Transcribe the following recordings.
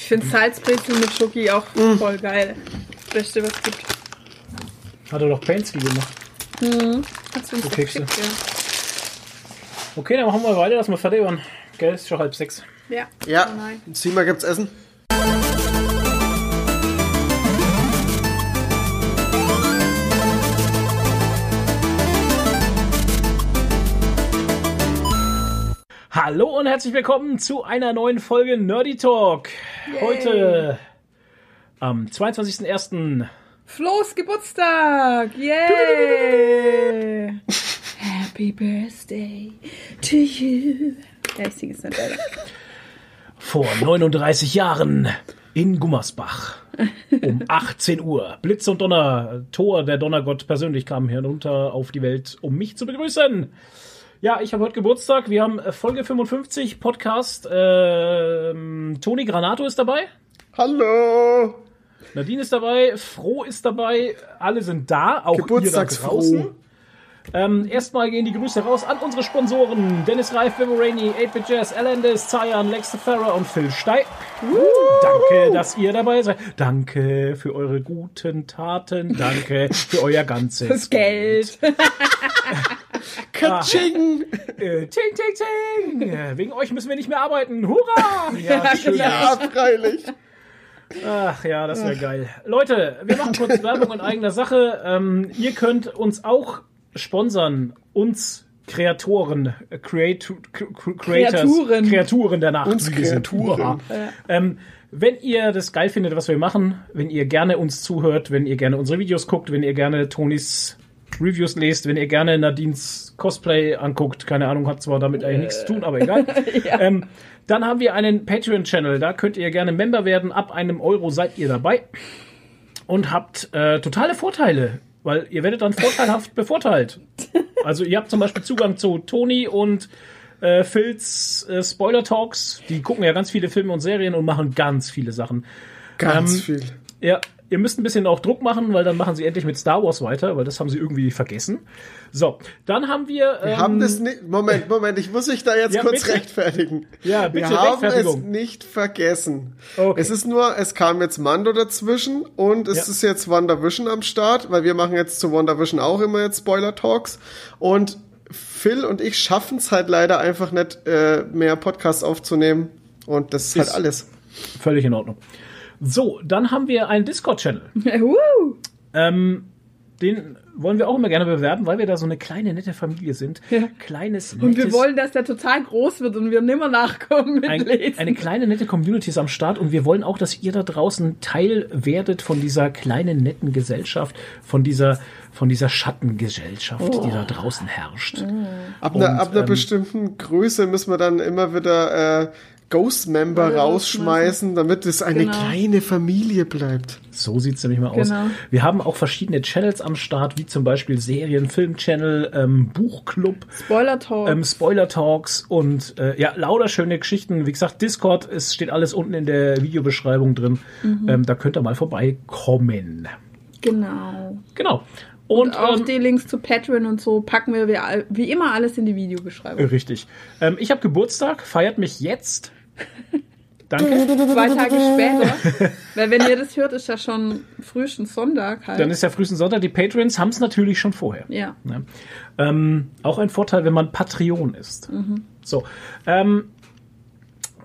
Ich finde Salzbrezel mit Schoki auch voll geil. Das Beste, was es gibt. Hat er doch Painski gemacht. Hast du uns geschickt, Okay, dann machen wir weiter, dass wir fertig waren. Gell, ist schon halb sechs. ja. Ja. Oh nein. sieh mal, gibt's Essen? Hallo und herzlich willkommen zu einer neuen Folge Nerdy Talk. Heute am 22.01. Flo's Geburtstag! Yay! Happy Birthday to you. Ja, ich singe es nicht weiter. vor 39 Jahren in Gummersbach. Um 18 Uhr. Blitz und Donner. Thor, der Donnergott persönlich, kam herunter auf die Welt, um mich zu begrüßen. Ja, ich habe heute Geburtstag. Wir haben äh, Folge 55 Podcast. Ähm, Toni Granato ist dabei. Hallo! Nadine ist dabei. Froh ist dabei. Alle sind da. Auch ihr da Geburtstagsfroh. draußen. Ähm, erstmal gehen die Grüße raus an unsere Sponsoren. Dennis Reif, Vivo Rainey, 8-Bit Jazz, Alandis, Zayan, Lex Ferrer und Phil Stein. Danke, dass ihr dabei seid. Danke für eure guten Taten. Danke für euer ganzes Geld. Katsching! Äh, ting, ting, ting. Wegen euch müssen wir nicht mehr arbeiten. Hurra! Ja, schön. Ja, freilich. Ach ja, das wäre geil. Leute, wir machen kurz Werbung in eigener Sache. Ähm, ihr könnt uns auch sponsern. Uns Kreatoren, äh, Creatu Creators, Kreaturen. Kreaturen der Nacht. Uns. Kreaturen. Ähm, wenn ihr das geil findet, was wir machen, wenn ihr gerne uns zuhört, wenn ihr gerne unsere Videos guckt, wenn ihr gerne Tonis Reviews lest, wenn ihr gerne Nadines Cosplay anguckt, keine Ahnung, hat zwar damit eigentlich nichts zu tun, aber egal. ähm, dann haben wir einen Patreon-Channel, da könnt ihr gerne Member werden. Ab einem Euro seid ihr dabei und habt äh, totale Vorteile, weil ihr werdet dann vorteilhaft bevorteilt. Also ihr habt zum Beispiel Zugang zu Toni und äh, Phils äh, Spoiler Talks. Die gucken ja ganz viele Filme und Serien und machen ganz viele Sachen. Ganz Ähm, viel. Ja, ihr müsst ein bisschen auch Druck machen, weil dann machen sie endlich mit Star Wars weiter, weil das haben sie irgendwie vergessen. So, dann haben wir. Wir ähm, haben das nicht. Moment, Moment, ich muss mich da jetzt Ja, kurz bitte. rechtfertigen. Ja, bitte, Wir haben es nicht vergessen. Okay. Es ist nur, es kam jetzt Mando dazwischen und es Ja. ist jetzt WandaVision am Start, weil wir machen jetzt zu WandaVision auch immer jetzt Spoiler Talks und Phil und ich schaffen es halt leider einfach nicht, äh, mehr Podcasts aufzunehmen und das ist halt Ist- alles. Völlig in Ordnung. So, dann haben wir einen Discord-Channel. Ähm, den wollen wir auch immer gerne bewerben, weil wir da so eine kleine nette Familie sind. Ja. Kleines, nettes, Und wir wollen, dass der total groß wird und wir nimmer nachkommen mit ein, Lesen. eine kleine nette Community ist am Start und wir wollen auch, dass ihr da draußen Teil werdet von dieser kleinen netten Gesellschaft, von dieser von dieser Schattengesellschaft, die da draußen herrscht. Ab Und, einer, ab einer ähm, bestimmten Größe müssen wir dann immer wieder äh, Ghost-Member rausschmeißen, damit es eine Genau. kleine Familie bleibt. So sieht's nämlich mal aus. Genau. Wir haben auch verschiedene Channels am Start, wie zum Beispiel Serien, Film-Channel, ähm, Buchclub, Spoiler Talk. ähm, Spoiler-Talks und äh, ja, lauter schöne Geschichten. Wie gesagt, Discord, es steht alles unten in der Videobeschreibung drin. Mhm. Ähm, da könnt ihr mal vorbeikommen. genau. Genau. Und, Und auch ähm, die Links zu Patreon und so packen wir wie, wie immer alles in die Videobeschreibung. richtig. Ähm, ich habe Geburtstag, feiert mich jetzt. Danke. Zwei Tage später. Weil wenn ihr das hört, ist ja schon frühestens Sonntag halt. Dann ist ja frühestens Sonntag. Die Patreons haben es natürlich schon vorher. ja. Ne? Ähm, auch ein Vorteil, wenn man Patreon ist. So, ähm,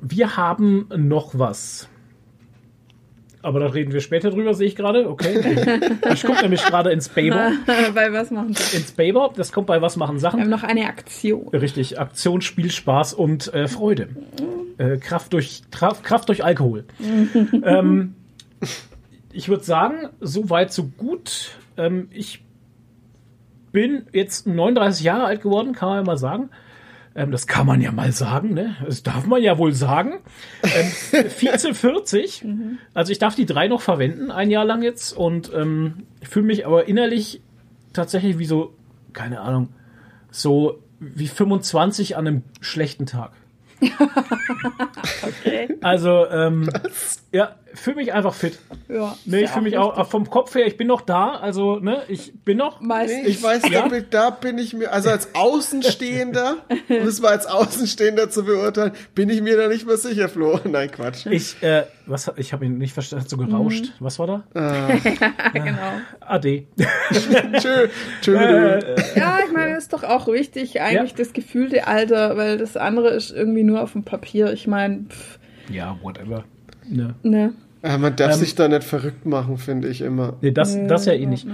wir haben noch was. Aber da reden wir später drüber, sehe ich gerade. Okay. Ich gucke nämlich gerade ins Bayber. Bei was machen wir? Ins Bayber. Das kommt bei Was machen Wir haben Sachen. noch eine Aktion. Richtig. Aktion, Spiel, Spaß und äh, Freude. Äh, Kraft, durch, Traf, Kraft durch Alkohol. ähm, ich würde sagen, so weit, so gut. Ähm, ich bin jetzt 39 Jahre alt geworden, kann man ja mal sagen. Ähm, das kann man ja mal sagen, ne? Das darf man ja wohl sagen. Ähm, Vize 40. Also ich darf die drei noch verwenden, ein Jahr lang jetzt. Und ähm, ich fühle mich aber innerlich tatsächlich wie so, keine Ahnung, so wie 25 an einem schlechten Tag. Okay. Also, ähm, ja, fühle mich einfach fit. Ja. Nee, ich fühle mich auch vom Kopf her, ich bin noch da, also ne, ich bin noch. Meistens. Ich weiß, Ja? da, bin, da bin ich mir, also als Außenstehender, um es mal als Außenstehender zu beurteilen, bin ich mir da nicht mehr sicher, Flo. Nein, Quatsch. Ich, äh, was, ich habe ihn nicht verstanden, hat so gerauscht. Mhm. Was war da? genau. Ade. Tschö, tschö, Äh. Ja, ich meine, das ist doch auch wichtig, eigentlich Ja. das gefühlte Alter, weil das andere ist irgendwie nur auf dem Papier. Ich meine, pff, ja, whatever. Ne, ne. Ja, man darf Ähm, sich da nicht verrückt machen, finde ich immer. nee das, Nee, das ja eh nicht.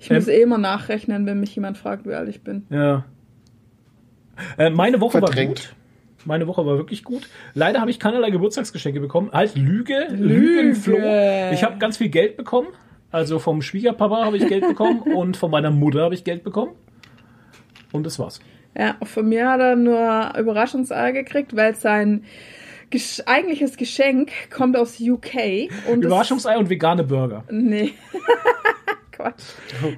Ich Ähm, muss eh immer nachrechnen, wenn mich jemand fragt, wie alt ich bin. Ja. Äh, meine Woche Verdrängt. war gut. Meine Woche war wirklich gut. Leider habe ich keinerlei Geburtstagsgeschenke bekommen. Halt Lüge, Lügenfloh. Ich habe ganz viel Geld bekommen. Also vom Schwiegerpapa habe ich Geld bekommen und von meiner Mutter habe ich Geld bekommen. Und das war's. Ja, von mir hat er nur Überraschungseier gekriegt, weil sein Gesch eigentliches Geschenk kommt aus UK. Und Überraschungsei und vegane Burger. Nee. Quatsch.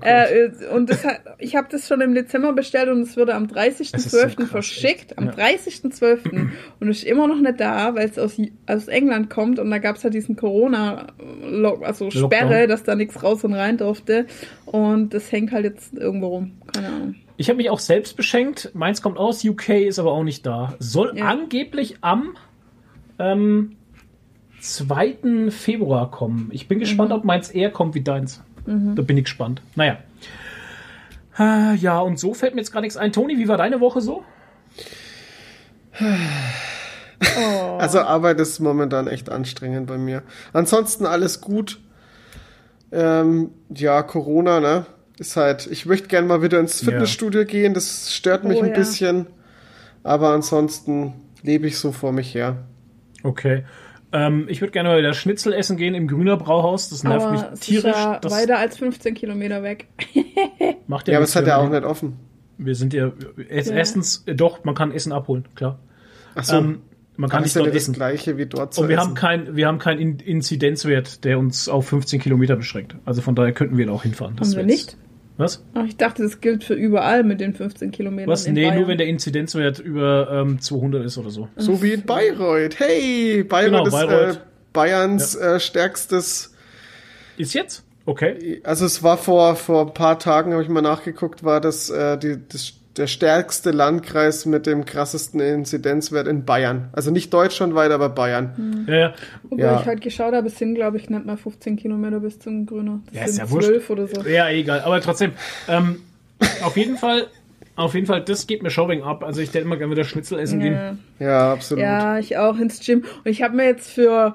äh, äh, und das ich habe das schon im Dezember bestellt und es wurde am Es ist so 30.12. krass, verschickt. echt. Am Ja. 30.12. und ist immer noch nicht da, weil es aus, aus England kommt und da gab es ja diesen Corona, also Sperre, Lockdown. dass da nichts raus und rein durfte. Und das hängt halt jetzt irgendwo rum. Keine Ahnung. Ich habe mich auch selbst beschenkt. Meins kommt aus UK, ist aber auch nicht da. Soll Ja. angeblich am ähm, 2. Februar kommen. Ich bin gespannt, ob meins eher kommt wie deins. Da bin ich gespannt. Naja. Äh, Ja, und so fällt mir jetzt gar nichts ein. Toni, wie war deine Woche so? Also Arbeit ist momentan echt anstrengend bei mir. Ansonsten alles gut. Ähm, ja, Corona, ne? Ist halt, ich möchte gerne mal wieder ins Ja. Fitnessstudio gehen, das stört mich Oh, ein ja. bisschen. Aber ansonsten lebe ich so vor mich her. Okay. Ähm, ich würde gerne mal wieder Schnitzel essen gehen im Grüner Brauhaus. Das nervt Aber mich tierisch. ist ja Das weiter als 15 Kilometer weg. macht Ja, aber es hat ja auch nicht offen. Wir sind ja, jetzt Ja. erstens, äh, doch, man kann Essen abholen, klar. Achso, Ähm, man kann nicht ja dort nicht das essen. gleiche wie dort zu Und wir essen. haben kein, wir haben keinen In- Inzidenzwert, der uns auf 15 Kilometer beschränkt. Also von daher könnten wir da auch hinfahren. Das Haben wir nicht? Was? Ach, ich dachte, das gilt für überall mit den 15 Kilometern. Was? in Nee, Bayern. nur wenn der Inzidenzwert über ähm, 200 ist oder so. So wie in Bayreuth. Hey, Bayreuth Genau, ist Bayreuth. Äh, Bayerns äh, stärkstes. Ist jetzt? Okay. Also es war vor vor ein paar Tagen, habe ich mal nachgeguckt, war das, äh, die, das der stärkste Landkreis mit dem krassesten Inzidenzwert in Bayern. Also nicht deutschlandweit, aber Bayern. Ja, ja. Wobei Ja. ich heute geschaut habe, es sind, glaube ich, nicht mal 15 Kilometer bis zum Grüner. Das Ja, ist sind ja wurscht. 12 oder so. ja, egal. Aber trotzdem, ähm, auf jeden Fall, auf jeden Fall, das geht mir Showing ab. Also ich hätte immer gerne wieder Schnitzel essen gehen. Ja. Ja, absolut. ja, ich auch ins Gym. Und ich habe mir jetzt für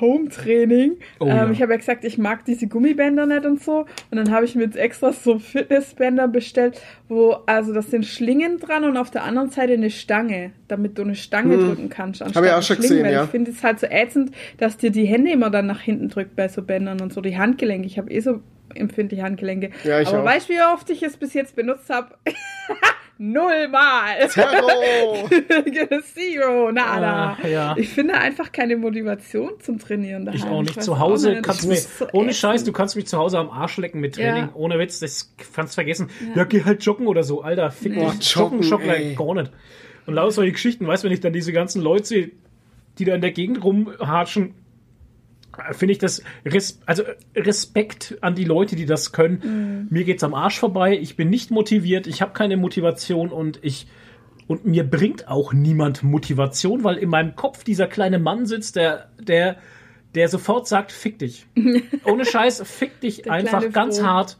Home-Training, Oh, ähm, ja. ich habe ja gesagt, ich mag diese Gummibänder nicht und so. Und dann habe ich mir jetzt extra so Fitnessbänder bestellt, wo, also das sind Schlingen dran und auf der anderen Seite eine Stange, damit du eine Stange drücken kannst. Hm. ich auch schon gesehen, ja. Ich finde es halt so ätzend, dass dir die Hände immer dann nach hinten drückt bei so Bändern und so, die Handgelenke. Ich habe eh so empfindliche Handgelenke. Ja, ich Aber auch. weißt du, wie oft ich es bis jetzt benutzt habe? Nullmal. Terror! Zero, nada. Ah, ja. Ich finde einfach keine Motivation zum Trainieren daheim. Ich auch nicht. weiß Zu Hause nicht. kannst du mir, ohne. Scheiß, du kannst mich zu Hause am Arsch lecken mit Training. Ja. Ohne Witz, das kannst du vergessen. Ja. geh halt joggen oder so. Alter, fick Boah, dich. Joggen, joggen, joggen, ey. gar nicht. Und lauter solche Geschichten, weißt du, wenn ich dann diese ganzen Leute sehe, die da in der Gegend rumhatschen, finde ich das, res also Respekt an die Leute, die das können. Mir geht's am Arsch vorbei, ich bin nicht motiviert, ich habe keine Motivation und ich und mir bringt auch niemand Motivation, weil in meinem Kopf dieser kleine Mann sitzt, der der der sofort sagt, fick dich. Ohne Scheiß, fick dich einfach ganz Froh. hart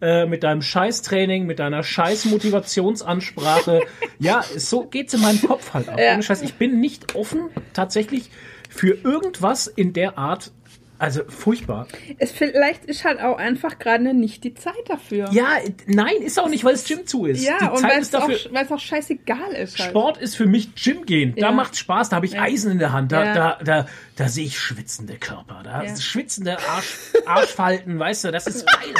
äh, mit deinem Scheiß-Training, mit deiner Scheiß-Motivationsansprache. ja, so geht's in meinem Kopf halt ab. Ja. Ohne Scheiß, ich bin nicht offen tatsächlich für irgendwas in der Art. Also furchtbar. Es vielleicht ist halt auch einfach gerade nicht die Zeit dafür. Ja, nein, ist auch nicht, weil das Gym zu ist. Ja, Die und weil es auch, es auch scheißegal ist. Halt. Sport ist für mich Gym gehen. Da Ja. macht Spaß, da habe ich Ja. Eisen in der Hand, da, Ja. da, da, da sehe ich schwitzende Körper, da schwitzende Arsch, Arschfalten, weißt du, das ist geil.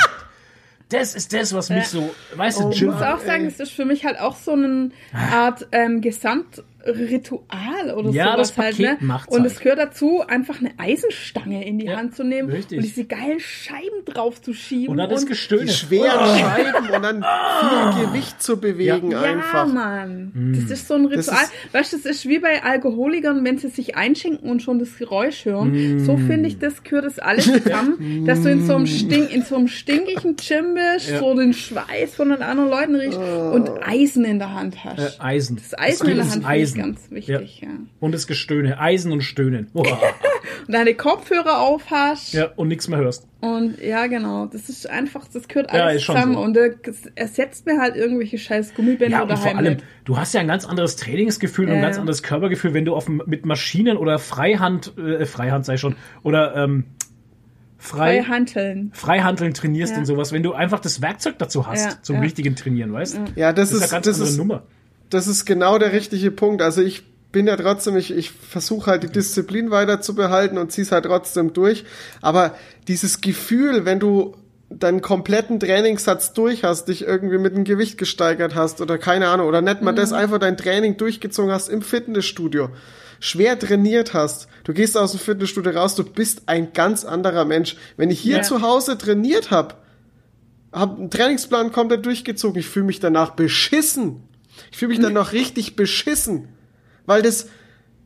Das ist das, was mich so, weißt du, Ich Gym. muss auch sagen, es ist für mich halt auch so eine Art ähm, Gesamt Ritual oder Ja, sowas das halt, Paket ne? macht's Und halt. es gehört dazu, einfach eine Eisenstange in die Ja, Hand zu nehmen richtig. und diese geilen Scheiben drauf zu schieben. Und dann das Die Gestöhne. schweren Scheiben und dann viel Gewicht zu bewegen ja, einfach. Mann. Das ist so ein Ritual. ist- weißt du, das ist wie bei Alkoholikern, wenn sie sich einschenken und schon das Geräusch hören. So finde ich, das gehört das alles zusammen, dass du in so einem, Stink, in so einem stinkigen Gym bist, Ja. so den Schweiß von den anderen Leuten riechst und Eisen in der Hand hast. Äh, Eisen. das Eisen in der Hand ich Eisen. ganz wichtig, ja. Und das Gestöhne. Eisen und Stöhnen. Und deine Kopfhörer auf hast. ja, und nichts mehr hörst. Und ja, genau. Das ist einfach, das gehört Ja, alles schon zusammen. so. Und äh, es ersetzt mir halt irgendwelche scheiß Gummibänder Ja, und daheim vor allem, du hast ja ein ganz anderes Trainingsgefühl und ein Ja, ganz ja. anderes Körpergefühl, wenn du auf, mit Maschinen oder Freihand, äh, Freihand sei schon, oder ähm, frei. Freihandeln trainierst Ja. und sowas, wenn du einfach das Werkzeug dazu hast, Ja, zum ja. richtigen Trainieren, weißt du? Ja, das, Das ist ist, eine ganz das andere ist, Nummer. Das ist genau der richtige Punkt. Also ich bin ja trotzdem, ich, ich versuche halt die Disziplin weiter zu behalten und zieh's halt trotzdem durch. Aber dieses Gefühl, wenn du deinen kompletten Trainingssatz durch hast, dich irgendwie mit dem Gewicht gesteigert hast oder keine Ahnung, oder nicht mal das einfach dein Training durchgezogen hast im Fitnessstudio, schwer trainiert hast, du gehst aus dem Fitnessstudio raus, du bist ein ganz anderer Mensch. Wenn ich hier Ja. zu Hause trainiert habe, habe einen Trainingsplan komplett durchgezogen. Ich fühle mich danach beschissen. Ich fühle mich dann noch richtig beschissen, weil das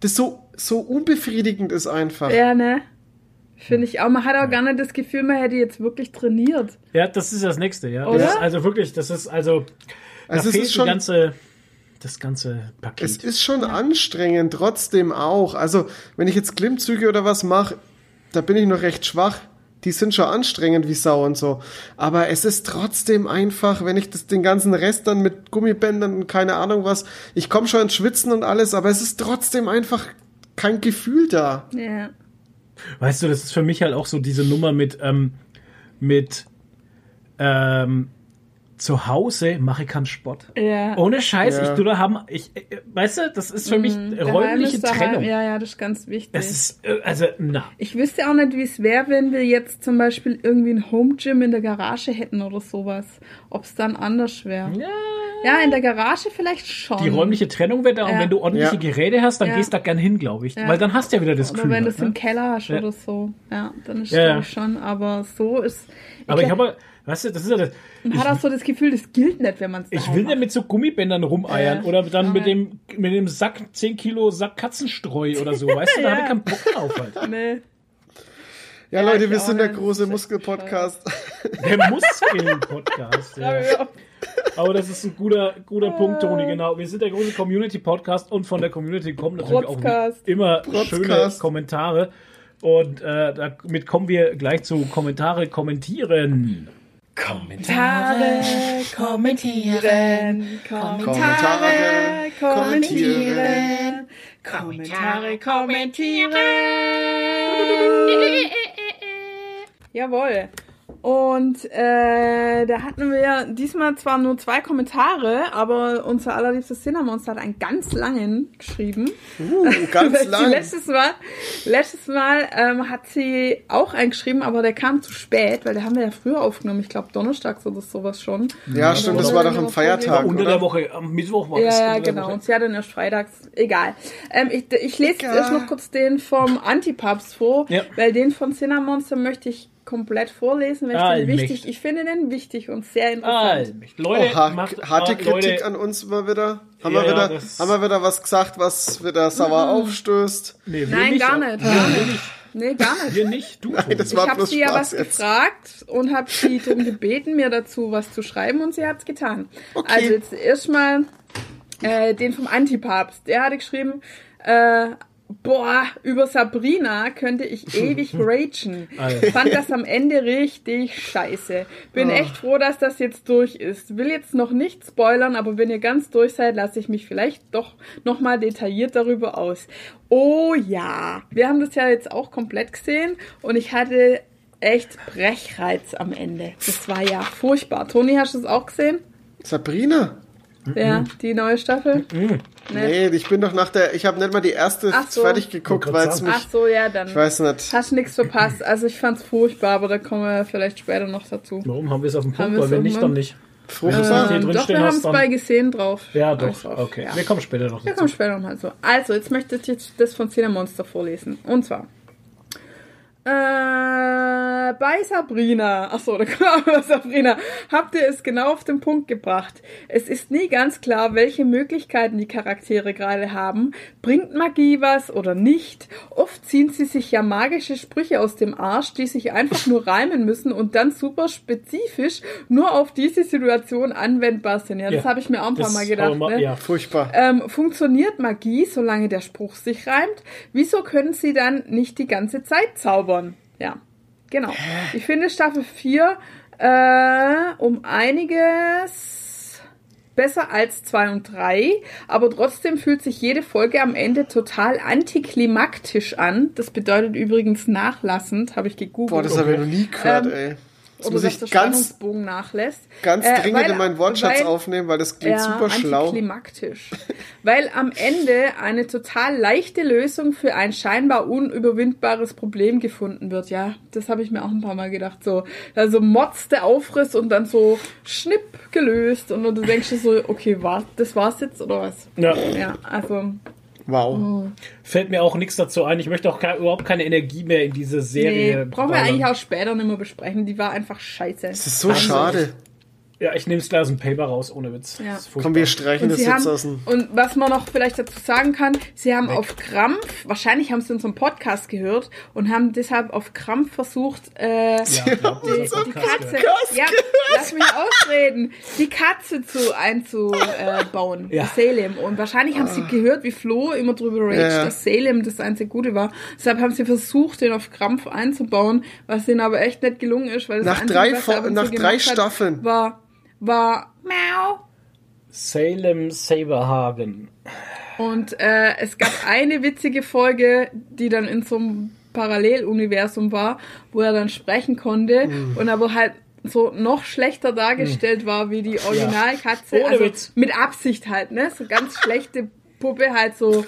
das so so unbefriedigend ist einfach. Ja, ne? Finde ich auch. Man hat auch gar nicht das Gefühl, man hätte jetzt wirklich trainiert. Ja, das ist das nächste, ja. Oder? Das ist also wirklich, das ist also, Also es ist schon- ganze, das ganze Paket. Es ist schon anstrengend, trotzdem auch. Also, wenn ich jetzt Klimmzüge oder was mache, da bin ich noch recht schwach. Die sind schon anstrengend wie Sau und so. Aber es ist trotzdem einfach, wenn ich das, den ganzen Rest dann mit Gummibändern und keine Ahnung was, ich komme schon ins Schwitzen und alles, aber es ist trotzdem einfach kein Gefühl da. Ja. Weißt du, das ist für mich halt auch so diese Nummer mit, ähm, mit, ähm, zu Hause mache ich keinen Sport. Ja. Ohne Scheiß, Ja. ich tu da haben, ich, äh, weißt du, das ist für mich Daheim räumliche ist daheim- Trennung. Ja, ja, das ist ganz wichtig. Das ist, äh, also, na. ich wüsste auch nicht, wie es wäre, wenn wir jetzt zum Beispiel irgendwie ein Home Gym in der Garage hätten oder sowas. Ob es dann anders wäre. Ja. Ja, in der Garage vielleicht schon. Die räumliche Trennung wäre da und Ja. wenn du ordentliche Ja. Geräte hast, dann Ja. gehst du da gern hin, glaube ich. Ja. Weil dann hast du ja wieder das Oder Kühl. wenn du halt, es im ne? Keller hast Ja. oder so. Ja, dann ist ja. schon. Aber so ist. Aber ich habe, weißt du, das ist ja das. man hat auch so das Gefühl, das gilt nicht, wenn man es Ich will nicht mit so Gummibändern rumeiern Ja. oder dann mit dem mit dem Sack 10 Kilo Sack Katzenstreu oder so, weißt du, da Ja. habe ich keinen Bock drauf halt. Nee. Ja, Ja, Leute, wir sind der große Muskelpodcast. Der Muskeln-Podcast. Ja. Ja. Aber das ist ein guter, guter Punkt, Toni, genau. Wir sind der große Community-Podcast und von der Community kommen natürlich Protzcast. auch immer Protzcast. schöne Kommentare. Und äh, damit kommen wir gleich zu Kommentare kommentieren. Kommentare kommentieren. Kommentare kommentieren. Kommentare kommentieren. Jawohl. Und äh, da hatten wir diesmal zwar nur zwei Kommentare, aber unser allerliebstes Cinnamonster hat einen ganz langen geschrieben. Uh, ganz lang. Letztes Mal, letztes Mal ähm, hat sie auch einen geschrieben, aber der kam zu spät, weil der haben wir ja früher aufgenommen. Ich glaube donnerstags oder sowas schon. Ja, stimmt, das war doch am Feiertag, Unter oder? der Woche, am Mittwoch war es. Ja, ja, genau. Woche. Und sie hat dann erst freitags. Egal. Ähm, ich, ich lese jetzt erst noch kurz den vom Antipapst vor, Ja. weil den von Cinnamonster möchte ich komplett vorlesen, weil ich den wichtig, ich finde den wichtig und sehr interessant. Allmächtig. Leute, Oha, macht, harte ah, Kritik Leute, an uns mal wieder. Haben, Ja, wir ja, wieder das- haben wir wieder was gesagt, was wieder sauer aufstößt? Nee, Nein, gar nicht. Gar nicht. Nee, gar nicht. Wir nicht. Du, Toni. das Ich war habe bloß sie ja was jetzt. gefragt und habe sie darum gebeten, mir dazu was zu schreiben und sie hat's getan. Okay. Also jetzt erstmal äh, den vom Antipapst. Der hatte geschrieben, äh, boah, über Sabrina könnte ich ewig ragen. Alter. Fand das am Ende richtig scheiße. Bin Ah. echt froh, dass das jetzt durch ist. Will jetzt noch nicht spoilern, aber wenn ihr ganz durch seid, lasse ich mich vielleicht doch nochmal detailliert darüber aus. Oh ja, wir haben das ja jetzt auch komplett gesehen und ich hatte echt Brechreiz am Ende. Das war ja furchtbar. Toni, hast du es auch gesehen? Sabrina? Ja, die neue Staffel? Nee, ich bin doch nach der, ich habe nicht mal die erste Ach so. fertig geguckt, weil es mich, Ach so, ja, dann ich weiß nicht. hast nichts verpasst. Also ich fand's furchtbar, aber da kommen wir vielleicht später noch dazu. Warum haben wir es auf dem Haben Punkt? wir Weil es wenn auf nicht, dann nicht. Fruchtbar. hier Ähm, drin doch, stehen wir haben es dann- bei gesehen drauf. Ja, doch. drauf. Okay. Ja. Wir kommen später noch Wir dazu. kommen später nochmal so. Also, jetzt möchte ich jetzt das von Cinemonster vorlesen. Und zwar. Äh, bei Sabrina, achso, da kommen wir Sabrina, habt ihr es genau auf den Punkt gebracht. Es ist nie ganz klar, welche Möglichkeiten die Charaktere gerade haben. Bringt Magie was oder nicht? Oft ziehen sie sich ja magische Sprüche aus dem Arsch, die sich einfach nur reimen müssen und dann super spezifisch nur auf diese Situation anwendbar sind. Ja, das Ja, habe ich mir auch ein paar Mal gedacht. ne? Ja. Furchtbar. Ähm, funktioniert Magie, solange der Spruch sich reimt? Wieso können sie dann nicht die ganze Zeit zaubern? Ja, genau. Ich finde Staffel 4 äh, um einiges besser als 2 und 3, aber trotzdem fühlt sich jede Folge am Ende total antiklimaktisch an. Das bedeutet übrigens nachlassend, habe ich gegoogelt. Boah, das habe ich noch nie gehört, Ähm, ey. Oder muss dass ich der ganz, Spannungsbogen nachlässt. ganz Äh, dringend weil- in meinen Wortschatz weil- aufnehmen, weil das klingt ja, super schlau. antiklimaktisch. Weil am Ende eine total leichte Lösung für ein scheinbar unüberwindbares Problem gefunden wird. Ja, das habe ich mir auch ein paar Mal gedacht. So, also Motz der Aufriss und dann so schnipp gelöst und du denkst dir so, okay, war, das war's jetzt oder was? Ja. Ja, also Wow. Fällt mir auch nichts dazu ein. Ich möchte auch ke überhaupt keine Energie mehr in diese nee, Serie. brauchen wir eigentlich auch später nicht mehr besprechen. Die war einfach scheiße. Das ist so schade. Ja, ich nehme es gleich aus dem Paper raus, ohne Witz. Ja. Das ist furchtbar. Komm, wir streichen Und, das jetzt aus dem... und was man noch vielleicht dazu sagen kann, sie haben auf Krampf, wahrscheinlich haben sie unseren Podcast gehört und haben deshalb auf Krampf versucht, äh, Ja, glaub, die, die Katze, ja, lass mich ausreden, die Katze zu einzubauen, Ja. Salem. Und wahrscheinlich haben sie gehört, wie Flo immer drüber raged, Ja, ja. dass Salem das einzige Gute war. Deshalb haben sie versucht, den auf Krampf einzubauen, was ihnen aber echt nicht gelungen ist, weil das Nach drei nach drei Staffeln. war, war Miau. Salem Saberhagen. Und äh, es gab eine witzige Folge, die dann in so einem Paralleluniversum war, wo er dann sprechen konnte Mhm. und aber halt so noch schlechter dargestellt war wie die Originalkatze. Ohne also Witz. mit Absicht halt, ne? So ganz schlechte Puppe halt so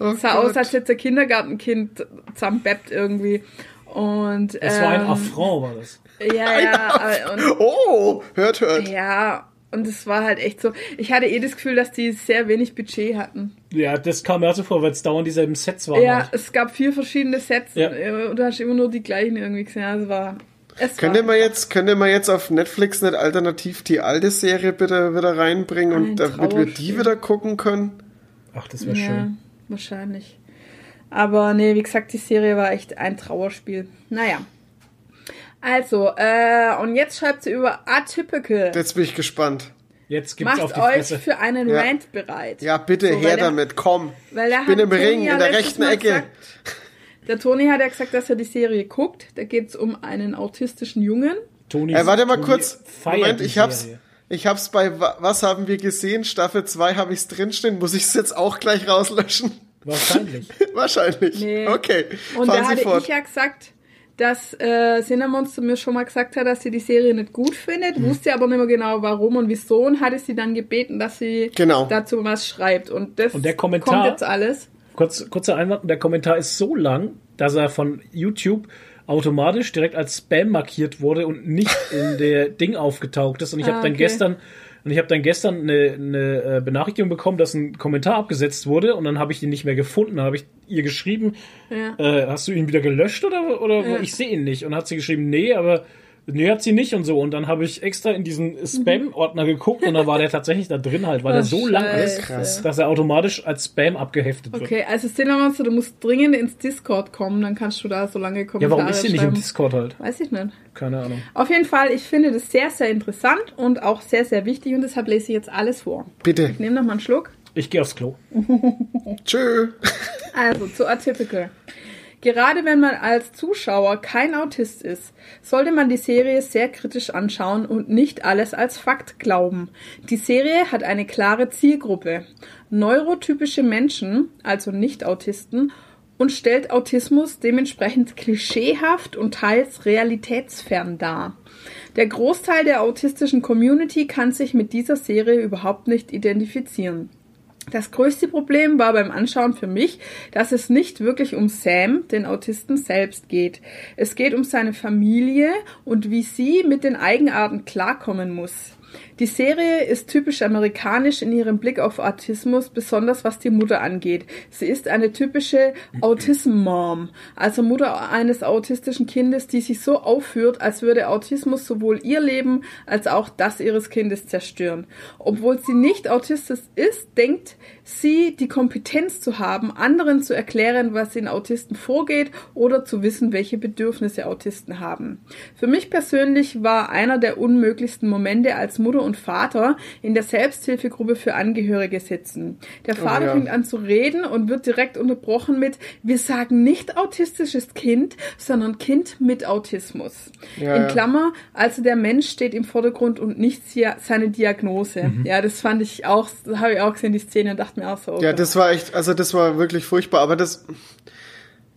Oh sah Gott. aus, als hätte ein Kindergartenkind zusammenbeppt irgendwie. Und Das war ein ähm, Affront, war das. Ja, ja, äh, und Oh, hört, hört. ja, und es war halt echt so. Ich hatte eh das Gefühl, dass die sehr wenig Budget hatten. Ja, das kam mir auch so vor, weil es dauernd dieselben Sets waren. Ja, halt. es gab vier verschiedene Sets Ja. und du hast immer nur die gleichen irgendwie gesehen. Also es war. Es Könnt war ihr mal jetzt, könnt ihr mal jetzt auf Netflix nicht alternativ die alte Serie bitte wieder reinbringen und Ein damit wir die wieder gucken können? Ach, das wäre ja, schön. wahrscheinlich. Aber nee, wie gesagt, die Serie war echt ein Trauerspiel. Naja. Also, äh, und jetzt schreibt sie über Atypical. Jetzt bin ich gespannt. Jetzt gibt's auf Macht die euch Fresse. für einen Ja. Rant bereit. Ja, bitte So, her der- damit, komm. Weil der Ich bin im Toni Ring, ja in der rechten Mal Ecke. Gesagt, der Toni hat ja gesagt, dass er die Serie guckt. Da geht's um einen autistischen Jungen. Toni, Äh, warte mal Toni kurz. Moment, ich hab's. Serie. Ich hab's bei Wa- Was haben wir gesehen? Staffel 2 habe ich's drinstehen. Muss ich's jetzt auch gleich rauslöschen? Wahrscheinlich. Wahrscheinlich. Nee. Okay. Und Fahren da Sie hatte fort. ich ja gesagt, dass äh, Cinemonster mir schon mal gesagt hat, dass sie die Serie nicht gut findet, Mhm. wusste aber nicht mehr genau warum und wieso und hatte sie dann gebeten, dass sie Genau. dazu was schreibt. Und das Und der Kommentar- kommt jetzt alles. Kurz, kurzer Einwand, der Kommentar ist so lang, dass er von YouTube automatisch direkt als Spam markiert wurde und nicht in der Ding aufgetaucht ist. Und ich Ah, habe dann okay. gestern und ich habe dann gestern eine, eine äh, Benachrichtigung bekommen, dass ein Kommentar abgesetzt wurde und dann habe ich ihn nicht mehr gefunden. Dann habe ich ihr geschrieben, Ja. äh, hast du ihn wieder gelöscht oder, oder Ja. ich sehe ihn nicht? Und hat sie geschrieben, nee, aber nee, hat sie nicht und so. Und dann habe ich extra in diesen Spam-Ordner geguckt und da war der tatsächlich da drin halt, weil Oh, der so lang ist, Scheiße. Krass. dass er automatisch als Spam abgeheftet wird. Okay, also Cinemonster, du musst dringend ins Discord kommen, dann kannst du da so lange Ja, Kommentare warum ist sie nicht im. Discord halt? Weiß ich nicht. Keine Ahnung. Auf jeden Fall, ich finde das sehr, sehr interessant und auch sehr, sehr wichtig und deshalb lese ich jetzt alles vor. Bitte. Ich nehme noch mal einen Schluck. Ich gehe aufs Klo. Tschö. Also zu Atypical. Gerade wenn man als Zuschauer kein Autist ist, sollte man die Serie sehr kritisch anschauen und nicht alles als Fakt glauben. Die Serie hat eine klare Zielgruppe. Neurotypische Menschen, also Nicht-Autisten, und stellt Autismus dementsprechend klischeehaft und teils realitätsfern dar. Der Großteil der autistischen Community kann sich mit dieser Serie überhaupt nicht identifizieren. Das größte Problem war beim Anschauen für mich, dass es nicht wirklich um Sam, den Autisten selbst geht. Es geht um seine Familie und wie sie mit den Eigenarten klarkommen muss. Die Serie ist typisch amerikanisch in ihrem Blick auf Autismus, besonders was die Mutter angeht. Sie ist eine typische Autism-Mom, also Mutter eines autistischen Kindes, die sich so aufführt, als würde Autismus sowohl ihr Leben als auch das ihres Kindes zerstören. Obwohl sie nicht autistisch ist, denkt sie die Kompetenz zu haben, anderen zu erklären, was in Autisten vorgeht oder zu wissen, welche Bedürfnisse Autisten haben. Für mich persönlich war einer der unmöglichsten Momente, als Mutter und Vater in der Selbsthilfegruppe für Angehörige sitzen. Der Vater oh, ja. fängt an zu reden und wird direkt unterbrochen mit, wir sagen nicht autistisches Kind, sondern Kind mit Autismus. Ja, in Klammer, also der Mensch steht im Vordergrund und nicht seine Diagnose. Mhm. Ja, das fand ich auch, habe ich auch gesehen, die Szene, und dachte mir auch so. Okay. Ja, das war echt, also das war wirklich furchtbar, aber das,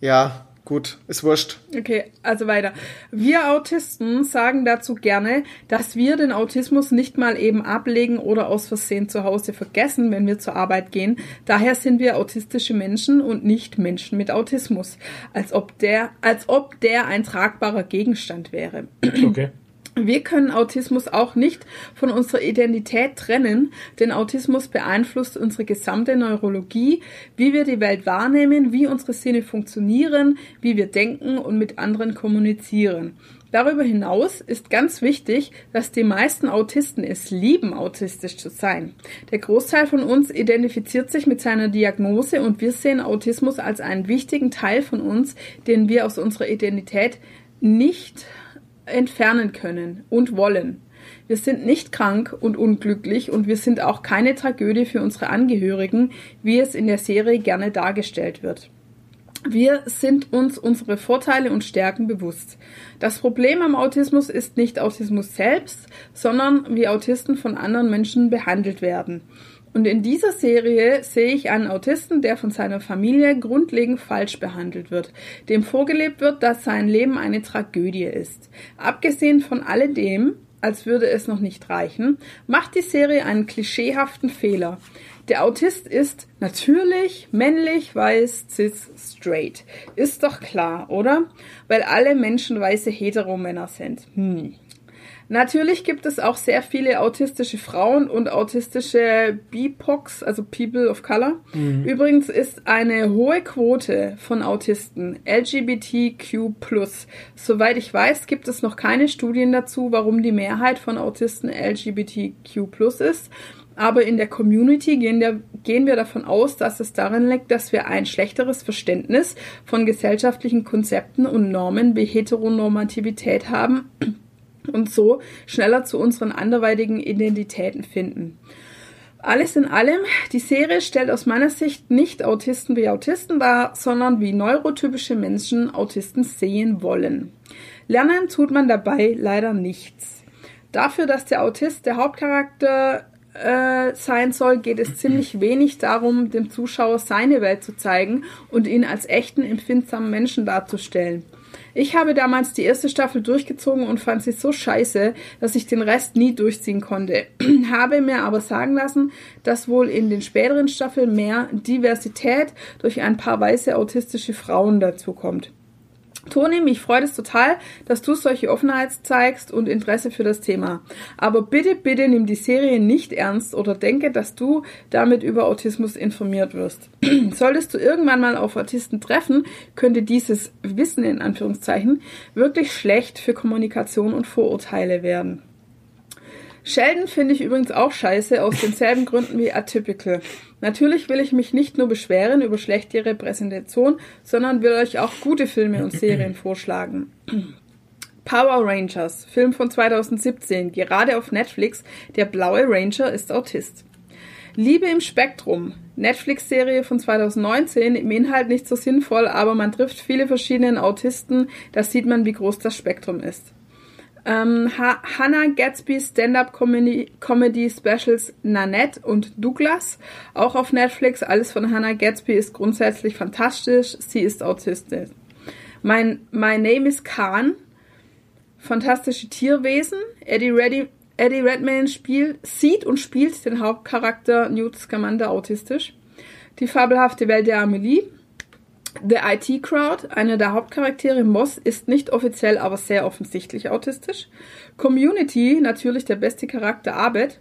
ja, Gut, ist wurscht. Okay, also weiter. Wir Autisten sagen dazu gerne, dass wir den Autismus nicht mal eben ablegen oder aus Versehen zu Hause vergessen, wenn wir zur Arbeit gehen. Daher sind wir autistische Menschen und nicht Menschen mit Autismus. Als ob der, als ob der ein tragbarer Gegenstand wäre. Okay. Wir können Autismus auch nicht von unserer Identität trennen, denn Autismus beeinflusst unsere gesamte Neurologie, wie wir die Welt wahrnehmen, wie unsere Sinne funktionieren, wie wir denken und mit anderen kommunizieren. Darüber hinaus ist ganz wichtig, dass die meisten Autisten es lieben, autistisch zu sein. Der Großteil von uns identifiziert sich mit seiner Diagnose und wir sehen Autismus als einen wichtigen Teil von uns, den wir aus unserer Identität nicht entfernen können und wollen. Wir sind nicht krank und unglücklich und wir sind auch keine Tragödie für unsere Angehörigen, wie es in der Serie gerne dargestellt wird. Wir sind uns unsere Vorteile und Stärken bewusst. Das Problem am Autismus ist nicht Autismus selbst, sondern wie Autisten von anderen Menschen behandelt werden. Und in dieser Serie sehe ich einen Autisten, der von seiner Familie grundlegend falsch behandelt wird, dem vorgelebt wird, dass sein Leben eine Tragödie ist. Abgesehen von alledem, als würde es noch nicht reichen, macht die Serie einen klischeehaften Fehler. Der Autist ist natürlich, männlich, weiß, cis, straight. Ist doch klar, oder? Weil alle Menschen weiße Heteromänner sind. Hm. Natürlich gibt es auch sehr viele autistische Frauen und autistische BIPOCs, also People of Color. Mhm. Übrigens ist eine hohe Quote von Autisten LGBTQ+. Soweit ich weiß, gibt es noch keine Studien dazu, warum die Mehrheit von Autisten LGBTQ+ ist. Aber in der Community gehen, der, gehen, wir davon aus, dass es darin liegt, dass wir ein schlechteres Verständnis von gesellschaftlichen Konzepten und Normen wie Heteronormativität haben und so schneller zu unseren anderweitigen Identitäten finden. Alles in allem, die Serie stellt aus meiner Sicht nicht Autisten wie Autisten dar, sondern wie neurotypische Menschen Autisten sehen wollen. Lernen tut man dabei leider nichts. Dafür, dass der Autist der Hauptcharakter äh, sein soll, geht es ziemlich wenig darum, dem Zuschauer seine Welt zu zeigen und ihn als echten, empfindsamen Menschen darzustellen. Ich habe damals die erste Staffel durchgezogen und fand sie so scheiße, dass ich den Rest nie durchziehen konnte. habe mir aber sagen lassen, dass wohl in den späteren Staffeln mehr Diversität durch ein paar weiße autistische Frauen dazukommt. Toni, mich freut es total, dass du solche Offenheit zeigst und Interesse für das Thema. Aber bitte, bitte nimm die Serie nicht ernst oder denke, dass du damit über Autismus informiert wirst. Solltest du irgendwann mal auf Autisten treffen, könnte dieses Wissen in Anführungszeichen wirklich schlecht für Kommunikation und Vorurteile werden. Sheldon finde ich übrigens auch scheiße, aus denselben Gründen wie Atypical. Natürlich will ich mich nicht nur beschweren über schlechte Repräsentation, sondern will euch auch gute Filme und Serien vorschlagen. Power Rangers, Film von 2017, gerade auf Netflix. Der blaue Ranger ist Autist. Liebe im Spektrum, Netflix-Serie von 2019, im Inhalt nicht so sinnvoll, aber man trifft viele verschiedene Autisten, da sieht man, wie groß das Spektrum ist. Ähm, ha Hannah Gatsby Stand-Up Comedy, Comedy Specials Nanette und Douglas, auch auf Netflix. Alles von Hannah Gatsby ist grundsätzlich fantastisch. Sie ist autistisch. Mein My Name is Khan, fantastische Tierwesen. Eddie, Reddy, Eddie Redmayne spielt, sieht und spielt den Hauptcharakter Newt Scamander autistisch. Die fabelhafte Welt der Amelie. The IT Crowd, einer der Hauptcharaktere Moss, ist nicht offiziell, aber sehr offensichtlich autistisch. Community, natürlich der beste Charakter Abed.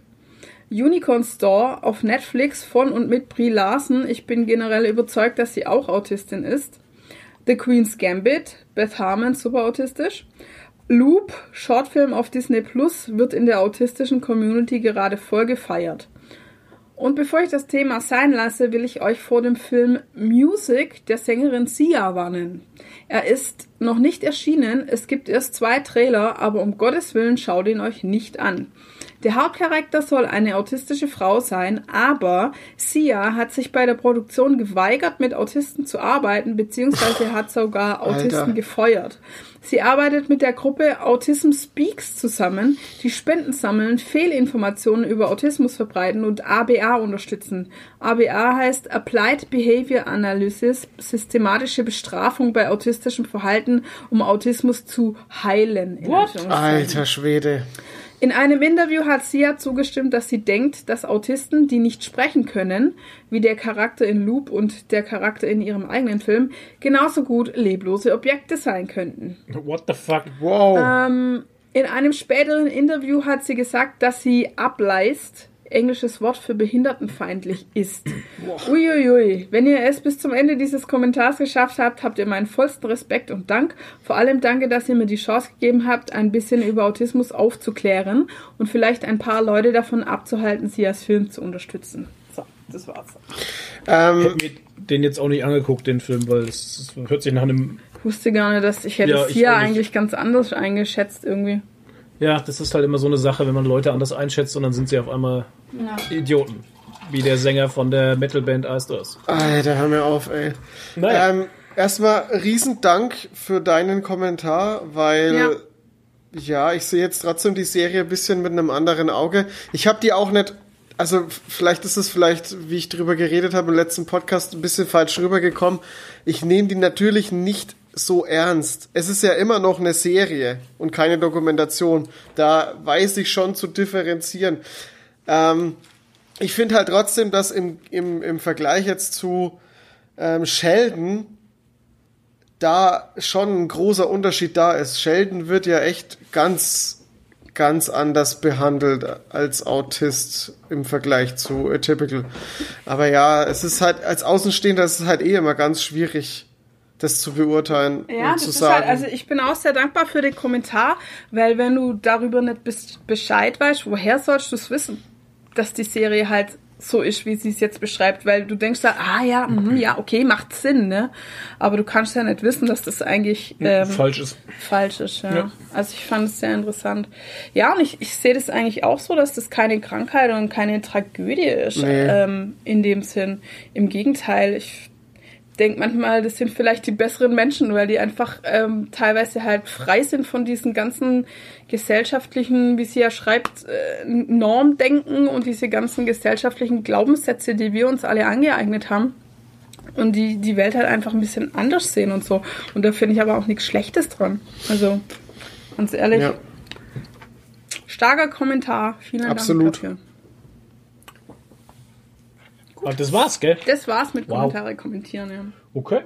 Unicorn Store auf Netflix von und mit Brie Larson. Ich bin generell überzeugt, dass sie auch Autistin ist. The Queen's Gambit, Beth Harmon, super autistisch. Loop, Shortfilm auf Disney Plus, wird in der autistischen Community gerade voll gefeiert. Und bevor ich das Thema sein lasse, will ich euch vor dem Film Music der Sängerin Sia warnen. Er ist noch nicht erschienen, es gibt erst zwei Trailer, aber um Gottes Willen schaut ihn euch nicht an. Der Hauptcharakter soll eine autistische Frau sein, aber Sia hat sich bei der Produktion geweigert, mit Autisten zu arbeiten, beziehungsweise hat sogar Autisten Alter. gefeuert. Sie arbeitet mit der Gruppe Autism Speaks zusammen, die Spenden sammeln, Fehlinformationen über Autismus verbreiten und ABA unterstützen. ABA heißt Applied Behavior Analysis, systematische Bestrafung bei autistischem Verhalten, um Autismus zu heilen. Alter Schwede. In einem Interview hat Sia zugestimmt, dass sie denkt, dass Autisten, die nicht sprechen können, wie der Charakter in Loop und der Charakter in ihrem eigenen Film, genauso gut leblose Objekte sein könnten. What the fuck? Wow. Ähm, in einem späteren Interview hat sie gesagt, dass sie ableist, englisches Wort für behindertenfeindlich ist. Uiuiui, wenn ihr es bis zum Ende dieses Kommentars geschafft habt, habt ihr meinen vollsten Respekt und Dank. Vor allem danke, dass ihr mir die Chance gegeben habt, ein bisschen über Autismus aufzuklären und vielleicht ein paar Leute davon abzuhalten, sie als Film zu unterstützen. So, das war's. ähm, Hätte mir den jetzt auch nicht angeguckt, den Film, weil es hört sich nach einem. Ich wusste gar nicht, dass ich hätte Ja, es ich hier eigentlich ganz anders eingeschätzt irgendwie. Ja, das ist halt immer so eine Sache, wenn man Leute anders einschätzt und dann sind sie auf einmal Ja. Idioten. Wie der Sänger von der Metalband Astros. Alter, hör mir auf, ey. Naja. Ähm, erstmal riesen Dank für deinen Kommentar, weil Ja. ja, ich sehe jetzt trotzdem die Serie ein bisschen mit einem anderen Auge. Ich habe die auch nicht, also vielleicht ist es vielleicht, wie ich drüber geredet habe im letzten Podcast, ein bisschen falsch rübergekommen. Ich nehme die natürlich nicht so ernst. Es ist ja immer noch eine Serie und keine Dokumentation. Da weiß ich schon zu differenzieren. Ähm, ich finde halt trotzdem, dass im, im, im Vergleich jetzt zu ähm, Sheldon da schon ein großer Unterschied da ist. Sheldon wird ja echt ganz, ganz anders behandelt als Autist im Vergleich zu Atypical. Aber ja, es ist halt, als Außenstehender ist es halt eh immer ganz schwierig, das zu beurteilen Ja, und das zu ist sagen. halt, also ich bin auch sehr dankbar für den Kommentar, weil wenn du darüber nicht bis- Bescheid weißt, woher sollst du es wissen, dass die Serie halt so ist, wie sie es jetzt beschreibt, weil du denkst da, ah ja, mhm, ja, okay, macht Sinn, ne? Aber du kannst ja nicht wissen, dass das eigentlich ähm, Falsch ist. falsch ist, ja. Ja. Also ich fand es sehr interessant. Ja, und ich, ich sehe das eigentlich auch so, dass das keine Krankheit und keine Tragödie ist, Nee. ähm, in dem Sinn. Im Gegenteil, ich denke manchmal, das sind vielleicht die besseren Menschen, weil die einfach ähm, teilweise halt frei sind von diesen ganzen gesellschaftlichen, wie sie ja schreibt, äh, Normdenken und diese ganzen gesellschaftlichen Glaubenssätze, die wir uns alle angeeignet haben und die die Welt halt einfach ein bisschen anders sehen und so. Und da finde ich aber auch nichts Schlechtes dran. Also, ganz ehrlich, ja, starker Kommentar. Vielen Absolut. Dank dafür. Ah, das war's, gell? Das war's mit Wow. Kommentare kommentieren, ja. Okay.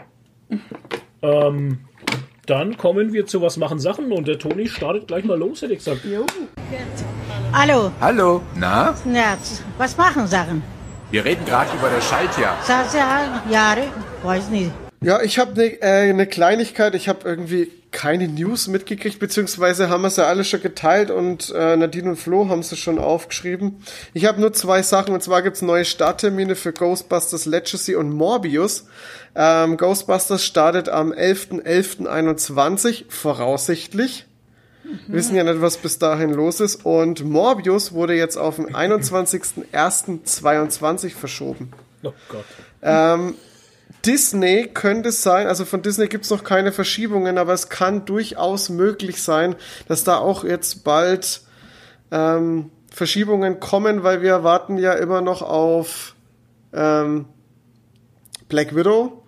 ähm, dann kommen wir zu Was machen Sachen und der Toni startet gleich mal los, hätte ich gesagt. Jo. Hallo, Hallo, na? na, was machen Sachen? Wir reden gerade über das Schaltjahr. Sasa, Jahre, weiß nicht. Ja, ich habe eine äh, ne Kleinigkeit. Ich habe irgendwie keine News mitgekriegt, beziehungsweise haben wir es ja alle schon geteilt und äh, Nadine und Flo haben es schon aufgeschrieben. Ich habe nur zwei Sachen und zwar gibt's neue Starttermine für Ghostbusters Legacy und Morbius. Ähm, Ghostbusters startet am 11.11.21 voraussichtlich. Wissen ja nicht, was bis dahin los ist. Und Morbius wurde jetzt auf den 21.01.22 verschoben. Oh Gott. Disney könnte es sein, also von Disney gibt's noch keine Verschiebungen, aber es kann durchaus möglich sein, dass da auch jetzt bald ähm, Verschiebungen kommen, weil wir warten ja immer noch auf ähm, Black Widow.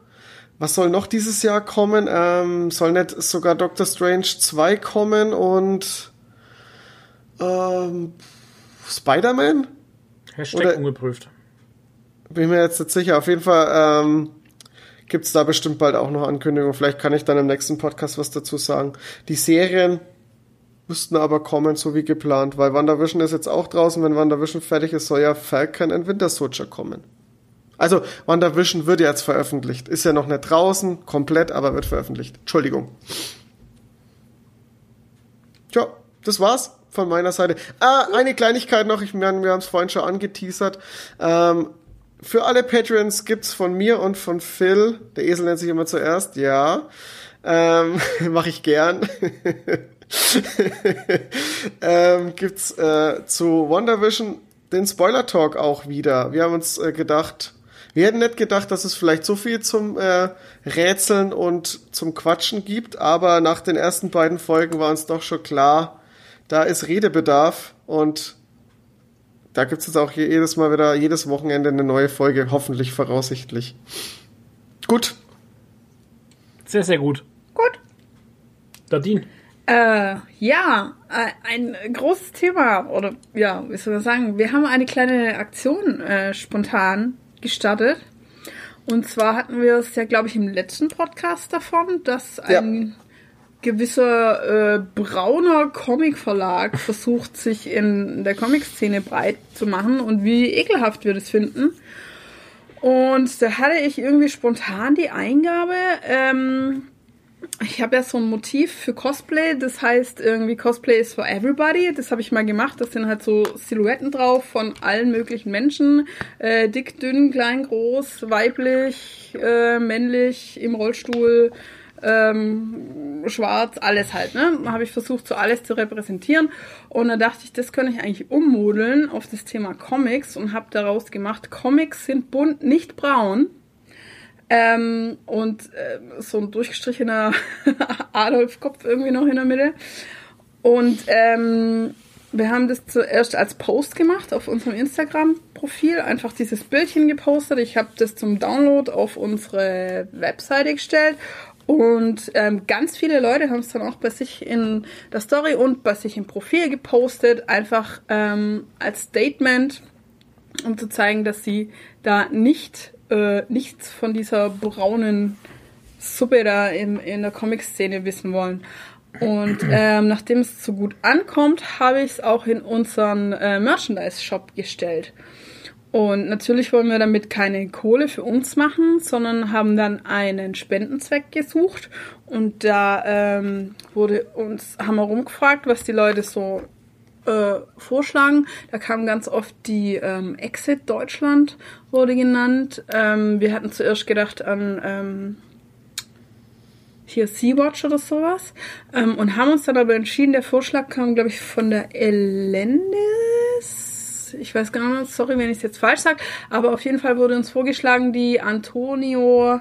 Was soll noch dieses Jahr kommen? Ähm, soll nicht sogar Doctor Strange 2 kommen und ähm, Spider-Man? Hashtag Oder- ungeprüft. bin mir jetzt nicht sicher. Auf jeden Fall ähm, gibt's da bestimmt bald auch noch Ankündigungen. Vielleicht kann ich dann im nächsten Podcast was dazu sagen. Die Serien müssten aber kommen, so wie geplant, weil WandaVision ist jetzt auch draußen. Wenn WandaVision fertig ist, soll ja Falcon and Winter Soldier kommen. Also, WandaVision wird jetzt veröffentlicht. Ist ja noch nicht draußen, komplett, aber wird veröffentlicht. Entschuldigung. Tja, das war's von meiner Seite. Ah, eine Kleinigkeit noch, ich meine, wir haben es vorhin schon angeteasert. Ähm, für alle Patreons gibt's von mir und von Phil, der Esel nennt sich immer zuerst, ja, ähm, mache ich gern. ähm, gibt's äh, zu WandaVision den Spoiler Talk auch wieder. Wir haben uns äh, gedacht, wir hätten nicht gedacht, dass es vielleicht so viel zum äh, Rätseln und zum Quatschen gibt, aber nach den ersten beiden Folgen war uns doch schon klar, da ist Redebedarf und da gibt es jetzt auch jedes Mal wieder, jedes Wochenende eine neue Folge, hoffentlich voraussichtlich. Gut. Sehr, sehr gut. Gut. Nadine. Äh, ja, äh, ein großes Thema, oder ja, wie soll man sagen, wir haben eine kleine Aktion äh, spontan gestartet. Und zwar hatten wir es ja, glaube ich, im letzten Podcast davon, dass ein gewisser äh, brauner Comic-Verlag versucht, sich in der Comic-Szene breit zu machen und wie ekelhaft wir das finden. Und da hatte ich irgendwie spontan die Eingabe, ähm, ich habe ja so ein Motiv für Cosplay, das heißt irgendwie Cosplay is for everybody. Das habe ich mal gemacht. Das sind halt so Silhouetten drauf von allen möglichen Menschen. Äh, dick, dünn, klein, groß, weiblich, äh, männlich, im Rollstuhl, ähm, schwarz, alles halt, ne? Habe ich versucht, so alles zu repräsentieren. Und da dachte ich, das könnte ich eigentlich ummodeln auf das Thema Comics und habe daraus gemacht, Comics sind bunt, nicht braun. Ähm, und äh, so ein durchgestrichener Adolf-Kopf irgendwie noch in der Mitte. Und ähm, wir haben das zuerst als Post gemacht auf unserem Instagram-Profil, einfach dieses Bildchen gepostet. Ich habe das zum Download auf unsere Webseite gestellt und ähm, ganz viele Leute haben es dann auch bei sich in der Story und bei sich im Profil gepostet, einfach ähm, als Statement, um zu zeigen, dass sie da nicht äh, nichts von dieser braunen Suppe da in, in der Comic-Szene wissen wollen. Und ähm, nachdem es so gut ankommt, habe ich es auch in unseren äh, Merchandise-Shop gestellt. Und natürlich wollen wir damit keine Kohle für uns machen, sondern haben dann einen Spendenzweck gesucht. Und da ähm, wurde uns, haben wir rumgefragt, was die Leute so äh, vorschlagen. Da kam ganz oft die ähm, Exit Deutschland wurde genannt. Ähm, wir hatten zuerst gedacht an ähm, hier Sea-Watch oder sowas. Ähm, und haben uns dann aber entschieden, der Vorschlag kam, glaube ich, von der Elendis. Ich weiß gar nicht, sorry, wenn ich es jetzt falsch sage, aber auf jeden Fall wurde uns vorgeschlagen, die Antonio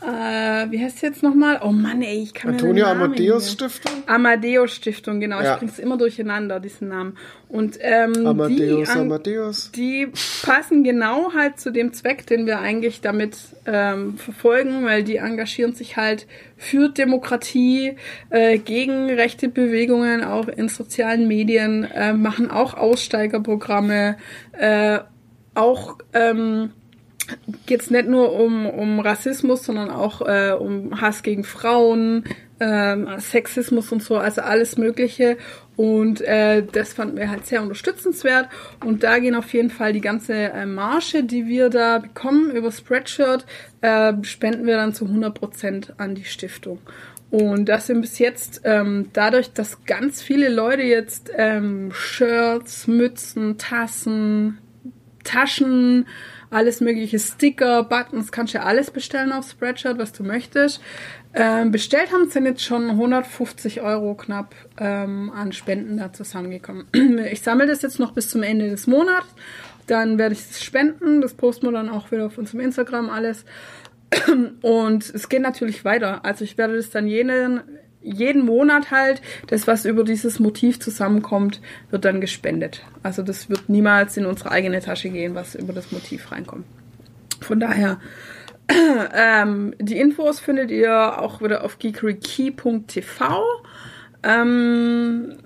äh, wie heißt sie jetzt nochmal? Oh Mann, ey, ich kann Antonio mir Amadeus nicht Stiftung? Amadeus Stiftung, genau. Ja. Ich bring's immer durcheinander, diesen Namen. Und ähm, Amadeus, die, Amadeus. die passen genau halt zu dem Zweck, den wir eigentlich damit ähm, verfolgen, weil die engagieren sich halt für Demokratie, äh, gegen rechte Bewegungen, auch in sozialen Medien, äh, machen auch Aussteigerprogramme, äh, auch ähm, geht es nicht nur um, um Rassismus, sondern auch äh, um Hass gegen Frauen, ähm, Sexismus und so, also alles Mögliche. Und äh, das fanden wir halt sehr unterstützenswert. Und da gehen auf jeden Fall die ganze äh, Marge, die wir da bekommen über Spreadshirt, äh, spenden wir dann zu 100% an die Stiftung. Und das sind bis jetzt ähm, dadurch, dass ganz viele Leute jetzt ähm, Shirts, Mützen, Tassen, Taschen, alles mögliche Sticker, Buttons, kannst ja alles bestellen auf Spreadshirt, was du möchtest. Ähm, bestellt haben sind jetzt schon 150 Euro knapp ähm, an Spenden da zusammengekommen. Ich sammle das jetzt noch bis zum Ende des Monats. Dann werde ich es spenden. Das posten wir dann auch wieder auf unserem Instagram alles. Und es geht natürlich weiter. Also ich werde das dann jeden, jeden Monat halt, das, was über dieses Motiv zusammenkommt, wird dann gespendet. Also das wird niemals in unsere eigene Tasche gehen, was über das Motiv reinkommt. Von daher, ähm, die Infos findet ihr auch wieder auf geekerykey.tv. Ähm,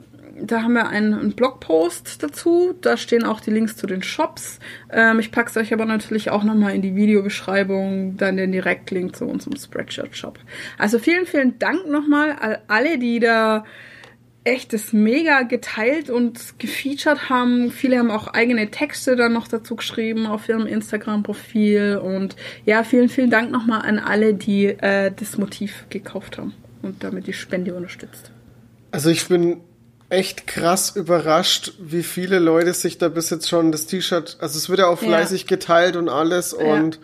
da haben wir einen, Blogpost dazu. Da stehen auch die Links zu den Shops. Ähm, ich packe es euch aber natürlich auch nochmal in die Videobeschreibung, dann den Direktlink zu unserem Spreadshirt-Shop. Also vielen, vielen Dank nochmal an alle, die da echt das mega geteilt und gefeatured haben. Viele haben auch eigene Texte dann noch dazu geschrieben auf ihrem Instagram-Profil. Und ja, vielen, vielen Dank nochmal an alle, die äh, das Motiv gekauft haben und damit die Spende unterstützt. Also ich bin echt krass überrascht, wie viele Leute sich da bis jetzt schon das T-Shirt, also es wird ja auch Ja. fleißig geteilt und alles und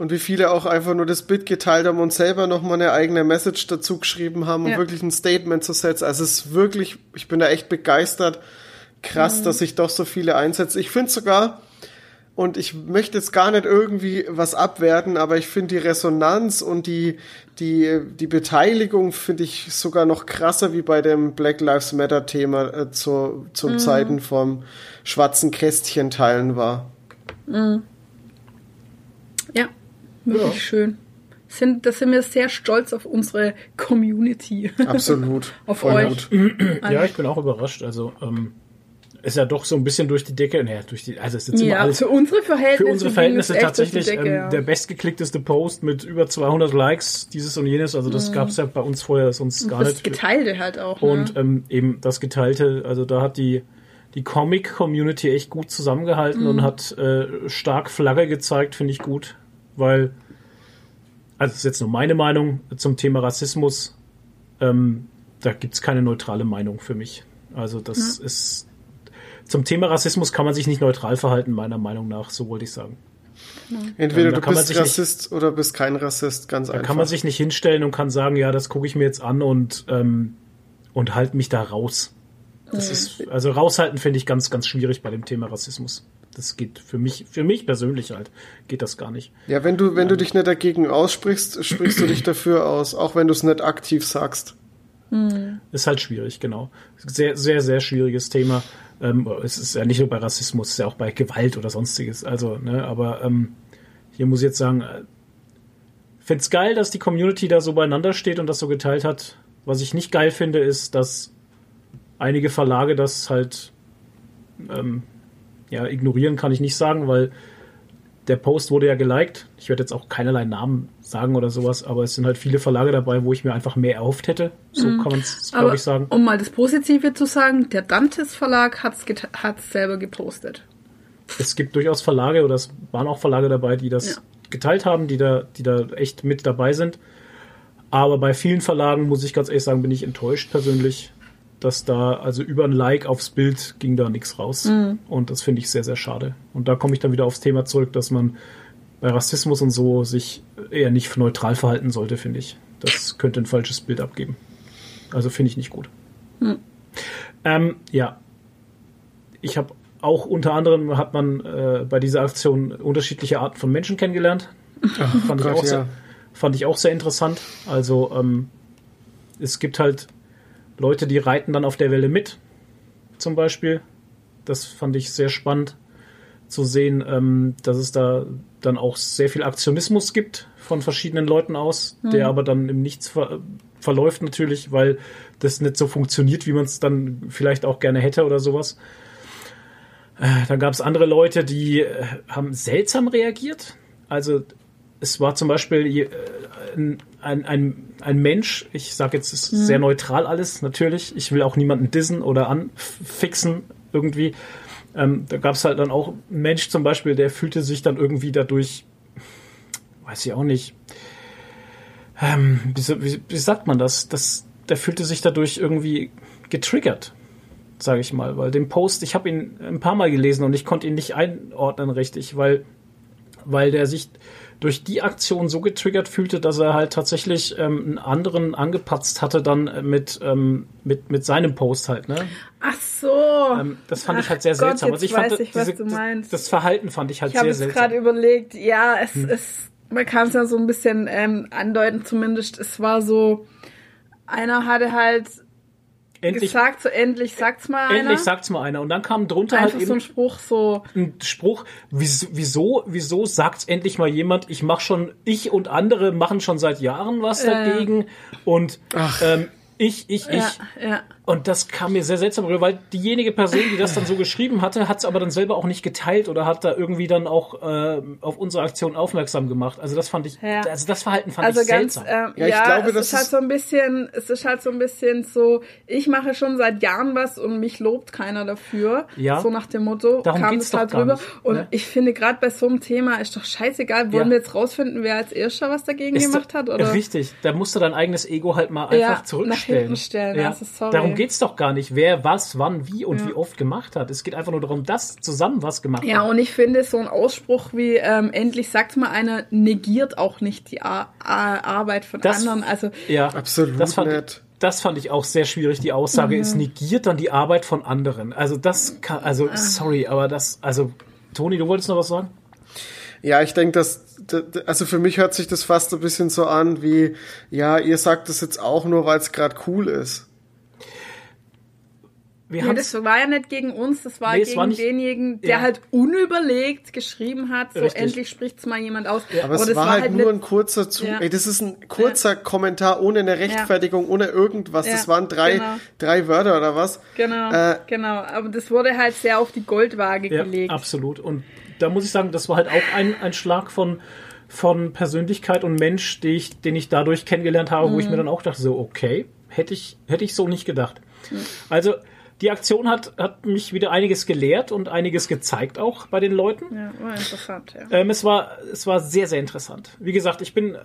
und wie viele auch einfach nur das Bild geteilt haben und selber nochmal eine eigene Message dazu geschrieben haben, um Ja. wirklich ein Statement zu setzen. Also es ist wirklich, ich bin da echt begeistert. Krass, dass sich doch so viele einsetzen. Ich finde sogar, und ich möchte jetzt gar nicht irgendwie was abwerten, aber ich finde die Resonanz und die, die, die Beteiligung finde ich sogar noch krasser wie bei dem Black Lives Matter Thema äh, zu, zum Zeiten vom schwarzen Kästchen teilen war. Ja, wirklich Ja. schön. Sind, da sind wir sehr stolz auf unsere Community. Absolut. Auf Voll euch. gut. Ja, ich bin auch überrascht. Also, ähm, ist ja doch so ein bisschen durch die Decke. Naja, durch die, also es ist jetzt immer Ja, alles. für unsere Verhältnisse. Für unsere Verhältnisse es tatsächlich Decke, ähm, ja. der bestgeklickteste Post mit über 200 Likes, dieses und jenes. Also das gab's ja bei uns vorher sonst gar Mhm. das nicht. Geteilte halt auch. Und ne? ähm, eben das Geteilte, also da hat die, die Comic-Community echt gut zusammengehalten Mhm. und hat äh, stark Flagge gezeigt, finde ich gut. Weil, also das ist jetzt nur meine Meinung zum Thema Rassismus, ähm, da gibt's keine neutrale Meinung für mich. Also das ist zum Thema Rassismus kann man sich nicht neutral verhalten, meiner Meinung nach, so wollte ich sagen. Entweder Ja, da du kann man bist sich nicht- Rassist oder bist kein Rassist, ganz Da einfach. kann man sich nicht hinstellen und kann sagen, ja, das gucke ich mir jetzt an und, ähm, und halt mich da raus. Das ist, also raushalten finde ich ganz, ganz schwierig bei dem Thema Rassismus. Das geht für mich, für mich persönlich halt, geht das gar nicht. ja, wenn du, wenn du dich nicht dagegen aussprichst, sprichst du dich dafür aus, auch wenn du es nicht aktiv sagst. Ist halt schwierig, genau. Sehr, sehr, sehr schwieriges Thema. Ähm, es ist ja nicht nur bei Rassismus, es ist ja auch bei Gewalt oder sonstiges. Also, ne, aber ähm, hier muss ich jetzt sagen, äh, find's geil, dass die Community da so beieinander steht und das so geteilt hat. Was ich nicht geil finde, ist, dass einige Verlage das halt ähm, ja, ignorieren kann ich nicht sagen, weil der Post wurde ja geliked. Ich werde jetzt auch keinerlei Namen sagen oder sowas, aber es sind halt viele Verlage dabei, wo ich mir einfach mehr erhofft hätte. So kann man es, glaube ich, sagen. um mal das Positive zu sagen, der Dantes Verlag hat es selber gepostet. Es gibt durchaus Verlage oder es waren auch Verlage dabei, die das Ja. geteilt haben, die da, die da echt mit dabei sind. Aber bei vielen Verlagen, muss ich ganz ehrlich sagen, bin ich enttäuscht persönlich, dass da, also über ein Like aufs Bild ging da nichts raus. Mhm. Und das finde ich sehr, sehr schade. Und da komme ich dann wieder aufs Thema zurück, dass man bei Rassismus und so sich eher nicht neutral verhalten sollte, finde ich. Das könnte ein falsches Bild abgeben. Also finde ich nicht gut. Ähm, ja. Ich habe auch unter anderem hat man äh, bei dieser Aktion unterschiedliche Arten von Menschen kennengelernt. fand, ich Gott, auch sehr, ja. fand ich auch sehr interessant. Also ähm, es gibt halt Leute, die reiten dann auf der Welle mit, zum Beispiel. Das fand ich sehr spannend zu sehen, ähm, dass es da dann auch sehr viel Aktionismus gibt von verschiedenen Leuten aus, der aber dann im Nichts ver verläuft natürlich, weil das nicht so funktioniert, wie man es dann vielleicht auch gerne hätte oder sowas. Äh, Dann gab es andere Leute, die äh, haben seltsam reagiert. Also es war zum Beispiel äh, ein, ein, ein, ein Mensch, ich sage jetzt ist sehr neutral alles, natürlich. Ich will auch niemanden dissen oder anfixen irgendwie. Ähm, da gab es halt dann auch einen Mensch zum Beispiel, der fühlte sich dann irgendwie dadurch, weiß ich auch nicht, ähm, wie, wie, wie sagt man das? das? Der fühlte sich dadurch irgendwie getriggert, sage ich mal, weil den Post, ich habe ihn ein paar Mal gelesen und ich konnte ihn nicht einordnen richtig, weil, weil der sich durch die Aktion so getriggert fühlte, dass er halt tatsächlich ähm, einen anderen angepatzt hatte dann äh, mit, ähm, mit, mit seinem Post halt, ne? Ach so. Ähm, das fand ich Ach halt sehr Gott, seltsam. Also ich fand ich, diese. Das, das Verhalten fand ich halt ich habe sehr jetzt gerade seltsam. überlegt, ja, es Hm. ist, man kann es ja so ein bisschen ähm, andeuten zumindest. Es war so, einer hatte halt Endlich, gesagt, so endlich sagt's mal einer. endlich sagt's mal einer. Und dann kam drunter Einfach halt so ein eben Spruch, so, ein Spruch, wieso, wieso, wieso sagt's endlich mal jemand, ich mach schon, ich und andere machen schon seit Jahren was Äh. dagegen und ähm, Ich, ich, ich. Ja, ja. Und das kam mir sehr seltsam rüber, weil diejenige Person, die das dann so geschrieben hatte, hat es aber dann selber auch nicht geteilt oder hat da irgendwie dann auch äh, auf unsere Aktion aufmerksam gemacht. Also das fand ich, Ja. also das Verhalten fand Also ich ganz, seltsam. ähm, Ja, ja, ich glaube, es das ist halt so ein bisschen, es ist halt so ein bisschen so, ich mache schon seit Jahren was und mich lobt keiner dafür. Ja. So nach dem Motto, Darum kam es doch halt gar rüber. nicht, Und ne? ich finde, gerade bei so einem Thema ist doch scheißegal, wollen Ja. wir jetzt rausfinden, wer als erster was dagegen Ist gemacht hat? Oder? Richtig, da musst du dein eigenes Ego halt mal Ja, einfach nach zurückstellen. hinten stellen, ja. also sorry. Darum geht's doch gar nicht, wer was, wann, wie und wie oft gemacht hat. Es geht einfach nur darum, dass zusammen was gemacht Ja, hat. und ich finde, so ein Ausspruch wie ähm, endlich sagt mal einer, negiert auch nicht die Ar Ar Arbeit von Das- anderen. Also Ja, Absolut das fand, nicht. Das fand ich auch sehr schwierig. Die Aussage Mhm. es negiert dann die Arbeit von anderen. Also das kann, also Ah. sorry, aber das, also Toni, du wolltest noch was sagen? Ja, ich denke, dass, also für mich hört sich das fast ein bisschen so an wie, ja, ihr sagt das jetzt auch nur, weil es gerade cool ist. Wir Nee, das war ja nicht gegen uns, das war Nee, gegen war nicht- denjenigen, der Ja. halt unüberlegt geschrieben hat, so Richtig. endlich spricht's mal jemand aus. Aber, es das war, halt nur ein kurzer Zu Ja. Ey, das ist ein kurzer Kommentar ohne eine Rechtfertigung, ohne irgendwas. Ja, Das waren drei, genau. drei Wörter oder was? Genau, Äh, genau. Aber das wurde halt sehr auf die Goldwaage ja, gelegt. absolut. Und da muss ich sagen, das war halt auch ein, ein Schlag von, von Persönlichkeit und Mensch, die ich, den ich dadurch kennengelernt habe, Mhm. wo ich mir dann auch dachte, so, okay, hätte ich, hätte ich so nicht gedacht. Also, die Aktion hat, hat mich wieder einiges gelehrt und einiges gezeigt auch bei den Leuten. Ja, war interessant, ja. Ähm, es war, es war sehr, sehr interessant. Wie gesagt, ich bin,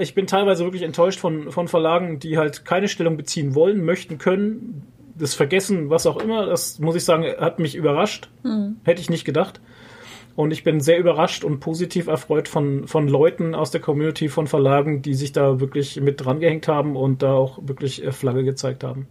ich bin teilweise wirklich enttäuscht von, von Verlagen, die halt keine Stellung beziehen wollen, möchten, können, das vergessen, was auch immer. Das muss ich sagen, hat mich überrascht. Hätte ich nicht gedacht. Und ich bin sehr überrascht und positiv erfreut von, von Leuten aus der Community, von Verlagen, die sich da wirklich mit dran gehängt haben und da auch wirklich äh, Flagge gezeigt haben.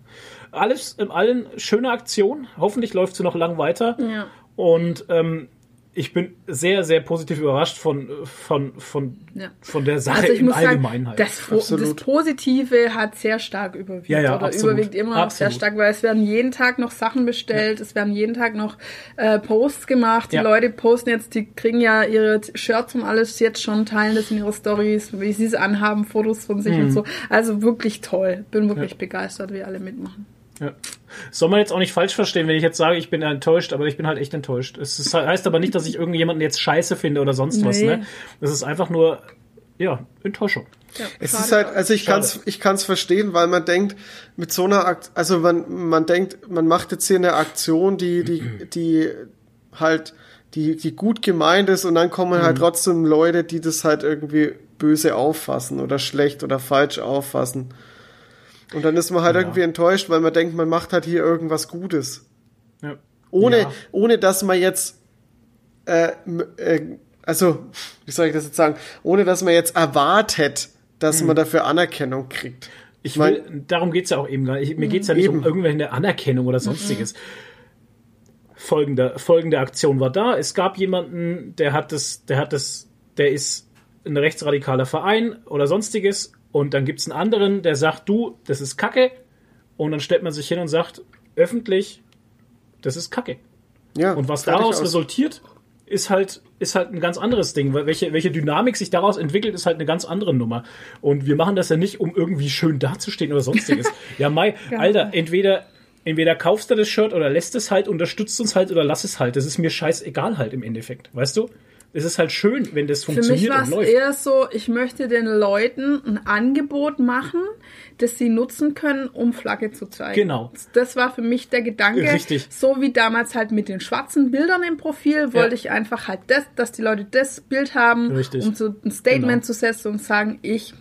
Alles in allen schöne Aktion. Hoffentlich läuft sie noch lang weiter. Ja. Und ähm, ich bin sehr, sehr positiv überrascht von, von, von, Ja. von der Sache Also ich im muss sagen, Allgemeinen halt. das, das. Positive hat sehr stark überwiegt Ja, ja, oder absolut. überwiegt immer noch sehr stark, weil es werden jeden Tag noch Sachen bestellt, es werden jeden Tag noch äh, Posts gemacht. Die Ja. Leute posten jetzt, die kriegen ja ihre Shirts und alles jetzt schon, teilen das in ihre Stories, wie sie es anhaben, Fotos von sich Mhm. und so. Also wirklich toll. Bin wirklich begeistert, wie alle mitmachen. Ja. Soll man jetzt auch nicht falsch verstehen, wenn ich jetzt sage, ich bin enttäuscht, aber ich bin halt echt enttäuscht. Es ist, heißt aber nicht, dass ich irgendjemanden jetzt scheiße finde oder sonst was. Nee. Ne? Das ist einfach nur, ja, Enttäuschung. Ja, Es ist halt, also ich Schade. kann's, ich kann's verstehen, weil man denkt, mit so einer Akt, also man, man denkt, man macht jetzt hier eine Aktion, die, die, die halt, die, die gut gemeint ist und dann kommen Mhm. halt trotzdem Leute, die das halt irgendwie böse auffassen oder schlecht oder falsch auffassen. Und dann ist man halt Ja. irgendwie enttäuscht, weil man denkt, man macht halt hier irgendwas Gutes. Ja. Ohne, Ja. ohne dass man jetzt, äh, äh, also, wie soll ich das jetzt sagen, ohne dass man jetzt erwartet, dass man dafür Anerkennung kriegt. Mhm. Ich mein- will, darum geht's ja auch eben gar nicht. Mir geht's ja nicht Eben. um irgendwelche Anerkennung oder sonstiges. Folgende, folgende Aktion war da. Es gab jemanden, der hat das, der hat das, der ist ein rechtsradikaler Verein oder sonstiges. Und dann gibt's einen anderen, der sagt, du, das ist Kacke. Und dann stellt man sich hin und sagt, öffentlich, das ist Kacke. Ja, Und was daraus aus. resultiert, ist halt, ist halt ein ganz anderes Ding, weil welche, welche Dynamik sich daraus entwickelt, ist halt eine ganz andere Nummer. Und wir machen das ja nicht, um irgendwie schön dazustehen oder sonstiges. ja, Mai, Alter, entweder, entweder kaufst du das Shirt oder lässt es halt, unterstützt uns halt oder lass es halt. Das ist mir scheißegal halt im Endeffekt. Weißt du? Es ist halt schön, wenn das Für mich funktioniert war es läuft. eher so, ich möchte den Leuten ein Angebot machen, das sie nutzen können, um Flagge zu zeigen. Genau. Das war für mich der Gedanke. Richtig. So wie damals halt mit den schwarzen Bildern im Profil, wollte Ja. ich einfach halt das, dass die Leute das Bild haben, Richtig. um so ein Statement Genau. zu setzen und sagen, ich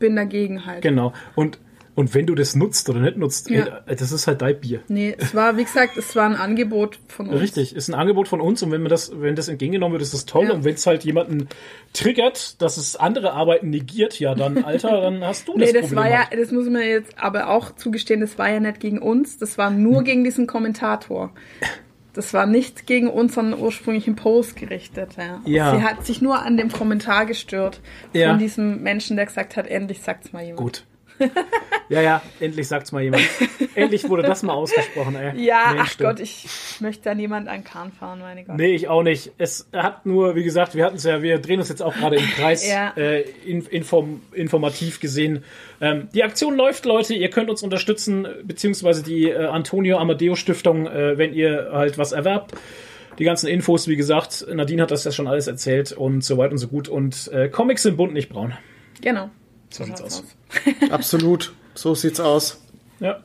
bin dagegen halt. Genau. Und, und wenn du das nutzt oder nicht nutzt, Ja. ey, das ist halt dein Bier. Nee, es war, wie gesagt, es war ein Angebot von uns. Richtig, ist ein Angebot von uns und wenn man das, wenn das entgegengenommen wird, ist das toll. Ja. Und wenn es halt jemanden triggert, dass es andere Arbeiten negiert, ja dann, Alter, dann hast du das Nee, das Problem war ja, halt. das muss man jetzt aber auch zugestehen, das war ja nicht gegen uns, das war nur gegen diesen Kommentator. Das war nicht gegen unseren ursprünglichen Post gerichtet. Ja. Ja. Sie hat sich nur an dem Kommentar gestört Ja. von diesem Menschen, der gesagt hat, endlich sagt's mal jemand. Gut. Ja, ja, endlich sagt's mal jemand. endlich wurde das mal ausgesprochen, ey. Ja, Mensch, ach du. Gott, ich möchte da niemand an Kahn fahren, meine Gott. Nee, ich auch nicht. Es hat nur, wie gesagt, wir hatten es ja, wir drehen uns jetzt auch gerade im Kreis, Ja. äh, in, inform, informativ gesehen. Ähm, die Aktion läuft, Leute. Ihr könnt uns unterstützen, beziehungsweise die äh, Antonio Amadeo Stiftung, äh, wenn ihr halt was erwerbt. Die ganzen Infos, wie gesagt, Nadine hat das ja schon alles erzählt und so weit und so gut. Und äh, Comics sind bunt, nicht braun. Genau. So sieht's aus. Absolut. So sieht's aus. Ja.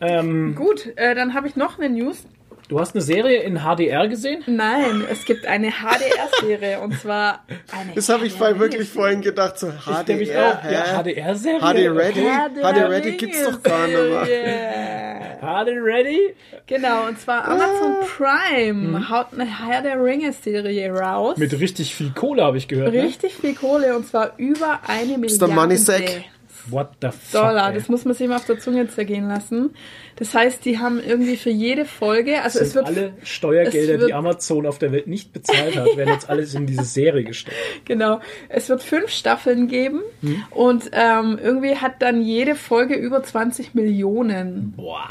Ähm, Gut, äh, dann habe ich noch eine News. Du hast eine Serie in HDR gesehen? Nein, es gibt eine HDR-Serie und zwar eine. Das habe ich vorhin wirklich vorhin gedacht, so HDR, auch. Ja? HDR-Serie? HD Ready? HD Ready gibt's doch gar nicht mehr. HD Ready? Genau, und zwar Amazon Prime haut eine Herr der Ringe-Serie raus. Mit richtig viel Kohle, habe ich gehört. Ne? Richtig viel Kohle und zwar über eine Ist der Milliarde Money Sack? What the fuck? Dollar. ey. Das muss man sich mal auf der Zunge zergehen lassen. Das heißt, die haben irgendwie für jede Folge, also es wird alle Steuergelder, wird- die Amazon auf der Welt nicht bezahlt hat, werden jetzt alles in diese Serie gesteckt. Genau. Es wird fünf Staffeln geben Hm. und ähm, irgendwie hat dann jede Folge über 20 Millionen Boah.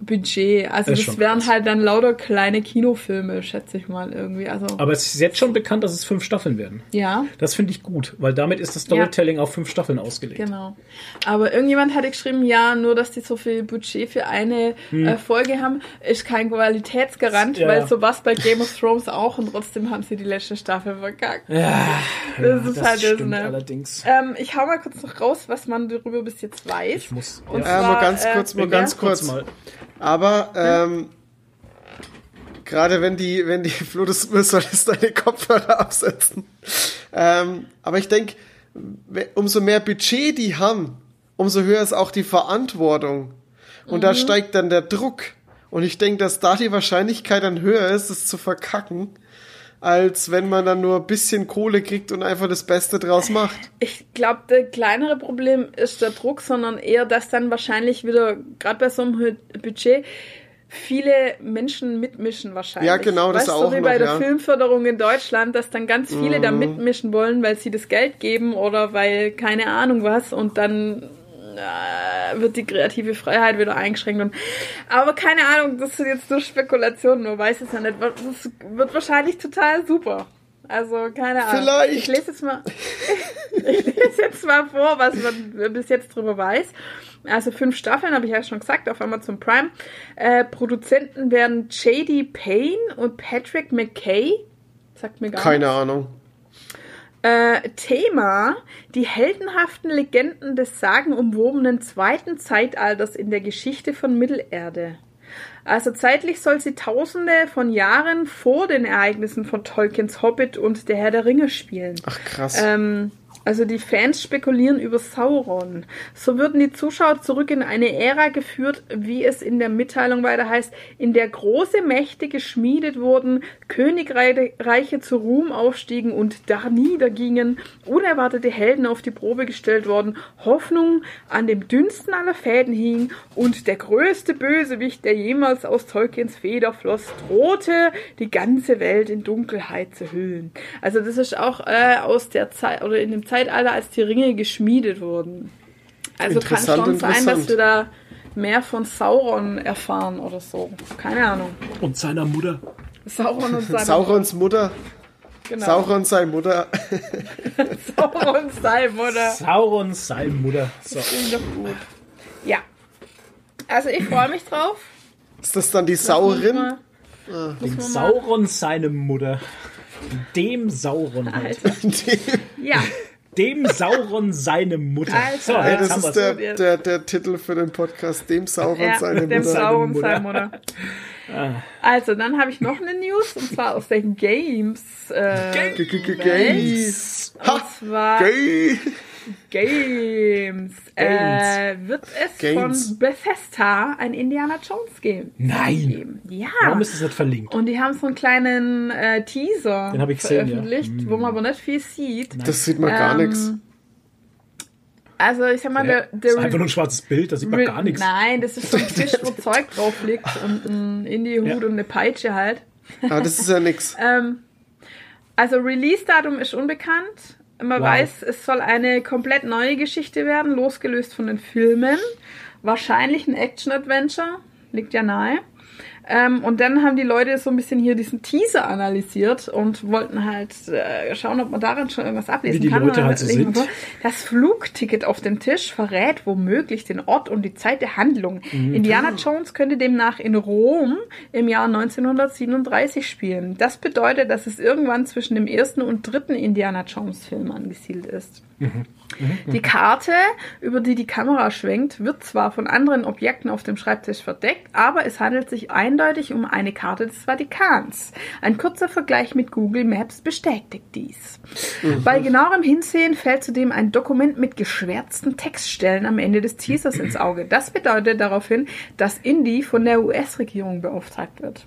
Budget. Also Das das wären krass. halt dann lauter kleine Kinofilme, schätze ich mal irgendwie. Also Aber es ist jetzt schon bekannt, dass es fünf Staffeln werden. ja. Das finde ich gut, weil damit ist das Storytelling auf fünf Staffeln ausgelegt. Genau. Aber irgendjemand hatte geschrieben, ja, nur dass die so viel Budget für eine äh, Folge haben, ist kein Qualitätsgarant, Hm. Ja. weil so was bei Game of Thrones auch und trotzdem haben sie die letzte Staffel verkackt. Ja, Das ist das halt das, stimmt ne? allerdings. Ähm, ich hau mal kurz noch raus, was man darüber bis jetzt weiß. Ich muss. Und ja. Äh, mal ganz äh, kurz, mal ja. ganz kurz kurz. mal. Aber ähm, gerade wenn die, wenn die Flo, das solltest deine Kopfhörer absetzen. Ähm, aber ich denke, umso mehr Budget die haben, umso höher ist auch die Verantwortung. Und Mhm. da steigt dann der Druck. Und ich denke, dass da die Wahrscheinlichkeit dann höher ist, es zu verkacken, als wenn man dann nur ein bisschen Kohle kriegt und einfach das Beste draus macht. Ich glaube, das kleinere Problem ist der Druck, sondern eher, dass dann wahrscheinlich wieder, gerade bei so einem Budget, viele Menschen mitmischen wahrscheinlich. Ja, genau, das weißt, auch So wie noch, bei der ja. Mhm. Filmförderung in Deutschland, dass dann ganz viele da mitmischen wollen, weil sie das Geld geben oder weil keine Ahnung was und dann äh, wird die kreative Freiheit wieder eingeschränkt. Und, aber keine Ahnung, das sind jetzt nur Spekulationen, man weiß es ja nicht. Das wird wahrscheinlich total super. Also, keine Ahnung. Vielleicht. Ich lese jetzt mal, ich lese jetzt mal vor, was man bis jetzt drüber weiß. Also fünf Staffeln, habe ich ja schon gesagt, auf Amazon Prime. Äh, Produzenten werden J.D. Payne und Patrick McKay. Sagt mir gar Keine nichts. Ahnung. Äh, Thema: Die heldenhaften Legenden des sagenumwobenen zweiten Zeitalters in der Geschichte von Mittelerde. Also zeitlich soll sie tausende von Jahren vor den Ereignissen von Tolkiens Hobbit und der Herr der Ringe spielen. Ach krass. Ähm, also die Fans spekulieren über Sauron. So würden die Zuschauer zurück in eine Ära geführt, wie es in der Mitteilung weiter heißt, in der große Mächte geschmiedet wurden, Königreiche zu Ruhm aufstiegen und da niedergingen, unerwartete Helden auf die Probe gestellt worden, Hoffnung an dem dünnsten aller Fäden hing und der größte Bösewicht, der jemals aus Tolkiens Feder floss, drohte, die ganze Welt in Dunkelheit zu hüllen. Also das ist auch äh, aus der Zeit oder in dem Zeitalter, als die Ringe geschmiedet wurden. Also kann schon sein, dass wir da mehr von Sauron erfahren oder so. Keine Ahnung. Und seiner Mutter. Sauron und seine Saurons Mutter. genau. Sauron seine Mutter. Sauron seine Mutter. Sauron, seine Mutter. So. Klingt doch gut. Ja. Also ich freue mich drauf. Ist das dann die Saurin? Dem mal- Sauron, seine Mutter. Dem Sauron halt. Alter. Ja. Dem Sauron, seine Mutter. Alter. Ja, das ist der, der, der Titel für den Podcast. Dem Sauron ja seine dem Mutter. Sauron Mutter. seine Mutter. Also, dann habe ich noch eine News und zwar aus der Games. Äh, G- g- g- Welt. Games. Und Ha! zwar Gay. Games. Äh, wird es Games. von Bethesda ein Indiana Jones Game Nein. geben? Ja. Warum ist es nicht verlinkt? Und die haben so einen kleinen äh, Teaser Den ich gesehen, ja. veröffentlicht, wo man aber nicht viel sieht. Das sieht man gar Ähm, nichts. Also ich sag mal, Ja, der, der ist einfach nur ein schwarzes Bild, da sieht man gar nichts. Nein, das ist so ein Tisch, wo Zeug drauf liegt und ein Indie-Hut Ja. und eine Peitsche halt. Aber das ist ja nix. Ähm, also Release-Datum ist unbekannt. Man Wow. weiß, es soll eine komplett neue Geschichte werden, losgelöst von den Filmen. Wahrscheinlich ein Action-Adventure, liegt ja nahe. Ähm, und dann haben die Leute so ein bisschen hier diesen Teaser analysiert und wollten halt äh, schauen, ob man daran schon irgendwas ablesen Wie die kann. Leute halt so sind. Das Flugticket auf dem Tisch verrät womöglich den Ort und die Zeit der Handlung. Mhm. Indiana Jones könnte demnach in Rom im Jahr 1937 spielen. Das bedeutet, dass es irgendwann zwischen dem ersten und dritten Indiana Jones Film angesiedelt ist. Die Karte, über die die Kamera schwenkt, wird zwar von anderen Objekten auf dem Schreibtisch verdeckt, aber es handelt sich eindeutig um eine Karte des Vatikans. Ein kurzer Vergleich mit Google Maps bestätigt dies. Bei genauerem Hinsehen fällt zudem ein Dokument mit geschwärzten Textstellen am Ende des Teasers ins Auge. Das bedeutet daraufhin, dass Indy von der US-Regierung beauftragt wird.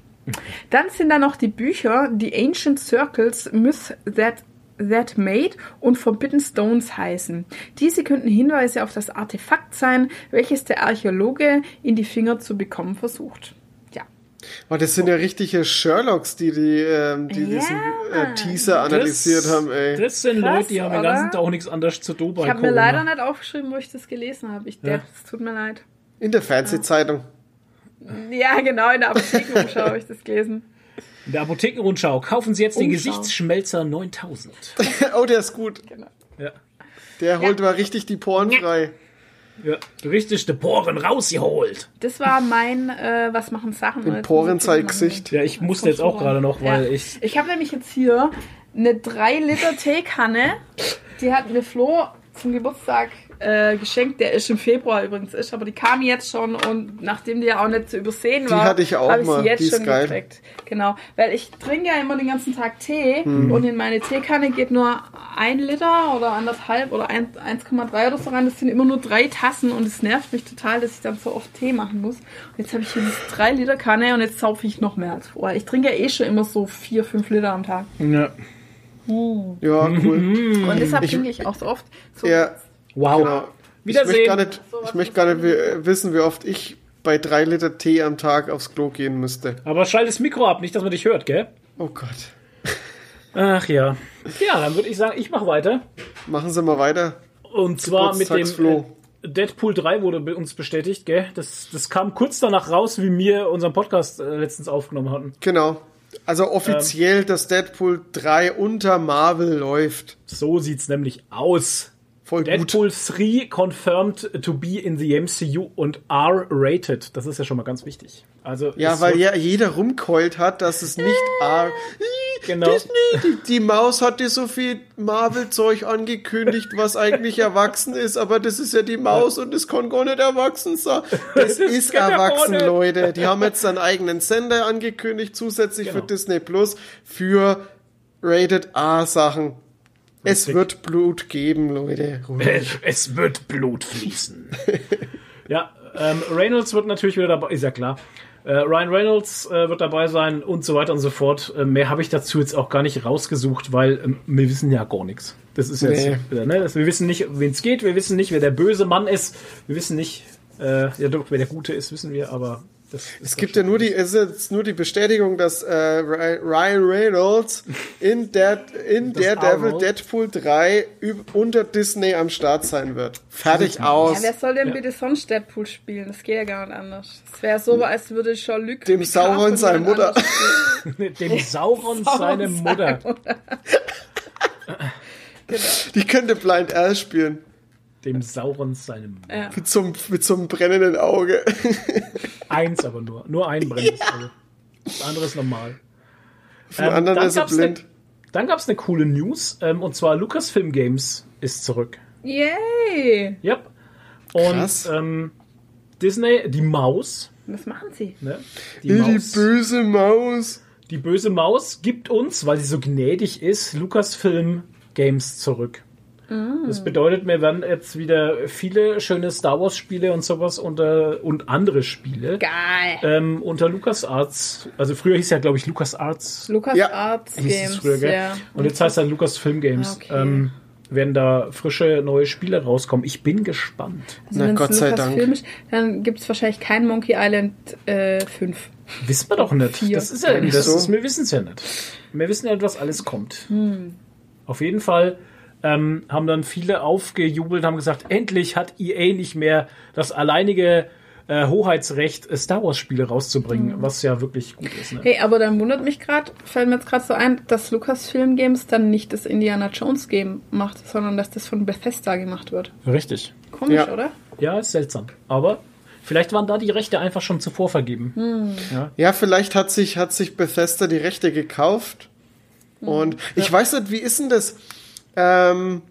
Dann sind da noch die Bücher The Ancient Circles Myth That That Made und Forbidden Stones heißen. Diese könnten Hinweise auf das Artefakt sein, welches der Archäologe in die Finger zu bekommen versucht. Ja. Oh, das sind ja richtige Sherlocks, die, die, ähm, die Ja, diesen äh. Teaser analysiert haben, ey. Das sind Krass, Leute, die haben den oder? ganzen Tag auch nichts anderes zu tun bei Ich habe mir leider nicht aufgeschrieben, wo ich das gelesen habe. Ich, Ja. Es tut mir leid. In der Fernsehzeitung. Ja, genau, in der Apothekenumschau habe ich das gelesen. In der Apothekenrundschau kaufen Sie jetzt den Umschau. Gesichtsschmelzer 9000. oh, der ist gut. Genau. Ja. Der holt mal richtig die Poren frei. Ja, richtig die Poren rausgeholt. Das war mein äh, Was machen Sachen? Im Porenzeitgesicht. Ja, ich musste jetzt auch gerade noch, weil ja. ich. Ich habe nämlich jetzt hier eine 3 Liter Teekanne. Die hat mir Flo zum Geburtstag äh, geschenkt. Der ist im Februar übrigens ist, aber die kam jetzt schon und nachdem die ja auch nicht zu übersehen Die war, hatte ich auch habe ich mal. sie jetzt Die ist schon geil. gekriegt. Genau, weil ich trinke ja immer den ganzen Tag Tee Hm. und in meine Teekanne geht nur ein Liter oder anderthalb oder ein- 1,3 oder so rein. Das sind immer nur drei Tassen und es nervt mich total, dass ich dann so oft Tee machen muss. Und jetzt habe ich hier diese 3 Liter Kanne und jetzt saufe ich noch mehr als vorher. Ich trinke ja eh schon immer so 4, 5 Liter am Tag. Ja. Ja, cool. Und deshalb Ich- ich auch so oft. So Ja, Wow. genau. Ich Wiedersehen. möchte gar nicht, ich möchte gar nicht wi- wissen, wie oft ich bei drei Liter Tee am Tag aufs Klo gehen müsste. Aber schalt das Mikro ab, nicht, dass man dich hört, gell? Oh Gott. Ach ja. Ja, dann würde ich sagen, ich mache weiter. Machen Sie mal weiter. Und zwar mit dem Geburtstagsflo. äh, Deadpool 3 wurde bei uns bestätigt, gell? Das, das kam kurz danach raus, wie wir unseren Podcast äh, letztens aufgenommen hatten. Genau. Also offiziell, dass Deadpool 3 unter Marvel läuft. So sieht's nämlich aus. Voll gut. Deadpool 3 confirmed to be in the MCU und R-rated. Das ist ja schon mal ganz wichtig. Also Ja, weil ja jeder rumkeult hat, dass es nicht R. Genau. Disney, die, die Maus hat dir so viel Marvel-Zeug angekündigt, was eigentlich erwachsen ist, aber das ist ja die Maus und das kann gar nicht erwachsen sein. Das ist erwachsen, nicht. Leute. Die haben jetzt einen eigenen Sender angekündigt, zusätzlich für Genau. Disney Plus, für Rated R-Sachen. Es wird Blut geben, Leute. Es, es wird Blut fließen. ja, ähm, Reynolds wird natürlich wieder dabei, ist ja klar. Äh, Ryan Reynolds äh, wird dabei sein und so weiter und so fort. Äh, mehr habe ich dazu jetzt auch gar nicht rausgesucht, weil ähm, wir wissen ja gar nichts. Das ist jetzt, Nee. wieder, ne? das, wir wissen nicht, wen es geht, wir wissen nicht, wer der böse Mann ist, wir wissen nicht, äh, ja doch, wer der Gute ist, wissen wir, aber Es gibt ja nur die, es ist jetzt nur die Bestätigung, dass äh, Ry- Ryan Reynolds in, der, in Daredevil. Deadpool 3 üb- unter Disney am Start sein wird. Fertig aus. Ja, wer soll denn Ja. bitte sonst Deadpool spielen? Das geht ja gar nicht anders. Es wäre so, als würde Jean-Luc Dem Picard Sauron seine Mutter. dem Sauron Sauron seine Mutter. Die könnte Blind Al spielen. Dem Sauron seine Mutter. Ja. Mit so, einem, mit so einem brennenden Auge. Eins aber nur. Nur ein brennendes Auge. Das andere ist normal. Von anderen dann ist er gab's ne- blind. Dann gab es eine coole News, ähm, und zwar Lucasfilm Games ist zurück. Yay! Yep. Und Krass. ähm, Disney, die Maus, Was machen sie? ne? Die, Die, Maus böse Maus. die böse Maus gibt uns, weil sie so gnädig ist, Lucasfilm Games zurück. Das bedeutet, wir werden jetzt wieder viele schöne Star Wars Spiele und sowas unter und andere Spiele Geil! ähm, unter LucasArts, also früher hieß ja glaube ich LucasArts Lukas Ja. Arts hieß es Games. früher, gell? ja. Und jetzt heißt es dann Lucasfilm Games. Ah, okay. Ähm, werden da frische neue Spiele rauskommen. Ich bin gespannt. Also Na, Gott sei Dank. Ist, dann gibt es wahrscheinlich kein Monkey Island äh, 5. Wissen wir doch nicht. Vier. Das ist ja Nicht das so. ist, wir wissen es ja nicht. Wir wissen ja nicht, was alles kommt. Hm. Auf jeden Fall ähm, haben dann viele aufgejubelt, haben gesagt, endlich hat EA nicht mehr das alleinige äh, Hoheitsrecht, äh, Star Wars Spiele rauszubringen, was ja wirklich gut ist. Ne? Hey, aber dann wundert mich gerade, fällt mir jetzt gerade so ein, dass Lucasfilm Games dann nicht das Indiana Jones Game macht, sondern dass das von Bethesda gemacht wird. Richtig. Komisch, Ja. oder? Ja, ist seltsam. Aber vielleicht waren da die Rechte einfach schon zuvor vergeben. Ja, vielleicht hat sich, hat sich Bethesda die Rechte gekauft. Und ich weiß nicht, wie ist denn das? Ähm,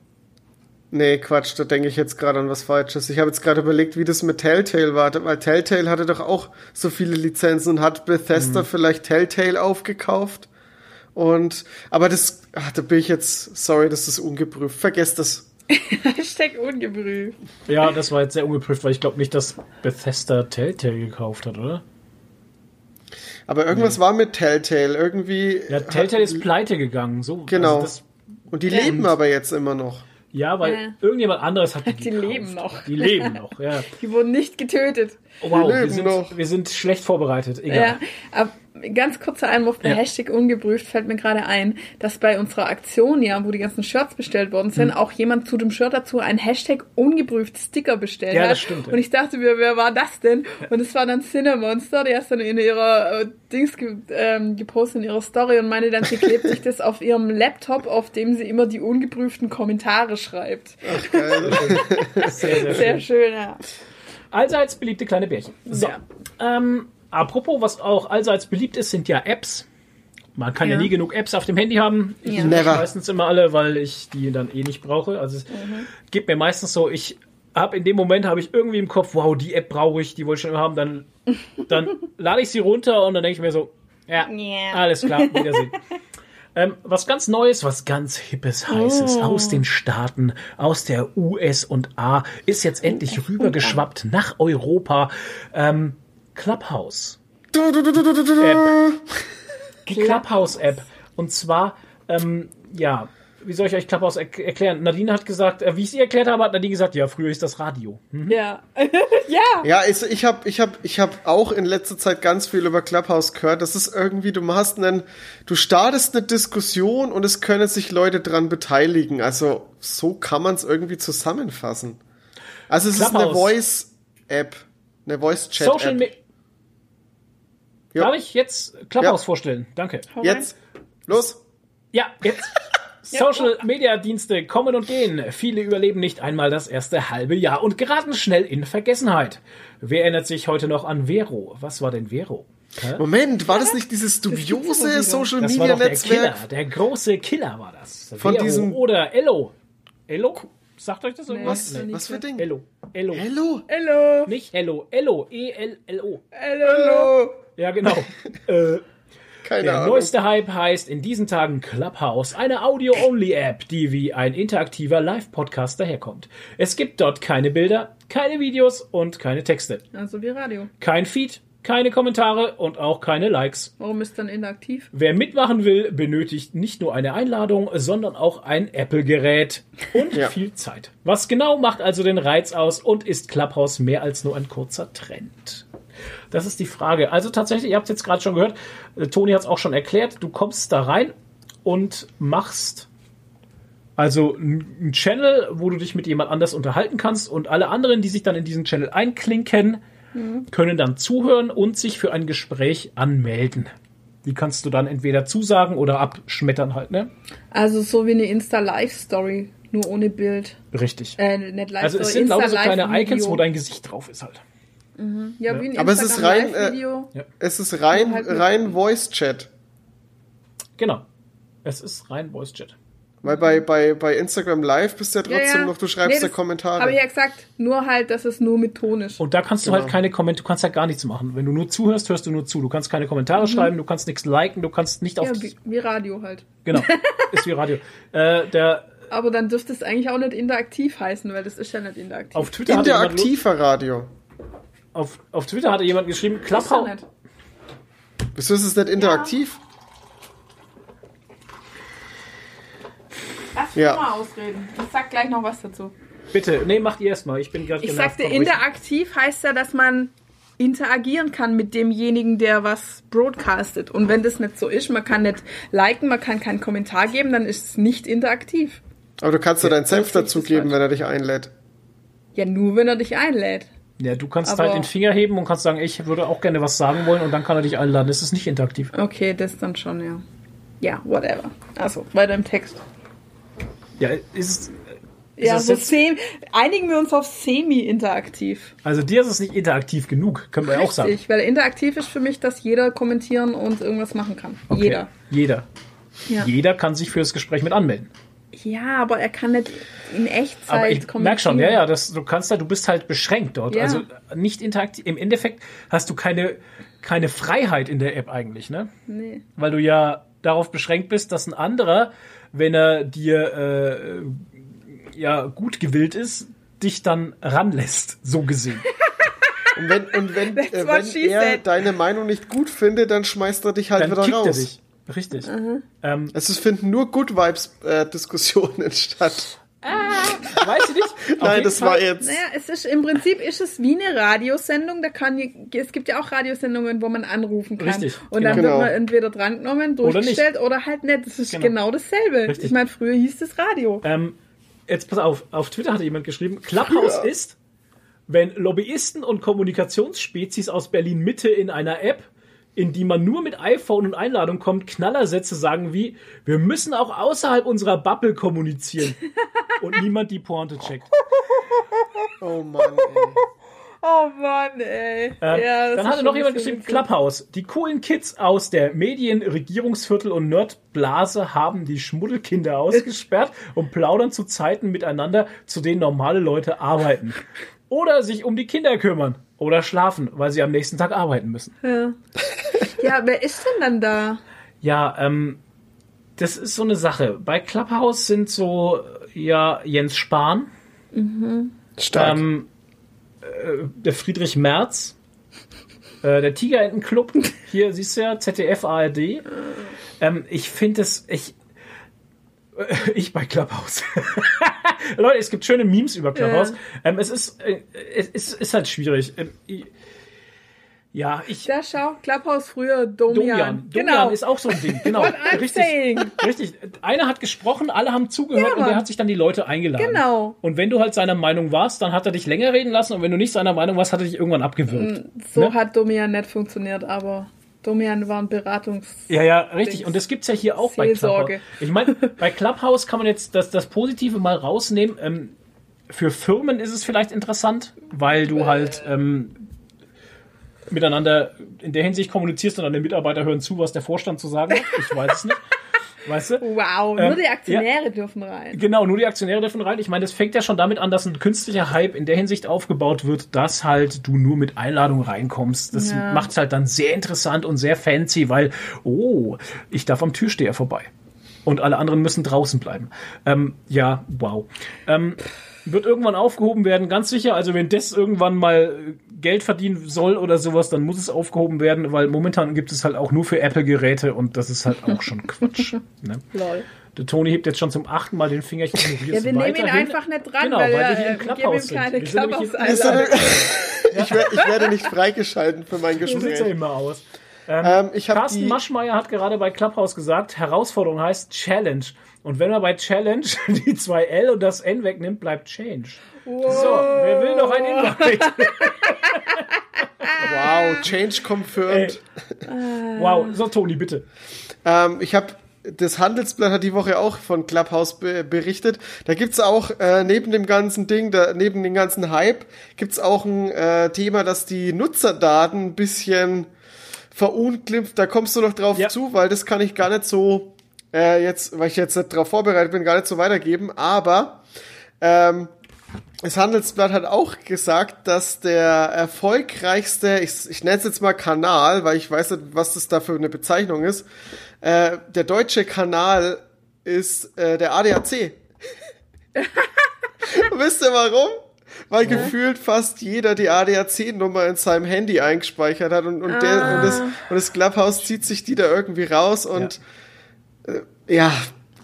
nee, Quatsch, da denke ich jetzt gerade an was Falsches. Ich habe jetzt gerade überlegt, wie das mit Telltale war, weil Telltale hatte doch auch so viele Lizenzen und hat Bethesda vielleicht Telltale aufgekauft. Und, aber das, ach, da bin ich jetzt, sorry, das ist ungeprüft. Vergesst das. Hashtag ungeprüft. Ja, das war jetzt sehr ungeprüft, weil ich glaube nicht, dass Bethesda Telltale gekauft hat, oder? Aber irgendwas war mit Telltale, irgendwie. Ja, Telltale ist pleite gegangen. So, Genau. Also das, Und die leben aber jetzt immer noch. ja, weil Ja. irgendjemand anderes hat die Die gekauft. leben noch. Die leben noch, ja. Die wurden nicht getötet. Oh, wow, leben wir sind, noch. wir sind schlecht vorbereitet. Egal. Ja, aber ganz kurzer Einwurf bei Ja. Hashtag ungeprüft fällt mir gerade ein, dass bei unserer Aktion, ja, wo die ganzen Shirts bestellt worden sind, Hm. auch jemand zu dem Shirt dazu ein Hashtag ungeprüft Sticker bestellt Ja, hat. das stimmt, ja. Und ich dachte mir, wer war das denn? Und es war dann Cinemonster, die hat dann in ihrer äh, Dings ge ähm, gepostet in ihrer Story und meinte dann, sie klebt sich das auf ihrem Laptop, auf dem sie immer die ungeprüften Kommentare schreibt. Sehr, sehr Sehr schön. schön, ja. Allseits beliebte kleine Bärchen. So. Ja. Ähm, apropos, was auch allseits beliebt ist, sind ja Apps. Man kann ja, Ja. nie genug Apps auf dem Handy haben. Ich Ja. Never. meistens immer alle, weil ich die dann eh nicht brauche. Also es Mhm. gibt mir meistens so, ich habe in dem Moment habe ich irgendwie im Kopf, wow, die App brauche ich, die wollte ich schon immer haben. Dann, dann lade ich sie runter und dann denke ich mir so, ja, Ja. alles klar, Wiedersehen. Ähm, was ganz Neues, was ganz Hippes, Heißes Oh. aus den Staaten, aus der US und A, ist jetzt endlich rübergeschwappt nach Europa. Ähm, Clubhouse. App. Clubhouse-App. Und zwar, ähm, ja, wie soll ich euch Clubhouse er erklären? Nadine hat gesagt, äh, wie ich sie erklärt habe, hat Nadine gesagt, ja, früher ist das Radio. Hm? Ja. ja. Ja, ich, ich habe ich hab, ich hab auch in letzter Zeit ganz viel über Clubhouse gehört. Das ist irgendwie, du machst einen, du startest eine Diskussion und es können sich Leute dran beteiligen. Also so kann man es irgendwie zusammenfassen. Also es ist eine Clubhouse. Voice-App, eine Voice-Chat-App. Ja. Darf ich jetzt Clubhouse Ja. vorstellen? Danke. Jetzt, los. Ja, jetzt. Social Media Dienste kommen und gehen. Viele überleben nicht einmal das erste halbe Jahr und geraten schnell in Vergessenheit. Wer erinnert sich heute noch an Vero? Was war denn Vero? Hä? Moment, war das nicht dieses dubiose. Social Das war Media doch der Netzwerk? Killer, der große Killer war das. Von Vero diesem- oder Ello. Ello? Sagt euch das irgendwas? Was, Nee. was für Ding? Ello. Ello. Hello. Hallo. Nicht Hello. Ello. E E-L-L-O. Hallo. Ja, genau. äh, Keine Der Ahnung. neueste Hype heißt in diesen Tagen Clubhouse, eine Audio-Only-App, die wie ein interaktiver Live-Podcast daherkommt. Es gibt dort keine Bilder, keine Videos und keine Texte. Also wie Radio. Kein Feed, keine Kommentare und auch keine Likes. Warum ist dann interaktiv? Wer mitmachen will, benötigt nicht nur eine Einladung, sondern auch ein Apple-Gerät und Ja. viel Zeit. Was genau macht also den Reiz aus und ist Clubhouse mehr als nur ein kurzer Trend? Das ist die Frage. Also tatsächlich, ihr habt es jetzt gerade schon gehört, äh, Toni hat es auch schon erklärt, du kommst da rein und machst also einen Channel, wo du dich mit jemand anders unterhalten kannst und alle anderen, die sich dann in diesen Channel einklinken, können dann zuhören und sich für ein Gespräch anmelden. Die kannst du dann entweder zusagen oder abschmettern halt, ne? Also so wie eine Insta-Live-Story, nur ohne Bild. Richtig. Äh, nicht Live-Story, Also es sind lauter so kleine. Icons, wo dein Gesicht drauf ist halt. Ja, wie ein Aber es ist rein, äh. Es ist rein, Halt rein Voice-Chat. Genau. Es ist rein Voice Chat. Weil bei, bei, bei Instagram Live bist du ja trotzdem noch, du schreibst ja das Kommentare. Habe ich ja gesagt, nur halt, dass es nur mit Ton ist. Und da kannst du Genau. halt keine Kommentare, du kannst halt gar nichts machen. Wenn du nur zuhörst, hörst du nur zu. Du kannst keine Kommentare schreiben, du kannst nichts liken, du kannst nicht auf. Mhm. ja, wie, wie Radio halt. genau. Ist wie Radio. Äh, der, Aber dann dürfte es eigentlich auch nicht interaktiv heißen, weil das ist ja nicht interaktiv. auf Twitter Interaktiver Radio. auf, auf Twitter hatte jemand geschrieben, ist ja Clubhouse, nicht. Wieso ist es nicht interaktiv? Lass Ja. mich mal ausreden. Ich sag gleich noch was dazu. bitte, nee, macht ihr erstmal. Ich bin gerade Ich sagte, interaktiv heißt ja, dass man interagieren kann mit demjenigen, der was broadcastet. Und wenn das nicht so ist, man kann nicht liken, man kann keinen Kommentar geben, dann ist es nicht interaktiv. Aber du kannst ja deinen Senf dazugeben, wenn er dich einlädt. Ja, nur wenn er dich einlädt. Ja, du kannst Aber- halt den Finger heben und kannst sagen, ich würde auch gerne was sagen wollen und dann kann er dich einladen. Das ist nicht interaktiv. Okay, das dann schon, ja. Ja, whatever. Also, weiter im Text. Ja, ist, ist Ja, es so jetzt, sem einigen wir uns auf semi-interaktiv. also dir ist es nicht interaktiv genug, können wir ja auch sagen. Richtig, weil interaktiv ist für mich, dass jeder kommentieren und irgendwas machen kann. Okay. Jeder. Jeder. Ja. Jeder kann sich für das Gespräch mit anmelden. ja, aber er kann nicht in Echtzeit Aber ich merk kommentieren. schon, ja, ja, das, du kannst da, du bist halt beschränkt dort. Ja. Also nicht interaktiv. Im Endeffekt hast du keine, keine Freiheit in der App eigentlich, ne? Nee. Weil du ja darauf beschränkt bist, dass ein anderer, wenn er dir äh, ja gut gewillt ist, dich dann ranlässt, so gesehen. Und wenn, und wenn, äh, wenn er said. deine Meinung nicht gut findet, dann schmeißt er dich halt Dann wieder kickt raus. er dich. Richtig. Ähm, Es finden nur Good Vibes äh, Diskussionen statt. weiß ich nicht. Nein, das Fall- war jetzt. Naja, es ist im Prinzip ist es wie eine Radiosendung. Da kann es gibt ja auch Radiosendungen, wo man anrufen kann. Richtig, Und dann genau. wird man entweder drangenommen, Oder durchgestellt oder, halt nicht. Das ist Genau. genau, dasselbe. Richtig. Ich meine, früher hieß es Radio. Ähm, jetzt pass auf, auf Twitter hatte jemand geschrieben, Clubhouse ist, wenn Lobbyisten und Kommunikationsspezies aus Berlin Mitte in einer App, in die man nur mit iPhone und Einladung kommt, Knallersätze sagen wie, wir müssen auch außerhalb unserer Bubble kommunizieren. und niemand die Pointe checkt. Oh Mann, ey. Oh Mann, ey. Ähm, Ja, dann hatte noch jemand geschrieben, witzig. Clubhouse. Die coolen Kids aus der Medien-, Regierungsviertel und Nerdblase haben die Schmuddelkinder ausgesperrt und plaudern zu Zeiten miteinander, zu denen normale Leute arbeiten. Oder sich um die Kinder kümmern. Oder schlafen, weil sie am nächsten Tag arbeiten müssen. Ja, wer ist denn dann da? Ja, ähm, das ist so eine Sache. Bei Clubhouse sind so, ja, Jens Spahn, Stark. ähm, äh, der Friedrich Merz, äh, der Tigerentenclub, hier siehst du ja, ZDF, ARD. Ähm, ich finde es, ich, äh, ich bei Clubhouse. Leute, es gibt schöne Memes über Clubhouse. Ja. Ähm, es ist, äh, es ist, ist halt schwierig. Ähm, ich, ja, ich, Da schau, Clubhouse früher Domian. Domian. Domian Genau. ist auch so ein Ding. Genau. Richtig. Richtig. Einer hat gesprochen, alle haben zugehört Ja, und der hat sich dann die Leute eingeladen. Genau. Und wenn du halt seiner Meinung warst, dann hat er dich länger reden lassen und wenn du nicht seiner Meinung warst, hat er dich irgendwann abgewürgt. So Ne? hat Domian nicht funktioniert, aber Domian war ein Beratungs... Ja, ja, richtig. Dings. Und das gibt's ja hier auch bei Seelsorge. Clubhouse. Ich meine, bei Clubhouse kann man jetzt das, das Positive mal rausnehmen. Ähm, für Firmen ist es vielleicht interessant, weil du halt ähm, miteinander in der Hinsicht kommunizierst und deine Mitarbeiter hören zu, was der Vorstand zu sagen hat. Ich weiß es nicht. Weißt du? Wow, Ähm, nur die Aktionäre dürfen rein. Genau, nur die Aktionäre dürfen rein. Ich meine, das fängt ja schon damit an, dass ein künstlicher Hype in der Hinsicht aufgebaut wird, dass halt du nur mit Einladung reinkommst. Das Ja. macht's halt dann sehr interessant und sehr fancy, weil, oh, ich darf am Türsteher vorbei. Und alle anderen müssen draußen bleiben. Ähm, ja, wow. Ähm, wird irgendwann aufgehoben werden, ganz sicher. Also wenn das irgendwann mal äh, Geld verdienen soll oder sowas, dann muss es aufgehoben werden, weil momentan gibt es halt auch nur für Apple-Geräte und das ist halt auch schon Quatsch. Ne? Lol. Der Toni hebt jetzt schon zum achten Mal den Finger. Ich ignoriere Ja, wir nehmen ihn einfach nicht dran, Genau, weil, weil wir er, hier im wir Clubhouse geben ihm keine sind. Wir sind ich, ich werde nicht freigeschalten für mein So sieht's ja Gespräch. immer aus. Ähm, ich habe Carsten die. Maschmeyer hat gerade bei Clubhouse gesagt, Herausforderung heißt Challenge. Und wenn man bei Challenge die zwei L und das N wegnimmt, bleibt Change. So, wer will noch ein Invite? Wow, Change confirmed. wow, so Toni, bitte. Ähm, ich habe das Handelsblatt hat die Woche auch von Clubhouse be berichtet. Da gibt's auch äh, neben dem ganzen Ding, da, neben dem ganzen Hype, gibt's auch ein äh, Thema, dass die Nutzerdaten ein bisschen verunglimpft. Da kommst du noch drauf Ja. zu, weil das kann ich gar nicht so äh, jetzt, weil ich jetzt nicht darauf vorbereitet bin, gar nicht so weitergeben. Aber ähm, das Handelsblatt hat auch gesagt, dass der erfolgreichste, ich, ich nenne es jetzt mal Kanal, weil ich weiß nicht, was das da für eine Bezeichnung ist, äh, der deutsche Kanal ist äh, der ADAC. Wisst ihr warum? Weil gefühlt fast jeder die ADAC-Nummer in seinem Handy eingespeichert hat und, und, der, und, das, und das Clubhouse zieht sich die da irgendwie raus und äh, ja,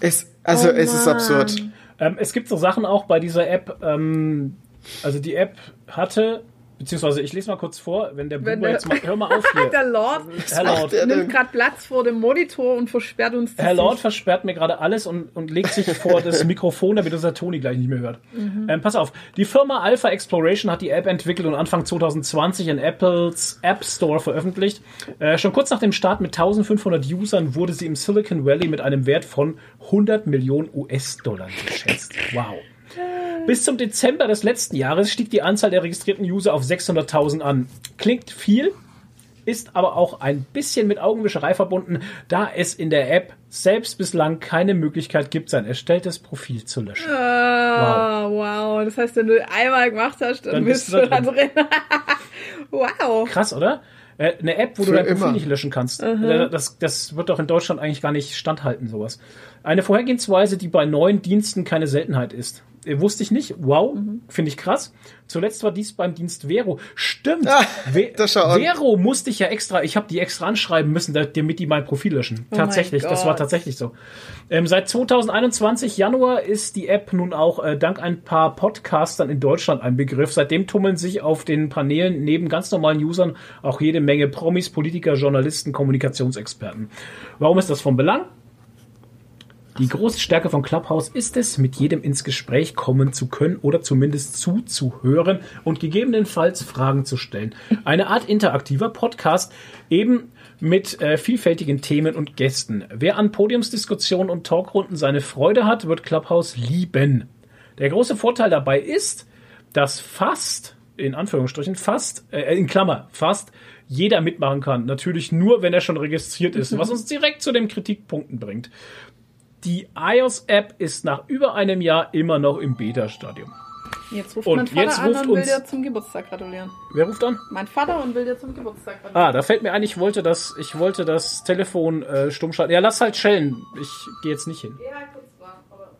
es, also Oh es ist absurd. Ähm, es gibt so Sachen auch bei dieser App, ähm, also die App hatte Beziehungsweise, ich lese mal kurz vor, wenn der Buber jetzt mal, hör mal auf hier. Der Lord Herr Lord, nimmt gerade Platz vor dem Monitor und versperrt uns die Herr Lord Sicht. versperrt mir gerade alles und, und legt sich vor das Mikrofon, damit unser Toni gleich nicht mehr hört. Mhm. Ähm, pass auf, die Firma Alpha Exploration hat die App entwickelt und Anfang 2020 in Apples App Store veröffentlicht. Äh, schon kurz nach dem Start mit 1500 Usern wurde sie im Silicon Valley mit einem Wert von 100 Millionen US-Dollar geschätzt. Wow. Bis zum Dezember des letzten Jahres stieg die Anzahl der registrierten User auf 600.000 an. Klingt viel, ist aber auch ein bisschen mit Augenwischerei verbunden, da es in der App selbst bislang keine Möglichkeit gibt, sein erstelltes Profil zu löschen. Ah, wow. Das heißt, wenn du einmal gemacht hast, dann, Dann bist bist du da da drin. wow. Krass, oder? Äh, Eine App, wo Für du dein Profil immer. nicht löschen kannst. Äh, Das, das wird doch in Deutschland eigentlich gar nicht standhalten, sowas. Eine Vorhergehensweise, die bei neuen Diensten keine Seltenheit ist. Äh, Wusste ich nicht. Wow, finde ich krass. Zuletzt war dies beim Dienst Vero. Stimmt. Ah, das schau an. Vero musste ich ja extra, ich habe die extra anschreiben müssen, da- damit die mein Profil löschen. Oh tatsächlich, das war tatsächlich so. Ähm, seit 2021 Januar ist die App nun auch äh, dank ein paar Podcastern in Deutschland ein Begriff. Seitdem tummeln sich auf den Paneelen neben ganz normalen Usern auch jede Menge Promis, Politiker, Journalisten, Kommunikationsexperten. Warum ist das von Belang? Die große Stärke von Clubhouse ist es, mit jedem ins Gespräch kommen zu können oder zumindest zuzuhören und gegebenenfalls Fragen zu stellen. Eine Art interaktiver Podcast, eben mit äh, vielfältigen Themen und Gästen. Wer an Podiumsdiskussionen und Talkrunden seine Freude hat, wird Clubhouse lieben. Der große Vorteil dabei ist, dass fast, in Anführungsstrichen, fast, äh, in Klammer, fast jeder mitmachen kann. Natürlich nur, wenn er schon registriert ist, was uns direkt zu den Kritikpunkten bringt. Die iOS-App ist nach über einem Jahr immer noch im Beta-Stadium. Jetzt ruft Und mein Vater jetzt an ruft und will uns- dir zum Geburtstag gratulieren. Wer ruft an? Mein Vater und will dir zum Geburtstag gratulieren. Ah, da fällt mir ein, ich wollte das, ich wollte das Telefon äh, stumm schalten. Ja, lass halt schellen. Ich gehe jetzt nicht hin. Geh halt kurz ran, aber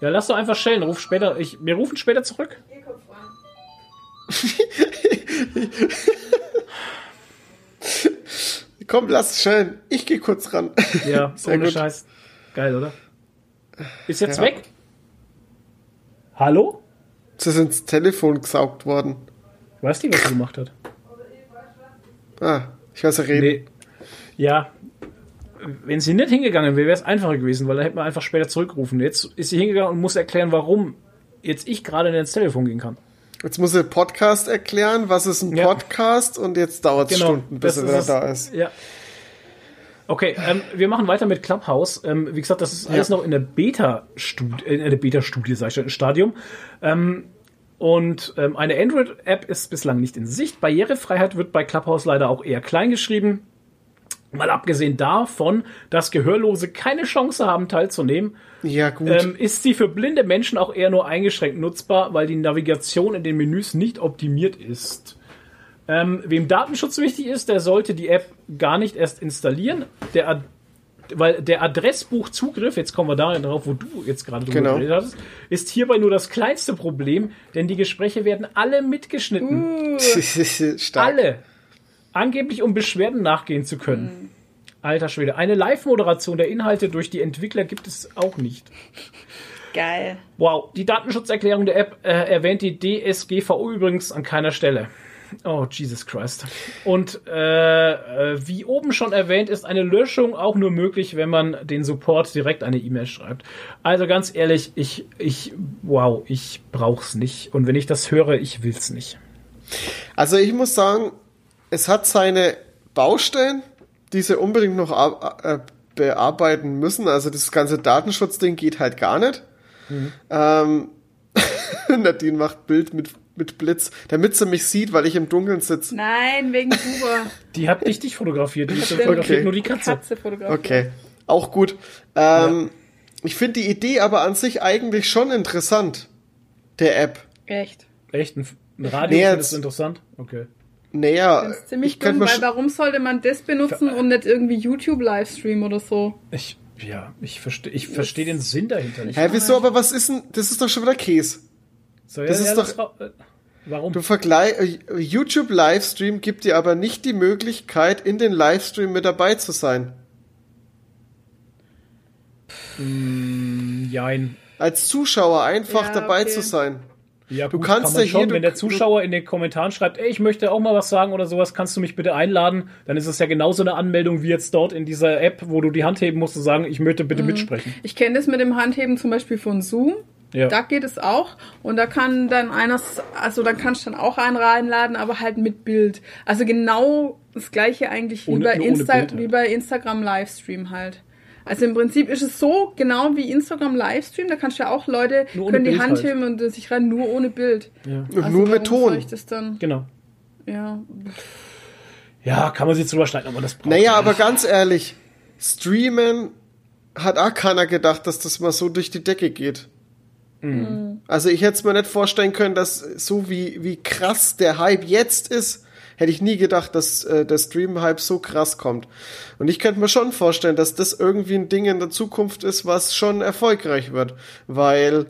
Ja, lass doch einfach schellen. Ruf später. Ich, wir rufen später zurück. geh kurz ran. Komm, lass schön. Ich gehe kurz ran. Ja, Sehr ohne gut. Scheiß. Geil, oder? Ist jetzt Ja. weg? Hallo? Sie sind ins Telefon gesaugt worden. Weißt du, was sie gemacht hat? Ah, ich weiß ja reden. Nee. Ja. Wenn sie nicht hingegangen wäre, wäre es einfacher gewesen, weil da hätte man einfach später zurückrufen. Jetzt ist sie hingegangen und muss erklären, warum jetzt ich gerade nicht ins Telefon gehen kann. Jetzt muss er Podcast erklären, was ist ein Ja. Podcast und jetzt dauert es Stunden, bis er wieder da ist. Ja. Okay, ähm, wir machen weiter mit Clubhouse. Ähm, wie gesagt, das ist alles noch in der Beta-Studie, in der Beta-Studie, sag ich schon, Stadium. Ähm, und ähm, eine Android-App ist bislang nicht in Sicht. Barrierefreiheit wird bei Clubhouse leider auch eher klein geschrieben. Mal abgesehen davon, dass Gehörlose keine Chance haben, teilzunehmen, Ja, gut. ähm, ist sie für blinde Menschen auch eher nur eingeschränkt nutzbar, weil die Navigation in den Menüs nicht optimiert ist. Ähm, wem Datenschutz wichtig ist, der sollte die App gar nicht erst installieren. Der, Ad weil der Adressbuchzugriff, jetzt kommen wir da drauf, wo du jetzt gerade drüber Genau. geredet hast, ist hierbei nur das kleinste Problem, denn die Gespräche werden alle mitgeschnitten. Stark. Alle. Angeblich, um Beschwerden nachgehen zu können. Alter Schwede. Eine Live-Moderation der Inhalte durch die Entwickler gibt es auch nicht. Geil. Wow, die Datenschutzerklärung der App äh, erwähnt die DSGVO übrigens an keiner Stelle. Oh, Jesus Christ. Und äh, äh, wie oben schon erwähnt, ist eine Löschung auch nur möglich, wenn man den Support direkt eine E-Mail schreibt. Also ganz ehrlich, ich, ich, wow, ich brauch's nicht. Und wenn ich das höre, ich will's nicht. Also ich muss sagen, es hat seine Baustellen, die sie unbedingt noch äh, bearbeiten müssen. Also das ganze Datenschutzding geht halt gar nicht. Ähm, Nadine macht Bild mit, mit Blitz, damit sie mich sieht, weil ich im Dunkeln sitze. Nein, wegen Buber. Die hat nicht dich fotografiert, die den- fotografiert Okay. nur die Katze. Katze fotografiert. Okay, auch gut. Ähm, Ich finde die Idee aber an sich eigentlich schon interessant, der App. Echt. Echt? Ein, ein Radio Nee, jetzt- interessant? Okay. Naja, Das ist ziemlich ich könnte dumm, weil warum sollte man das benutzen und nicht irgendwie YouTube-Livestream oder so? Ich, ja, ich verstehe ich versteh den Sinn dahinter nicht. Hä, wieso, aber was ist denn, das ist doch schon wieder Käse. So, das ist doch- ra- äh, Warum? Du vergleich, äh, YouTube Livestream gibt dir aber nicht die Möglichkeit, in den Livestream mit dabei zu sein. Jein. Als Zuschauer einfach Ja, dabei okay. zu sein. Ja, du gut, kannst kann man ja schon, hier, du, wenn der Zuschauer in den Kommentaren schreibt, ey, ich möchte auch mal was sagen oder sowas, kannst du mich bitte einladen, dann ist es ja genauso eine Anmeldung wie jetzt dort in dieser App, wo du die Hand heben musst und sagen, ich möchte Mhm. bitte mitsprechen. Ich kenne das mit dem Handheben zum Beispiel von Zoom. Ja. Da geht es auch. Und da kann dann einer, also da kannst du dann auch einen reinladen, aber halt mit Bild. Also genau das gleiche eigentlich wie, Ohne- bei, nur ohne Insta Bild halt. wie bei Instagram Livestream halt. Also im Prinzip ist es so genau wie Instagram Livestream. Da kannst du ja auch Leute Nur können die Bild Hand halt. heben und sich rein nur ohne Bild. Ja. nur Also mit warum soll Ton. ich das dann? Genau. Ja. Ja, kann man sich drüber streiten, aber das braucht Naja, aber ganz ehrlich, streamen hat auch keiner gedacht, dass das mal so durch die Decke geht. Also ich hätte es mir nicht vorstellen können, dass so wie, wie krass der Hype jetzt ist, hätte ich nie gedacht, dass äh, der Stream-Hype so krass kommt. Und ich könnte mir schon vorstellen, dass das irgendwie ein Ding in der Zukunft ist, was schon erfolgreich wird. Weil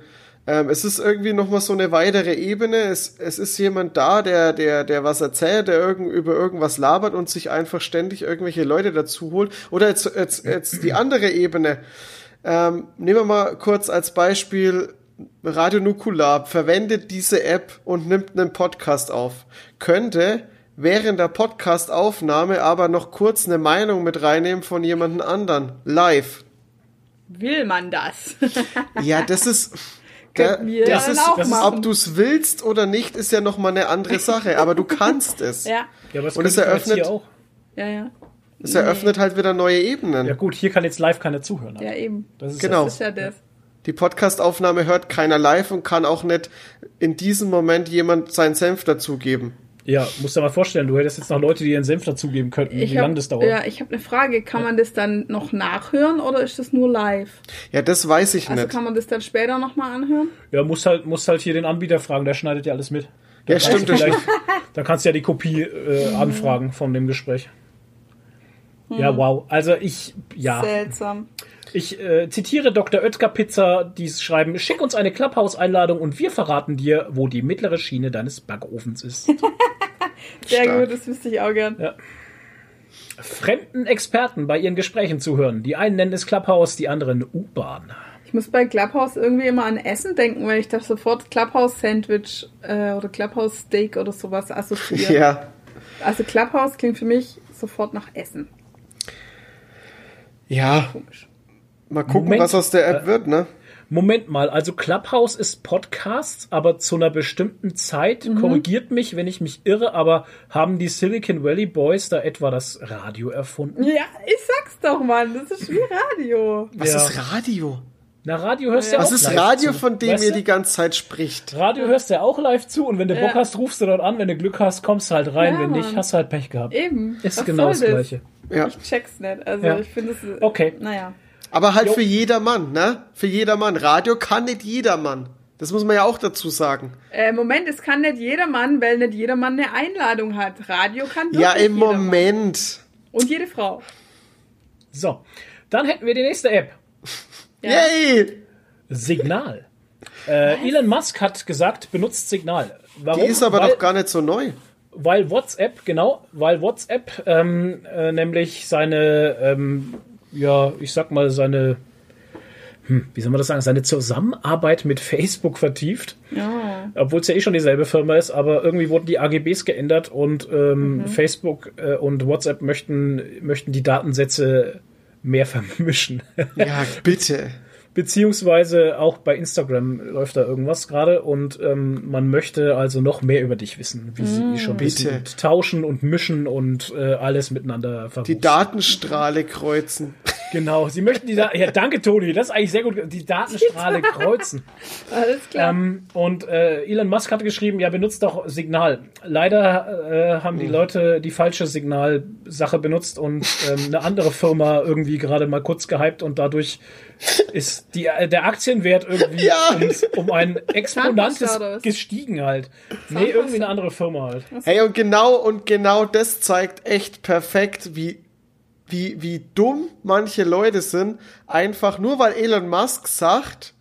ähm, es ist irgendwie nochmal so eine weitere Ebene. Es, es ist jemand da, der, der, der was erzählt, der irgend, über irgendwas labert und sich einfach ständig irgendwelche Leute dazu holt. Oder jetzt, jetzt, jetzt die andere Ebene. Ähm, nehmen wir mal kurz als Beispiel Radio Nukular verwendet diese App und nimmt einen Podcast auf. Könnte während der Podcastaufnahme aber noch kurz eine Meinung mit reinnehmen von jemandem anderen. Live. Will man das? Ja, das ist. Könnten wir das ist, auch das ist ob du es willst oder nicht, ist ja nochmal eine andere Sache. Aber du kannst es. ja, Ja, aber das Und es eröffnet- hier auch. ja, ja. Es eröffnet halt wieder neue Ebenen. Ja gut, hier kann jetzt live keiner zuhören. Ja, eben. Das ist Genau. Das ist ja das. Die Podcastaufnahme hört keiner live und kann auch nicht in diesem Moment jemand seinen Senf dazugeben. Ja, musst dir mal vorstellen, du hättest jetzt noch Leute, die ihren Senf dazugeben könnten. Ich Wie hab, lange das dauert? Ja, ich habe eine Frage. Kann man das dann noch nachhören oder ist das nur live? Ja, das weiß ich Also nicht. kann man das dann später nochmal anhören? Ja, musst halt, musst halt hier den Anbieter fragen, der schneidet ja alles mit. Da Ja, kannst stimmt, du da kannst du ja die Kopie äh, anfragen von dem Gespräch. Ja, wow. Also ich, ja. Seltsam. Ich äh, zitiere Dr. Oetker Pizza, die schreiben, schick uns eine Clubhouse-Einladung und wir verraten dir, wo die mittlere Schiene deines Backofens ist. Sehr Stark. gut, das wüsste ich auch gern. Ja. Fremden Experten bei ihren Gesprächen zuhören. Die einen nennen es Clubhouse, die anderen U-Bahn. Ich muss bei Clubhouse irgendwie immer an Essen denken, weil ich da sofort Clubhouse-Sandwich äh, oder Clubhouse-Steak oder sowas assoziiere. Ja. Also Clubhouse klingt für mich sofort nach Essen. Ja, Komisch. Mal gucken, Moment. was aus der App wird, ne? Moment mal, also Clubhouse ist Podcasts, aber zu einer bestimmten Zeit, Mhm. korrigiert mich, wenn ich mich irre, aber haben die Silicon Valley Boys da etwa das Radio erfunden? Ja, ich sag's doch, Mann. Das ist wie Radio. Was Ja. ist Radio? Na, Radio hörst du ja Was auch ist live Radio, zu. von dem Weißt ihr du? die ganze Zeit spricht? Radio hörst du ja auch live zu und wenn du Ja. Bock hast, rufst du dort an, wenn du Glück hast, kommst du halt rein, Ja, wenn nicht, hast du halt Pech gehabt. Eben. Ist Was genau soll das Gleiche. Ja. Ich check's nicht. Also Ja. ich finde es. Okay. Naja. Aber halt Jo. für jedermann, ne? Für jedermann. Radio kann nicht jedermann. Das muss man ja auch dazu sagen. Äh, Moment, es kann nicht jedermann, weil nicht jedermann eine Einladung hat. Radio kann wirklich Ja, im jedermann. Moment. Und jede Frau. So, dann hätten wir die nächste App. Ja. Yay! Signal. Äh, Elon Musk hat gesagt, benutzt Signal. Warum? Die ist aber weil, doch gar nicht so neu. Weil WhatsApp, genau, weil WhatsApp ähm, äh, nämlich seine, ähm, ja, ich sag mal, seine, hm, wie soll man das sagen, seine Zusammenarbeit mit Facebook vertieft. Ja. Obwohl es ja eh schon dieselbe Firma ist, aber irgendwie wurden die AGBs geändert und ähm, Facebook äh, und WhatsApp möchten, möchten die Datensätze mehr vermischen. Ja, bitte. Beziehungsweise auch bei Instagram läuft da irgendwas gerade und ähm, man möchte also noch mehr über dich wissen, wie sie schon wissen. Bitte. Und tauschen und mischen und äh, alles miteinander Die verwursten. Datenstrahle kreuzen. Genau, sie möchten die da Ja, danke Toni, das ist eigentlich sehr gut. Die Datenstrahle kreuzen. Alles klar. Ähm, und äh, Elon Musk hatte geschrieben, ja, benutzt doch Signal. Leider äh, haben die Leute die falsche Signalsache benutzt und ähm, eine andere Firma irgendwie gerade mal kurz gehypt und dadurch ist die, äh, der Aktienwert irgendwie Ja. um, um ein Exponantes was? gestiegen halt. Nee, irgendwie eine andere Firma halt. Hey, und genau, und genau das zeigt echt perfekt, wie, wie, wie dumm manche Leute sind. Einfach nur weil Elon Musk sagt,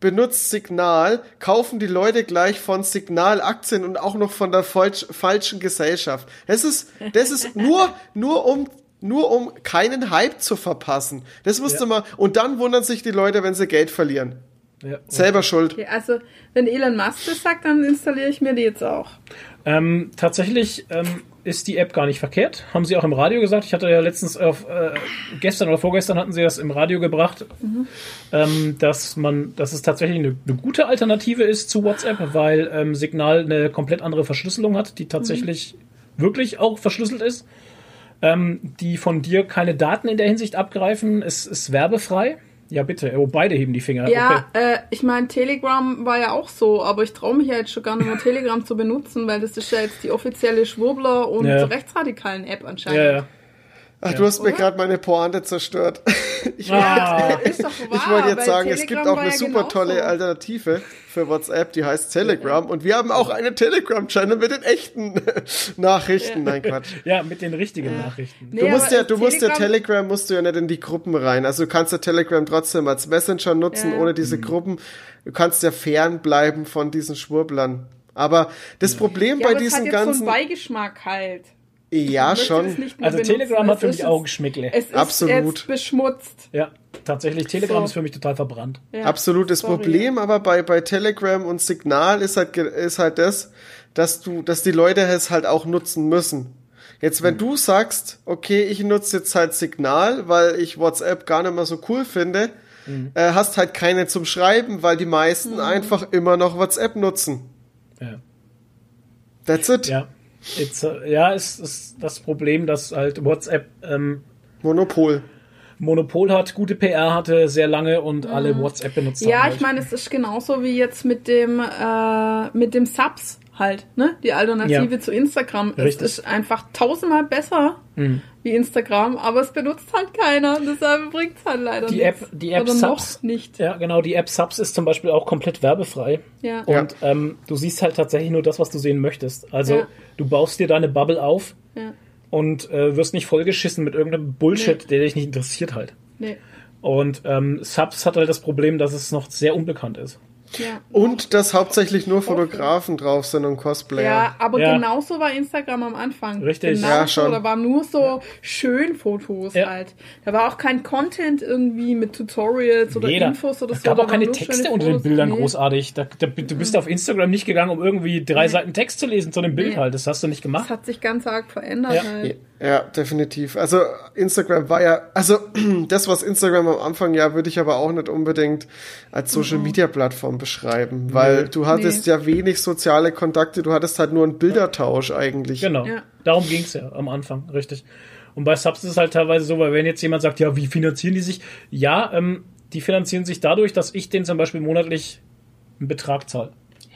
benutzt Signal, kaufen die Leute gleich von Signal Aktien und auch noch von der falsch, falschen Gesellschaft. Das ist, das ist nur, nur um, nur um keinen Hype zu verpassen. Das musste Ja. man, und dann wundern sich die Leute, wenn sie Geld verlieren. Ja. Selber schuld. Okay, also, wenn Elon Musk das sagt, dann installiere ich mir die jetzt auch. Ähm, tatsächlich ähm, ist die App gar nicht verkehrt. Haben sie auch im Radio gesagt. Ich hatte ja letztens auf äh, gestern oder vorgestern hatten sie das im Radio gebracht, ähm, dass man, dass es tatsächlich eine, eine gute Alternative ist zu WhatsApp, weil ähm, Signal eine komplett andere Verschlüsselung hat, die tatsächlich wirklich auch verschlüsselt ist. Ähm, die von dir keine Daten in der Hinsicht abgreifen. Es ist werbefrei. Ja, bitte. Oh, beide heben die Finger. Ja, äh, ich meine, Telegram war ja auch so, aber ich traue mich ja jetzt schon gar nicht mehr, Telegram zu benutzen, weil das ist ja jetzt die offizielle Schwurbler- und Ja. rechtsradikalen App anscheinend. Ja, ja. Ach, du hast mir gerade meine Pointe zerstört. Ich, Ah. Ist doch wahr, ich wollte jetzt sagen, es Telegram gibt auch eine ja super tolle. Alternative für WhatsApp, die heißt Telegram. Und wir haben auch einen Telegram-Channel mit den echten Nachrichten. Nein, Quatsch. ja, mit den richtigen Nachrichten. Nee, Du musst ja, du musst ja Telegram- Telegram musst du ja nicht in die Gruppen rein. Also du kannst ja Telegram trotzdem als Messenger nutzen, Ja. ohne diese Gruppen. Du kannst ja fernbleiben von diesen Schwurblern. Aber das Problem Ja, bei aber es hat diesen jetzt so einen ganzen, Beigeschmack halt. Ja schon, Also benutzen. Telegram hat für mich Geschmäckle. Es ist Absolut. jetzt beschmutzt. Ja, tatsächlich. Telegram So. ist für mich total verbrannt. Ja. absolutes Sorry. Problem. Aber bei bei Telegram und Signal ist halt ist halt das, dass du, dass die Leute es halt auch nutzen müssen. Jetzt, wenn du sagst, okay, ich nutze jetzt halt Signal, weil ich WhatsApp gar nicht mehr so cool finde, äh, hast halt keine zum Schreiben, weil die meisten einfach immer noch WhatsApp nutzen. Ja. That's it. Ja. Äh, ja, ist, ist das Problem, dass halt WhatsApp ähm, Monopol. Monopol hat, gute PR hatte sehr lange und alle WhatsApp benutzt Ja, haben. ich meine, es ist genauso wie jetzt mit dem äh, mit dem Subs halt, ne? Die Alternative Ja. zu Instagram. Richtig. Es ist einfach tausendmal besser wie Instagram, aber es benutzt halt keiner. Deshalb bringt es halt leider Die nichts. App- die App Oder noch Subs- nicht. Ja, genau, die App Subs ist zum Beispiel auch komplett werbefrei. Ja. Und ähm, du siehst halt tatsächlich nur das, was du sehen möchtest. Also Ja. Du baust dir deine Bubble auf ja. und äh, wirst nicht vollgeschissen mit irgendeinem Bullshit, Nee. der dich nicht interessiert halt. Nee. Und ähm, Subs hat halt das Problem, dass es noch sehr unbekannt ist. Ja. Und dass hauptsächlich nur Fotografen drauf sind und Cosplayer. Ja, aber Ja. genauso war Instagram am Anfang. Richtig. Genauso, Ja, schon. Da waren nur so schön Fotos Ja. halt. Da war auch kein Content irgendwie mit Tutorials oder Jeder. Infos oder es so. gab da auch keine Texte unter den. Bildern Nee. großartig. Da, da, du bist auf Instagram nicht gegangen, um irgendwie drei Seiten Text zu lesen zu einem Bild Nee. halt. Das hast du nicht Das gemacht. hat sich ganz arg verändert Ja. halt. Ja, definitiv. Also Instagram war ja, also das, was Instagram am Anfang ja, würde ich aber auch nicht unbedingt als Social Plattform beschreiben, weil du hattest Nee. ja wenig soziale Kontakte, du hattest halt nur einen Bildertausch eigentlich. Genau. Ja. Darum ging's ja am Anfang, richtig. Und bei Subs ist es halt teilweise so, weil wenn jetzt jemand sagt, ja, wie finanzieren die sich? Ja, ähm, die finanzieren sich dadurch, dass ich denen zum Beispiel monatlich einen Betrag zahle.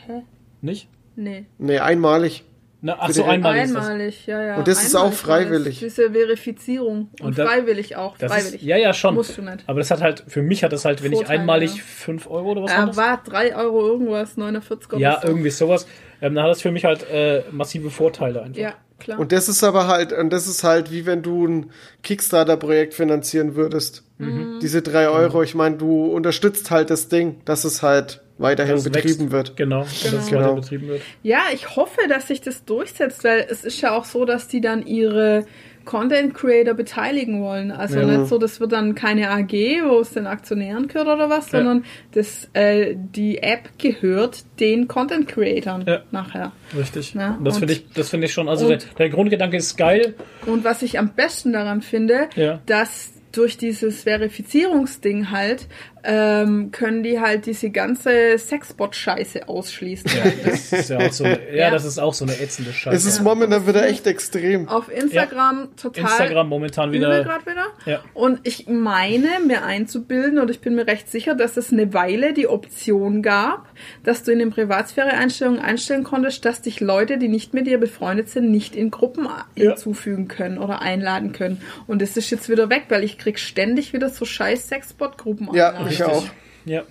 Hä? Nicht? Nee. Nee, einmalig. Na, ach so, einmalig. Einmalig, ja, ja. Und das ist auch Einmalig war das. freiwillig. Diese Verifizierung. Und, Und da- freiwillig auch. Freiwillig. ist, ja, ja, schon. Musst du nicht. Aber das hat halt, für mich hat das halt, wenn ich Vorteile, einmalig ja. 5 Euro oder was war Äh, war 3 Euro irgendwas, 49 oder Ja, irgendwie sowas. Ähm, dann hat das für mich halt äh, massive Vorteile einfach. Ja, klar. Und das ist aber halt, und das ist halt wie wenn du ein Kickstarter-Projekt finanzieren würdest. Mhm. Diese drei Euro, ich meine, du unterstützt halt das Ding, dass es halt weiterhin Das betrieben wächst. wird. Genau, dass es Genau. weiter betrieben wird. Ja, ich hoffe, dass sich das durchsetzt, weil es ist ja auch so, dass die dann ihre Content Creator beteiligen wollen. Also Ja. nicht so, das wird dann keine AG, wo es den Aktionären gehört oder was, Ja. sondern das, äh, die App gehört den Content Creatoren Ja. nachher. Richtig. Ja, das finde ich, das finde ich schon. Also der, und- der Grundgedanke ist geil. Und was ich am besten daran finde, dass durch dieses Verifizierungsding halt, ähm, können die halt diese ganze Sexbot-Scheiße ausschließen. Das ist ja auch so. Eine, ja, Ja. das ist auch so eine ätzende Scheiße. Es ist momentan wieder echt extrem. Auf Instagram total Instagram momentan wieder. gerade wieder. Ja. Und ich meine, mir einzubilden, und ich bin mir recht sicher, dass es eine Weile die Option gab, dass du in den Privatsphäre-Einstellungen einstellen konntest, dass dich Leute, die nicht mit dir befreundet sind, nicht in Gruppen Ja. hinzufügen können oder einladen können. Und das ist jetzt wieder weg, weil ich krieg ständig wieder so scheiß Sexbot-Gruppen Ja, einladen. Ich auch. Ja.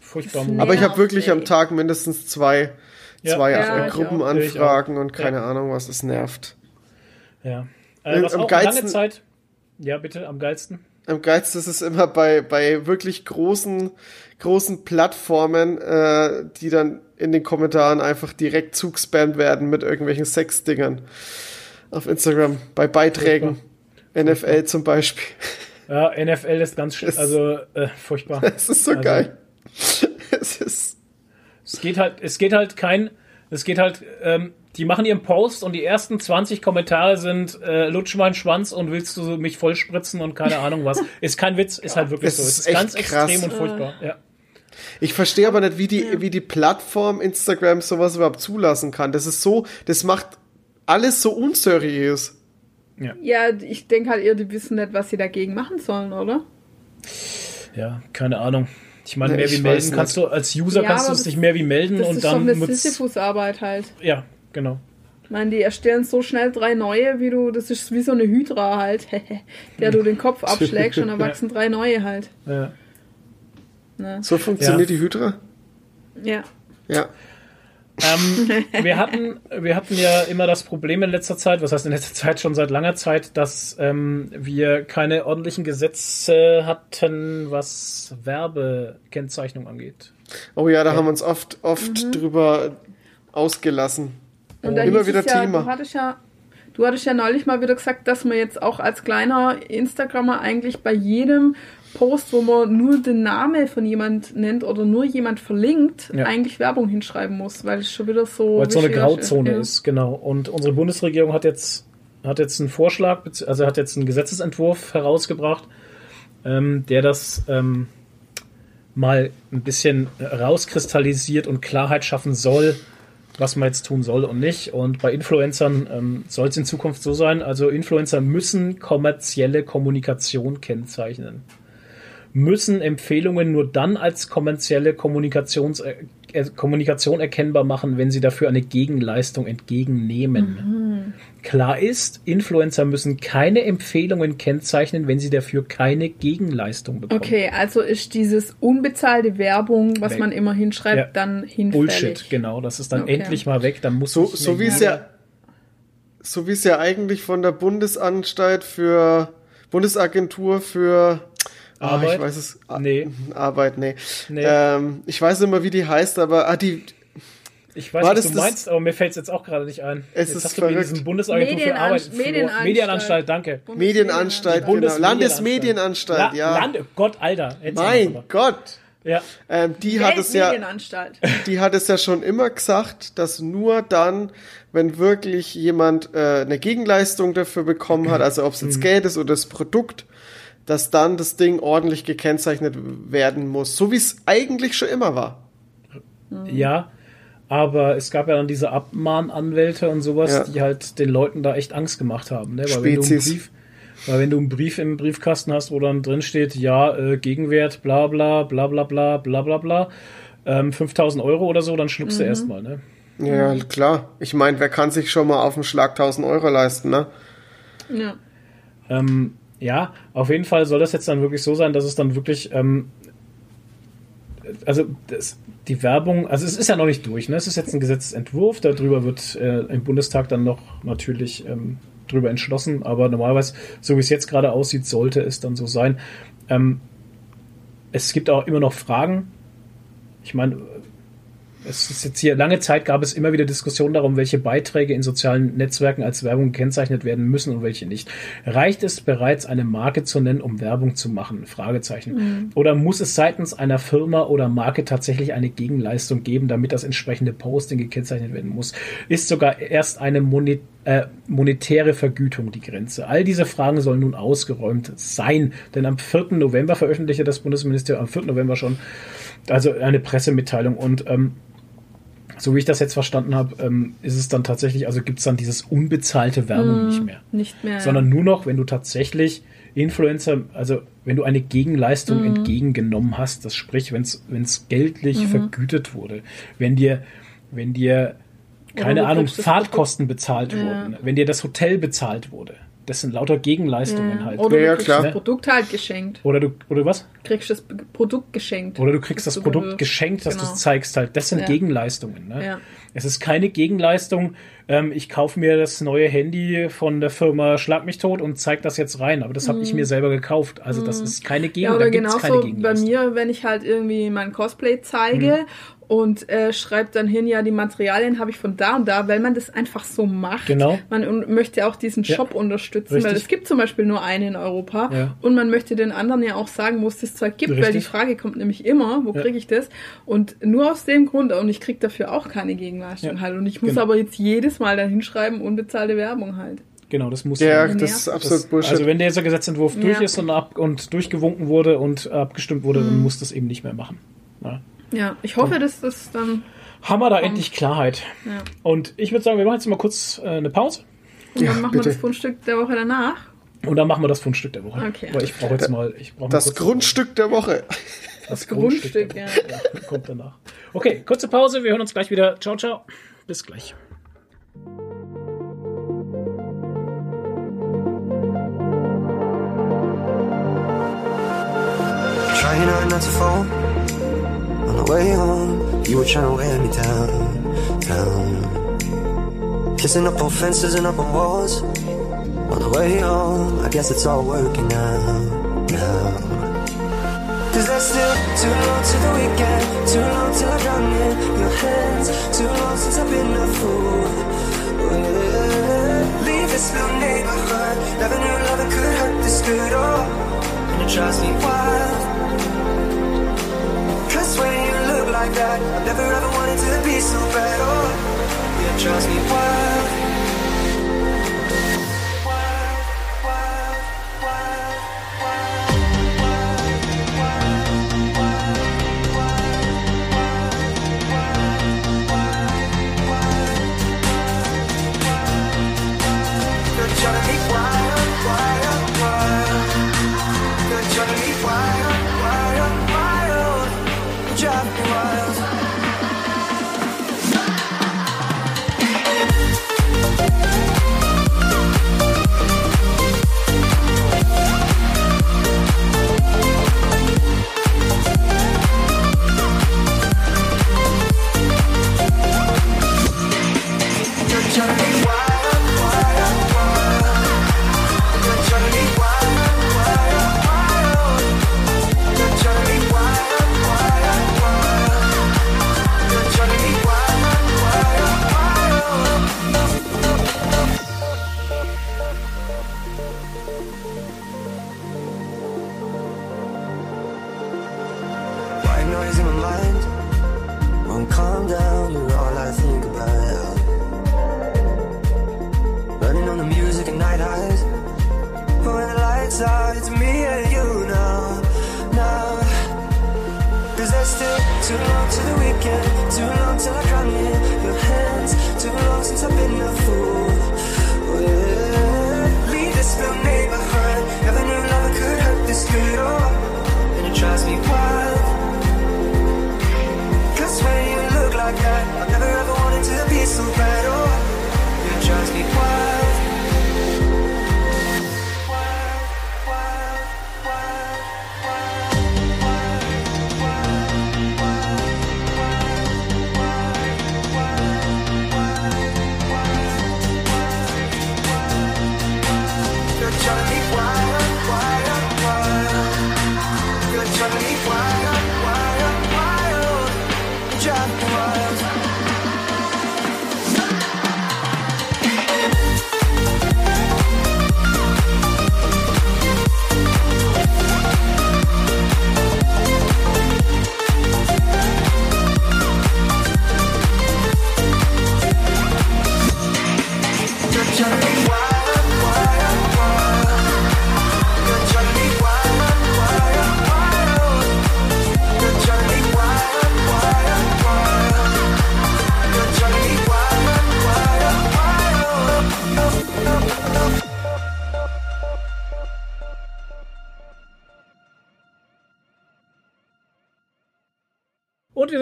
Furchtbar. Aber ich habe wirklich am. Tag mindestens zwei, Ja. zwei Ja, äh, Gruppenanfragen und keine Ja. Ahnung, was es nervt. Ja. Äh, was Am auch lange geilsten- Zeit. Ja, bitte, am geilsten. Am geilsten ist es immer bei, bei wirklich großen, großen Plattformen, äh, die dann in den Kommentaren einfach direkt zugespammt werden mit irgendwelchen Sexdingern. Auf Instagram, bei Beiträgen. NFL zum Beispiel. Ja, NFL ist ganz schön. Es- Also, äh, furchtbar. Es ist so Also- geil. Es geht halt, es geht halt kein, es geht halt, ähm, die machen ihren Post und die ersten 20 Kommentare sind äh, lutsch meinen Schwanz und willst du mich vollspritzen und keine Ahnung was. Ist kein Witz, ist halt wirklich Es so. ist Es ist echt ganz krass. extrem und furchtbar. Ja. Ich verstehe aber nicht, wie die, wie die Plattform Instagram sowas überhaupt zulassen kann. Das ist so, das macht alles so unseriös. Ja, ich denke halt eher, die wissen nicht, was sie dagegen machen sollen, oder? ja, keine Ahnung. Ich meine, Ja, mehr ich wie melden nicht. kannst du als User Ja, kannst du es das- nicht mehr wie melden Das und ist doch dann eine Sisyphus-Arbeit halt. ja, genau. Ich meine, die erstellen so schnell drei neue, wie du, das ist wie so eine Hydra halt, der du den Kopf abschlägst und dann wachsen drei neue halt. Ja. So funktioniert Ja. die Hydra? Ja. Ja. Ähm, wir, hatten, wir hatten ja immer das Problem in letzter Zeit, was heißt in letzter Zeit, schon seit langer Zeit, dass ähm, wir keine ordentlichen Gesetze hatten, was Werbekennzeichnung angeht. Oh ja, da haben wir uns oft, oft drüber ausgelassen. Und da Immer wieder ja, Thema. Du hattest ja, du hattest ja neulich mal wieder gesagt, dass man jetzt auch als kleiner Instagrammer eigentlich bei jedem Post, wo man nur den Namen von jemand nennt oder nur jemand verlinkt, Ja. eigentlich Werbung hinschreiben muss, weil es schon wieder so. Weil es so eine Grauzone ja. ist, genau. Und unsere Bundesregierung hat jetzt, hat jetzt einen Vorschlag, also hat jetzt einen Gesetzesentwurf herausgebracht, ähm, der das ähm, mal ein bisschen rauskristallisiert und Klarheit schaffen soll, was man jetzt tun soll und nicht. Und bei Influencern ähm, soll es in Zukunft so sein, also Influencer müssen kommerzielle Kommunikation kennzeichnen müssen Empfehlungen nur dann als kommerzielle Kommunikations äh, äh, Kommunikation erkennbar machen, wenn sie dafür eine Gegenleistung entgegennehmen. Klar ist, Influencer müssen keine Empfehlungen kennzeichnen, wenn sie dafür keine Gegenleistung bekommen. Okay, also ist dieses unbezahlte Werbung, was Weg. man immer hinschreibt, Ja. dann hinfällig. Bullshit, genau. Das ist dann Okay. endlich mal weg. Dann muss So, so wie es ja, so wie es ja eigentlich von der Bundesanstalt für Bundesagentur für Ah, Arbeit? ich weiß es. Ah, Nee. Arbeit, nee. Nee. Ähm, ich weiß immer, wie die heißt, aber ah, die, Ich weiß, War was du das- meinst, aber mir fällt es jetzt auch gerade nicht ein. Es jetzt ist hast du mir verrückt. diesen Bundesagentur für Medienanst- Arbeit. Medienanstalt. Medienanstalt, danke. Medienanstalt, genau. Bundesmedienanstalt. Landesmedienanstalt, La- ja. Land, Gott, Alter. Mein. Gott. Ja. Ähm, die hat es ja, die hat es ja schon immer gesagt, dass nur dann, wenn wirklich jemand äh, eine Gegenleistung dafür bekommen hat, also ob es Mhm. jetzt Geld ist oder das Produkt, dass dann das Ding ordentlich gekennzeichnet werden muss, so wie es eigentlich schon immer war. Ja, aber es gab ja dann diese Abmahnanwälte und sowas, Ja. die halt den Leuten da echt Angst gemacht haben. Ne? Weil wenn, du einen Spezies. Brief, weil wenn du einen Brief im Briefkasten hast, wo dann drin steht, ja, äh, Gegenwert, bla bla, bla bla bla, bla bla bla, ähm, 5000 Euro oder so, dann schluckst du erstmal. Ne? Ja, klar. Ich meine, wer kann sich schon mal auf den Schlag 1000 Euro leisten, ne? Ja. Ähm, ja, auf jeden Fall soll das jetzt dann wirklich so sein, dass es dann wirklich, ähm, also das, die Werbung, also es ist ja noch nicht durch, ne? Es ist jetzt ein Gesetzentwurf, darüber wird äh, im Bundestag dann noch natürlich ähm, drüber entschlossen, aber normalerweise, so wie es jetzt gerade aussieht, sollte es dann so sein. Ähm, es gibt auch immer noch Fragen. Ich meine, es ist jetzt hier lange Zeit gab es immer wieder Diskussionen darum, welche Beiträge in sozialen Netzwerken als Werbung gekennzeichnet werden müssen und welche nicht. Reicht es bereits, eine Marke zu nennen, um Werbung zu machen? Fragezeichen. Oder muss es seitens einer Firma oder Marke tatsächlich eine Gegenleistung geben, damit das entsprechende Posting gekennzeichnet werden muss? Ist sogar erst eine Moni äh, monetäre Vergütung die Grenze? All diese Fragen sollen nun ausgeräumt sein, denn am 4. November veröffentlichte das Bundesministerium, am 4. November schon, also eine Pressemitteilung und ähm, so wie ich das jetzt verstanden habe, ähm, ist es dann tatsächlich, also gibt es dann dieses unbezahlte Werbung nicht mehr. Nicht mehr. Sondern nur noch, wenn du tatsächlich Influencer, also wenn du eine Gegenleistung Mhm. entgegengenommen hast, das sprich, wenn es geldlich Mhm. vergütet wurde, wenn dir, wenn dir, keine Ahnung, Fahrtkosten bezahlt wurden, wenn dir das Hotel bezahlt wurde. Das sind lauter Gegenleistungen halt. Oder Ja, du kriegst klar. das Produkt halt geschenkt. Oder du, oder was? Kriegst das Produkt geschenkt. Oder du kriegst das du Produkt bewirbst. geschenkt, dass du Genau. es zeigst halt. Das sind Ja. Gegenleistungen. Ne? Ja. Es ist keine Gegenleistung. Ähm, ich kaufe mir das neue Handy von der Firma Schlag mich tot und zeig das jetzt rein. Aber das habe ich mir selber gekauft. Also das ist keine Gegen Mhm. Ja, oder da gibt's keine genauso bei Gegenleistung. mir, wenn ich halt irgendwie mein Cosplay zeige und äh, schreibt dann hin, ja, die Materialien habe ich von da und da, weil man das einfach so macht. Genau. Man möchte auch diesen Ja. Shop unterstützen, Richtig. weil es gibt zum Beispiel nur einen in Europa Ja. und man möchte den anderen ja auch sagen, wo es das Zeug gibt, weil die Richtig. Frage kommt nämlich immer, wo Ja. kriege ich das? Und nur aus dem Grund, und ich kriege dafür auch keine Gegenleistung Ja. halt. Und ich muss Genau. aber jetzt jedes Mal da hinschreiben, unbezahlte Werbung halt. Genau, das muss Ja, Ja. das ist absolut Das, Bullshit. also wenn dieser Gesetzentwurf durch Ja. ist und, ab, und durchgewunken wurde und abgestimmt wurde, Mhm. dann muss das eben nicht mehr machen. Ja. Ja, ich hoffe, dass das dann. Haben wir da endlich Klarheit. Ja. Und ich würde sagen, wir machen jetzt mal kurz äh, eine Pause Und Ja, dann machen bitte. wir das Fundstück der Woche danach. und dann machen wir das Fundstück der Woche. Okay. Weil ich brauche jetzt mal, ich brauche mal das kurz- Grundstück der Woche. das Grundstück, der ja. Woche. kommt danach. Okay, kurze Pause, wir hören uns gleich wieder. Ciao, ciao. Bis gleich. Trying not to fall. Way home, you were trying to wear me down, down. Kissing up on fences and up on walls. On the way home, I guess it's all working out now. Cause there's still too long to the weekend, too long till I drown in your hands, too long since I've been a fool. Yeah. Leave this little neighborhood, never knew love could hurt this good. Oh, and it drives me wild. Like that, I never ever wanted to be so bad. Oh, yeah, drives me. Wild,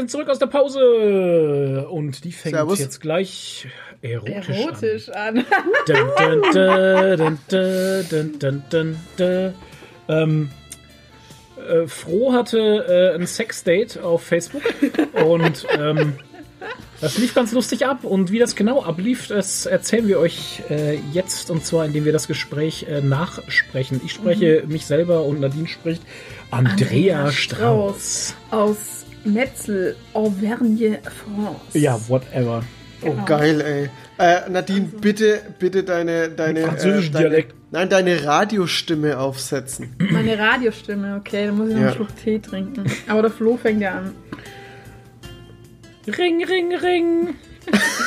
sind zurück aus der Pause. Und die fängt Servus. jetzt gleich erotisch, an. Ähm, äh, Froh hatte äh, ein Sexdate auf Facebook und ähm, das lief ganz lustig ab. Und wie das genau ablief, das erzählen wir euch äh, jetzt und zwar, indem wir das Gespräch äh, nachsprechen. Ich spreche mhm. mich selber und Nadine spricht Andrea, Andrea Strauß aus Metzel, Auvergne, France. Ja, whatever. Oh, geil, ey. Äh, Nadine, bitte, bitte deine, deine, Mit französischem deine, Dialekt. Nein, deine Radiostimme aufsetzen. Meine Radiostimme, okay, dann muss ich noch Ja. einen Schluck Tee trinken. Aber der Flo fängt ja an. Ring, ring, ring.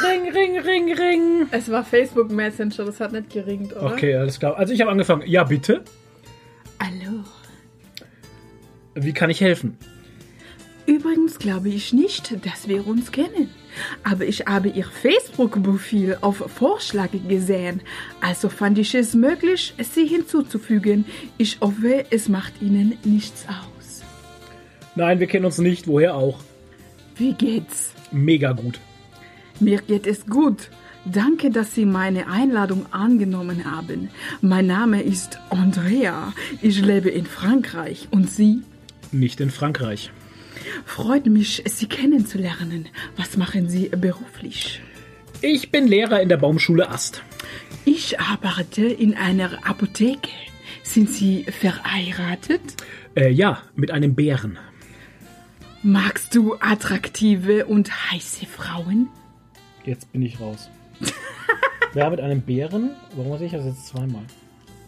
ring, ring, ring, ring. Es war Facebook Messenger, das hat nicht geringt, oder? Okay, alles klar. Also ich habe angefangen. Ja, bitte. Hallo. Wie kann ich helfen? Übrigens glaube ich nicht, dass wir uns kennen. Aber ich habe Ihr Facebook-Profil auf Vorschlag gesehen. Also fand ich es möglich, Sie hinzuzufügen. Ich hoffe, es macht Ihnen nichts aus. Nein, wir kennen uns nicht. Woher auch? Wie geht's? Mega gut. Mir geht es gut. Danke, dass Sie meine Einladung angenommen haben. Mein Name ist Andrea. Ich lebe in Frankreich. Und Sie? Nicht in Frankreich. Freut mich, Sie kennenzulernen. Was machen Sie beruflich? Ich bin Lehrer in der Baumschule Ast. Ich arbeite in einer Apotheke. Sind Sie verheiratet? Äh, ja, mit einem Bären. Magst du attraktive und heiße Frauen? Jetzt bin ich raus. Wer mit einem Bären? Warum muss ich das jetzt zweimal?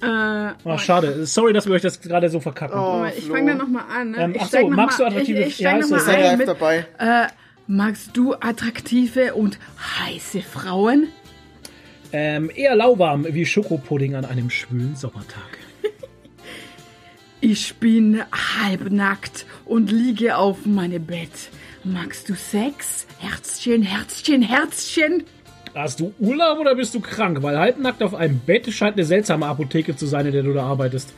Äh, Ach, schade. Sorry, dass wir euch das gerade so verkacken. Oh, ich fange dann nochmal an. Ne? Ähm, ich ach so, noch magst mal, du attraktive- Ich, ich ja, steig ist noch das mal Sei ein live mit, dabei. äh, magst du attraktive und heiße Frauen? Ähm, eher lauwarm wie Schokopudding an einem schwülen Sommertag. Ich bin halbnackt und liege auf meinem Bett. Magst du Sex? Herzchen, Herzchen, Herzchen? Hast du Urlaub oder bist du krank? Weil halbnackt auf einem Bett scheint eine seltsame Apotheke zu sein, in der du da arbeitest.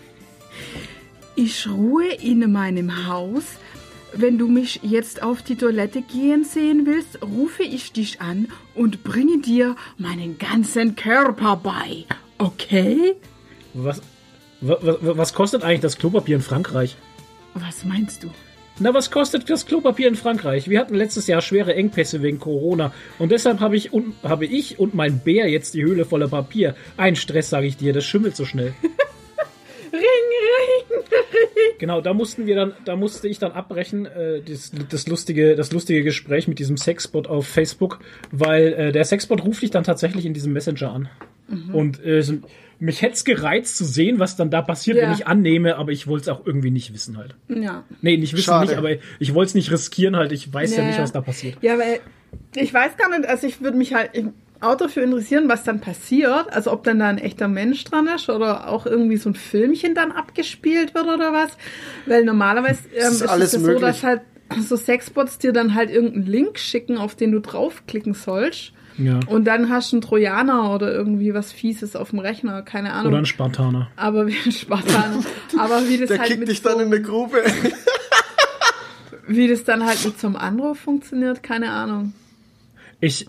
Ich ruhe in meinem Haus. Wenn du mich jetzt auf die Toilette gehen sehen willst, rufe ich dich an und bringe dir meinen ganzen Körper bei. Okay? Was, wa- wa- was kostet eigentlich das Klopapier in Frankreich? Was meinst du? Na, was kostet das Klopapier in Frankreich? Wir hatten letztes Jahr schwere Engpässe wegen Corona und deshalb habe ich, und, habe ich und mein Bär jetzt die Höhle voller Papier. Ein Stress, sage ich dir, das schimmelt so schnell. Ring, ring! Genau, da mussten wir dann, da musste ich dann abbrechen, äh, das, das lustige, das lustige Gespräch mit diesem Sexbot auf Facebook, weil äh, der Sexbot ruft dich dann tatsächlich in diesem Messenger an. Und äh, mich hätte es gereizt zu sehen, was dann da passiert, Ja. wenn ich annehme, aber ich wollte es auch irgendwie nicht wissen halt. Ja. Nee, nicht wissen Schade. nicht, aber ich wollte es nicht riskieren halt. Ich weiß ja, Ja, nicht, was da passiert. Ja, weil ich weiß gar nicht, also ich würde mich halt im Auto dafür interessieren, was dann passiert. Also ob dann da ein echter Mensch dran ist oder auch irgendwie so ein Filmchen dann abgespielt wird oder was. Weil normalerweise ähm, ist ist, es ja so, dass halt so Sexbots dir dann halt irgendeinen Link schicken, auf den du draufklicken sollst. Ja. Und dann hast du einen Trojaner oder irgendwie was Fieses auf dem Rechner, keine Ahnung. Oder ein Spartaner. aber wie ein Spartaner. aber wie das Der halt kickt mit dich so, dann in eine Grube. wie das dann halt mit so einem Anruf funktioniert, keine Ahnung. Ich,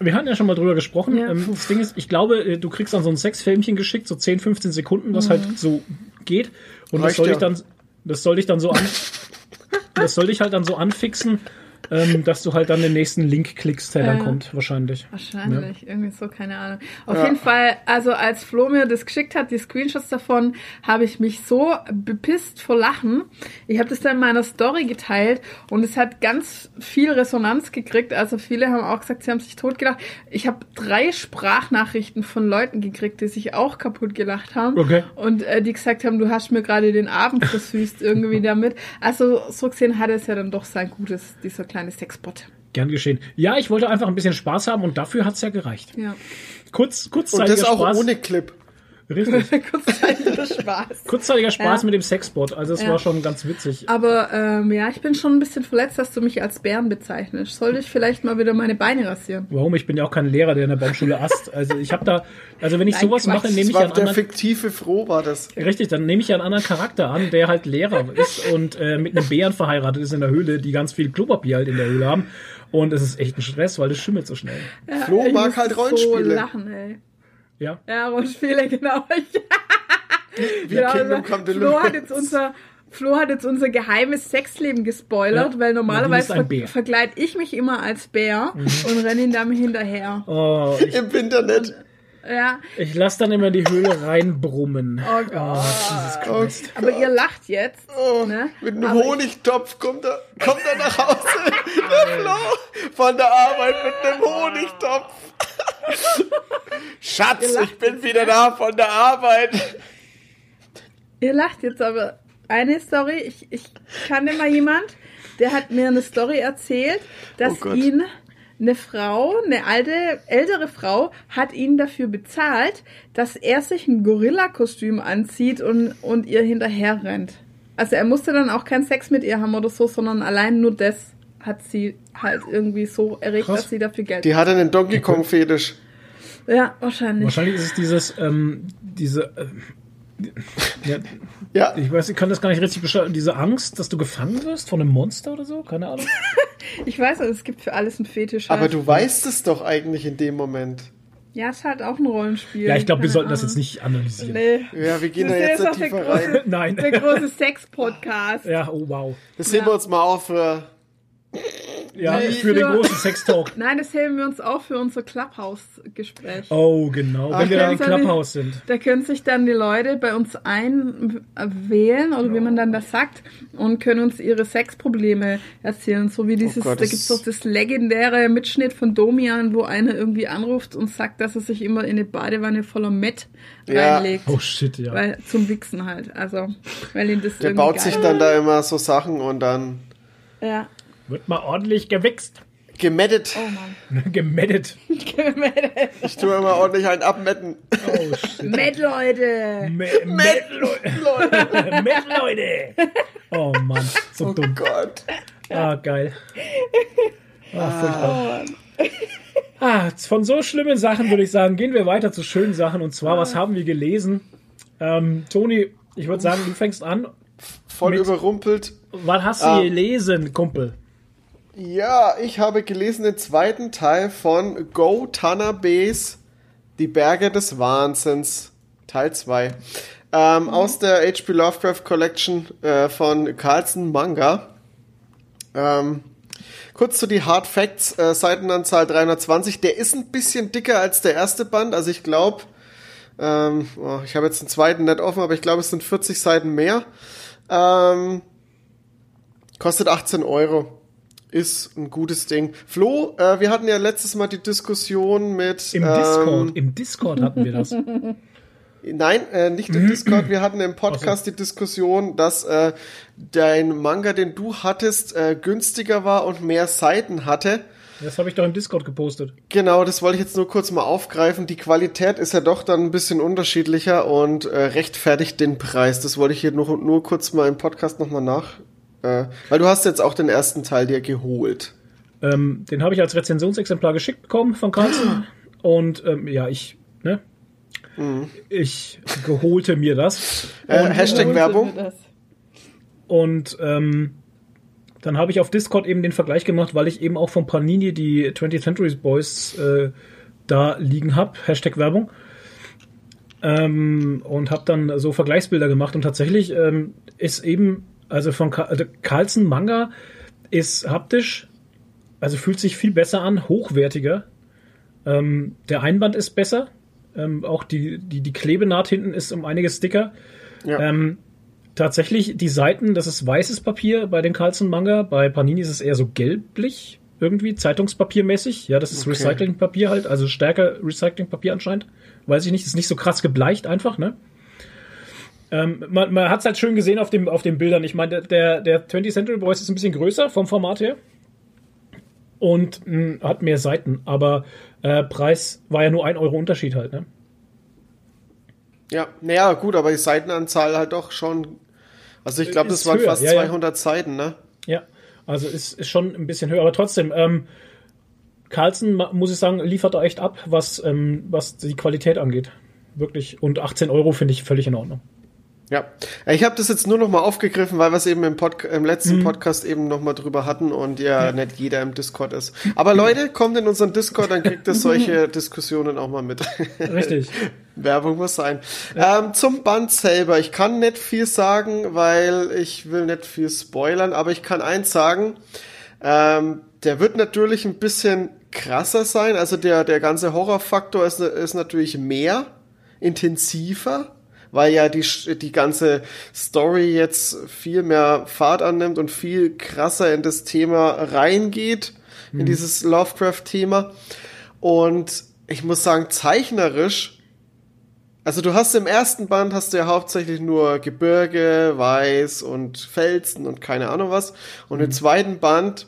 wir hatten ja schon mal drüber gesprochen. Ja. Ähm, das Ding ist, ich glaube, äh, du kriegst dann so ein Sexfilmchen geschickt, so 10, 15 Sekunden, das halt so geht. Und das Reicht soll ja. ich dann, das soll ich dann so an, das soll dich halt dann so anfixen, ähm, dass du halt dann den nächsten Link klickst, der dann Ja. kommt, wahrscheinlich. Wahrscheinlich, irgendwie so, keine Ahnung. Auf Ja. jeden Fall, also als Flo mir das geschickt hat, die Screenshots davon, habe ich mich so bepisst vor Lachen. Ich habe das dann in meiner Story geteilt und es hat ganz viel Resonanz gekriegt. Also viele haben auch gesagt, sie haben sich totgelacht. Ich habe drei Sprachnachrichten von Leuten gekriegt, die sich auch kaputt gelacht haben. Okay. Und äh, die gesagt haben, du hast mir gerade den Abend versüßt irgendwie damit. Also so gesehen hat es ja dann doch sein Gutes, dieser kleine Sexbot. Gern geschehen. Ja, ich wollte einfach ein bisschen Spaß haben und dafür hat's ja gereicht. Ja. Kurz, Und kurzzeitiger das auch Spaß. ohne Clip. Richtig. Kurzzeitiger Spaß. Kurzzeitiger Spaß Ja. mit dem Sexbot. Also es Ja. war schon ganz witzig. Aber ähm, ja, ich bin schon ein bisschen verletzt, dass du mich als Bären bezeichnest. Sollte ich vielleicht mal wieder meine Beine rasieren? Warum? Ich bin ja auch kein Lehrer, der in der Baumschule ast. Also ich habe da, also wenn ich Nein, sowas Quatsch. mache, nehme ich war ja einen der anderen, fiktive Froh, war das. richtig, dann nehme ich ja einen anderen Charakter an, der halt Lehrer ist und äh, mit einem Bären verheiratet ist in der Höhle, die ganz viel Klopapier halt in der Höhle haben. Und es ist echt ein Stress, weil das schimmelt so schnell. Flo ich mag halt So Rollenspiele. lachen, ey. Ja. Ja, Rollenspiele, genau. Wie genau Kingdom Come Flo Deliverance. hat jetzt unser Flo hat jetzt unser geheimes Sexleben gespoilert, Ja. weil normalerweise ver verkleide ich mich immer als Bär und renne ihm damit hinterher. Oh, ich, Im Internet. Ja, Ich lasse dann immer die Höhle reinbrummen. Oh Gott. Jesus Christ. aber ihr lacht jetzt. Oh, ne? Mit einem Aber Honigtopf kommt er, kommt er nach Hause. Der Flo von der Arbeit mit einem Honigtopf. Schatz, ich bin wieder da von der Arbeit. Ihr lacht jetzt aber. Eine Story, ich, ich kannte mal jemand, der hat mir eine Story erzählt, dass Oh ihn eine Frau, eine alte, ältere Frau, hat ihn dafür bezahlt, dass er sich ein Gorilla-Kostüm anzieht und, und ihr hinterher rennt. Also er musste dann auch keinen Sex mit ihr haben oder so, sondern allein nur das hat sie halt irgendwie so erregt, Krass. dass sie dafür Geld Die hat einen Donkey Kong Fetisch. Ja, wahrscheinlich. Wahrscheinlich ist es dieses, ähm, diese, ähm, ja, Ja, ich weiß, ich kann das gar nicht richtig beschreiben, diese Angst, dass du gefangen wirst von einem Monster oder so, keine Ahnung. Ich weiß, also es gibt für alles einen Fetisch. aber halt. du weißt es doch eigentlich in dem Moment. Ja, ist halt auch ein Rollenspiel. Ja, ich glaube, wir sollten das Ahnung. jetzt nicht analysieren. Nee. Ja, wir gehen Das da jetzt nicht auch der tiefer große- rein. Nein. Der große Sex-Podcast. Ja, oh wow. Das heben wir uns mal auf für. Ja, Nee, für den für- großen Sextalk. Nein, das heben wir uns auch für unser Clubhouse-Gespräch. Oh, genau. Wenn wir dann im Clubhouse sind. Da können sich dann die Leute bei uns einwählen oder wie man dann das sagt und können uns ihre Sexprobleme erzählen. So wie dieses, Oh Gott, da das- gibt's doch das legendäre Mitschnitt von Domian, wo einer irgendwie anruft und sagt, dass er sich immer in eine Badewanne voller Met Ja. reinlegt. Oh shit, ja. Weil, zum Wichsen halt. Also, weil ihn das Der irgendwie baut sich dann da immer so Sachen und dann Ja. Wird mal ordentlich gewichst. gemettet. Oh Mann. Gemettet. Ich tue immer ordentlich einen abmetten. Oh shit. Met, Leute! Me Met, Leute. Met, Leute. Oh Mann, so dumm. Gott. Ah, geil. Ah, furchtbar. Ah, von so schlimmen Sachen würde ich sagen, gehen wir weiter zu schönen Sachen. Und zwar, was haben wir gelesen? Ähm, Toni, ich würde sagen, du fängst an. Voll Mit- überrumpelt. Was hast du Ah. gelesen, Kumpel? Ja, ich habe gelesen den zweiten Teil von Go Tanabe's Die Berge des Wahnsinns, Teil 2. Ähm, Aus der H.P. Lovecraft Collection äh, von Carlson Manga. Ähm, kurz zu die Hard Facts, äh, Seitenanzahl 320. Der ist ein bisschen dicker als der erste Band, also ich glaube, ähm, oh, ich habe jetzt den zweiten nicht offen, aber ich glaube, es sind 40 Seiten mehr. Ähm, kostet 18 Euro. Ist ein gutes Ding. Flo, äh, wir hatten ja letztes Mal die Diskussion mit. Im ähm, Discord. Im Discord hatten wir das. Nein, äh, nicht im Discord. Wir hatten im Podcast die Diskussion, dass äh, dein Manga, den du hattest, äh, günstiger war und mehr Seiten hatte. Das habe ich doch im Discord gepostet. Genau, das wollte ich jetzt nur kurz mal aufgreifen. Die Qualität ist ja doch dann ein bisschen unterschiedlicher und äh, rechtfertigt den Preis. Das wollte ich hier nur, nur kurz mal im Podcast nochmal nach. Äh, weil du hast jetzt auch den ersten Teil dir geholt. Ähm, den habe ich als Rezensionsexemplar geschickt bekommen von Carlsen. Und ähm, ja, ich, ne? Ich geholte mir das. Äh, Hashtag Werbung. Und ähm, dann habe ich auf Discord eben den Vergleich gemacht, weil ich eben auch von Panini die 20th Century Boys äh, da liegen habe. Hashtag Werbung. Ähm, und habe dann so Vergleichsbilder gemacht. Und tatsächlich ähm, ist eben, also von also Carlsen Manga ist haptisch, also fühlt sich viel besser an, hochwertiger. Ähm, der Einband ist besser. Ähm, auch die, die, die Klebenaht hinten ist um einiges dicker. Ja. Ähm, tatsächlich, die Seiten, das ist weißes Papier bei den Carlsen Manga. Bei Panini ist es eher so gelblich, irgendwie, Zeitungspapiermäßig. Ja, das ist Okay. Recyclingpapier halt, also stärker Recyclingpapier anscheinend. Weiß ich nicht, ist nicht so krass gebleicht einfach, ne? Ähm, man man hat es halt schön gesehen auf, dem, auf den Bildern. Ich meine, der, der 20th Century Boys ist ein bisschen größer vom Format her und mh, hat mehr Seiten, aber äh, Preis war ja nur ein Euro Unterschied halt, ne? Ja, naja, gut, aber die Seitenanzahl halt doch schon. Also ich glaube, das Ist waren höher, fast ja, ja. 200 Seiten, ne? Ja, also ist, ist schon ein bisschen höher, aber trotzdem, ähm, Carlsen, muss ich sagen, liefert da echt ab, was, ähm, was die Qualität angeht. Wirklich. Und 18 Euro finde ich völlig in Ordnung. Ja. Ich habe das jetzt nur noch mal aufgegriffen, weil wir es eben im, Pod im letzten Mhm. Podcast eben noch mal drüber hatten und ja, nicht jeder im Discord ist. Aber Leute, kommt in unseren Discord, dann kriegt ihr solche Diskussionen auch mal mit. Richtig. Werbung muss sein. Ähm, zum Band selber. Ich kann nicht viel sagen, weil ich will nicht viel spoilern, aber ich kann eins sagen. Ähm, der wird natürlich ein bisschen krasser sein. Also der, der ganze Horrorfaktor ist, ist natürlich mehr, intensiver, weil ja die, die ganze Story jetzt viel mehr Fahrt annimmt und viel krasser in das Thema reingeht, in dieses Lovecraft-Thema. Und ich muss sagen, zeichnerisch, also du hast im ersten Band hast du ja hauptsächlich nur Gebirge, Weiß und Felsen und keine Ahnung was. Und im zweiten Band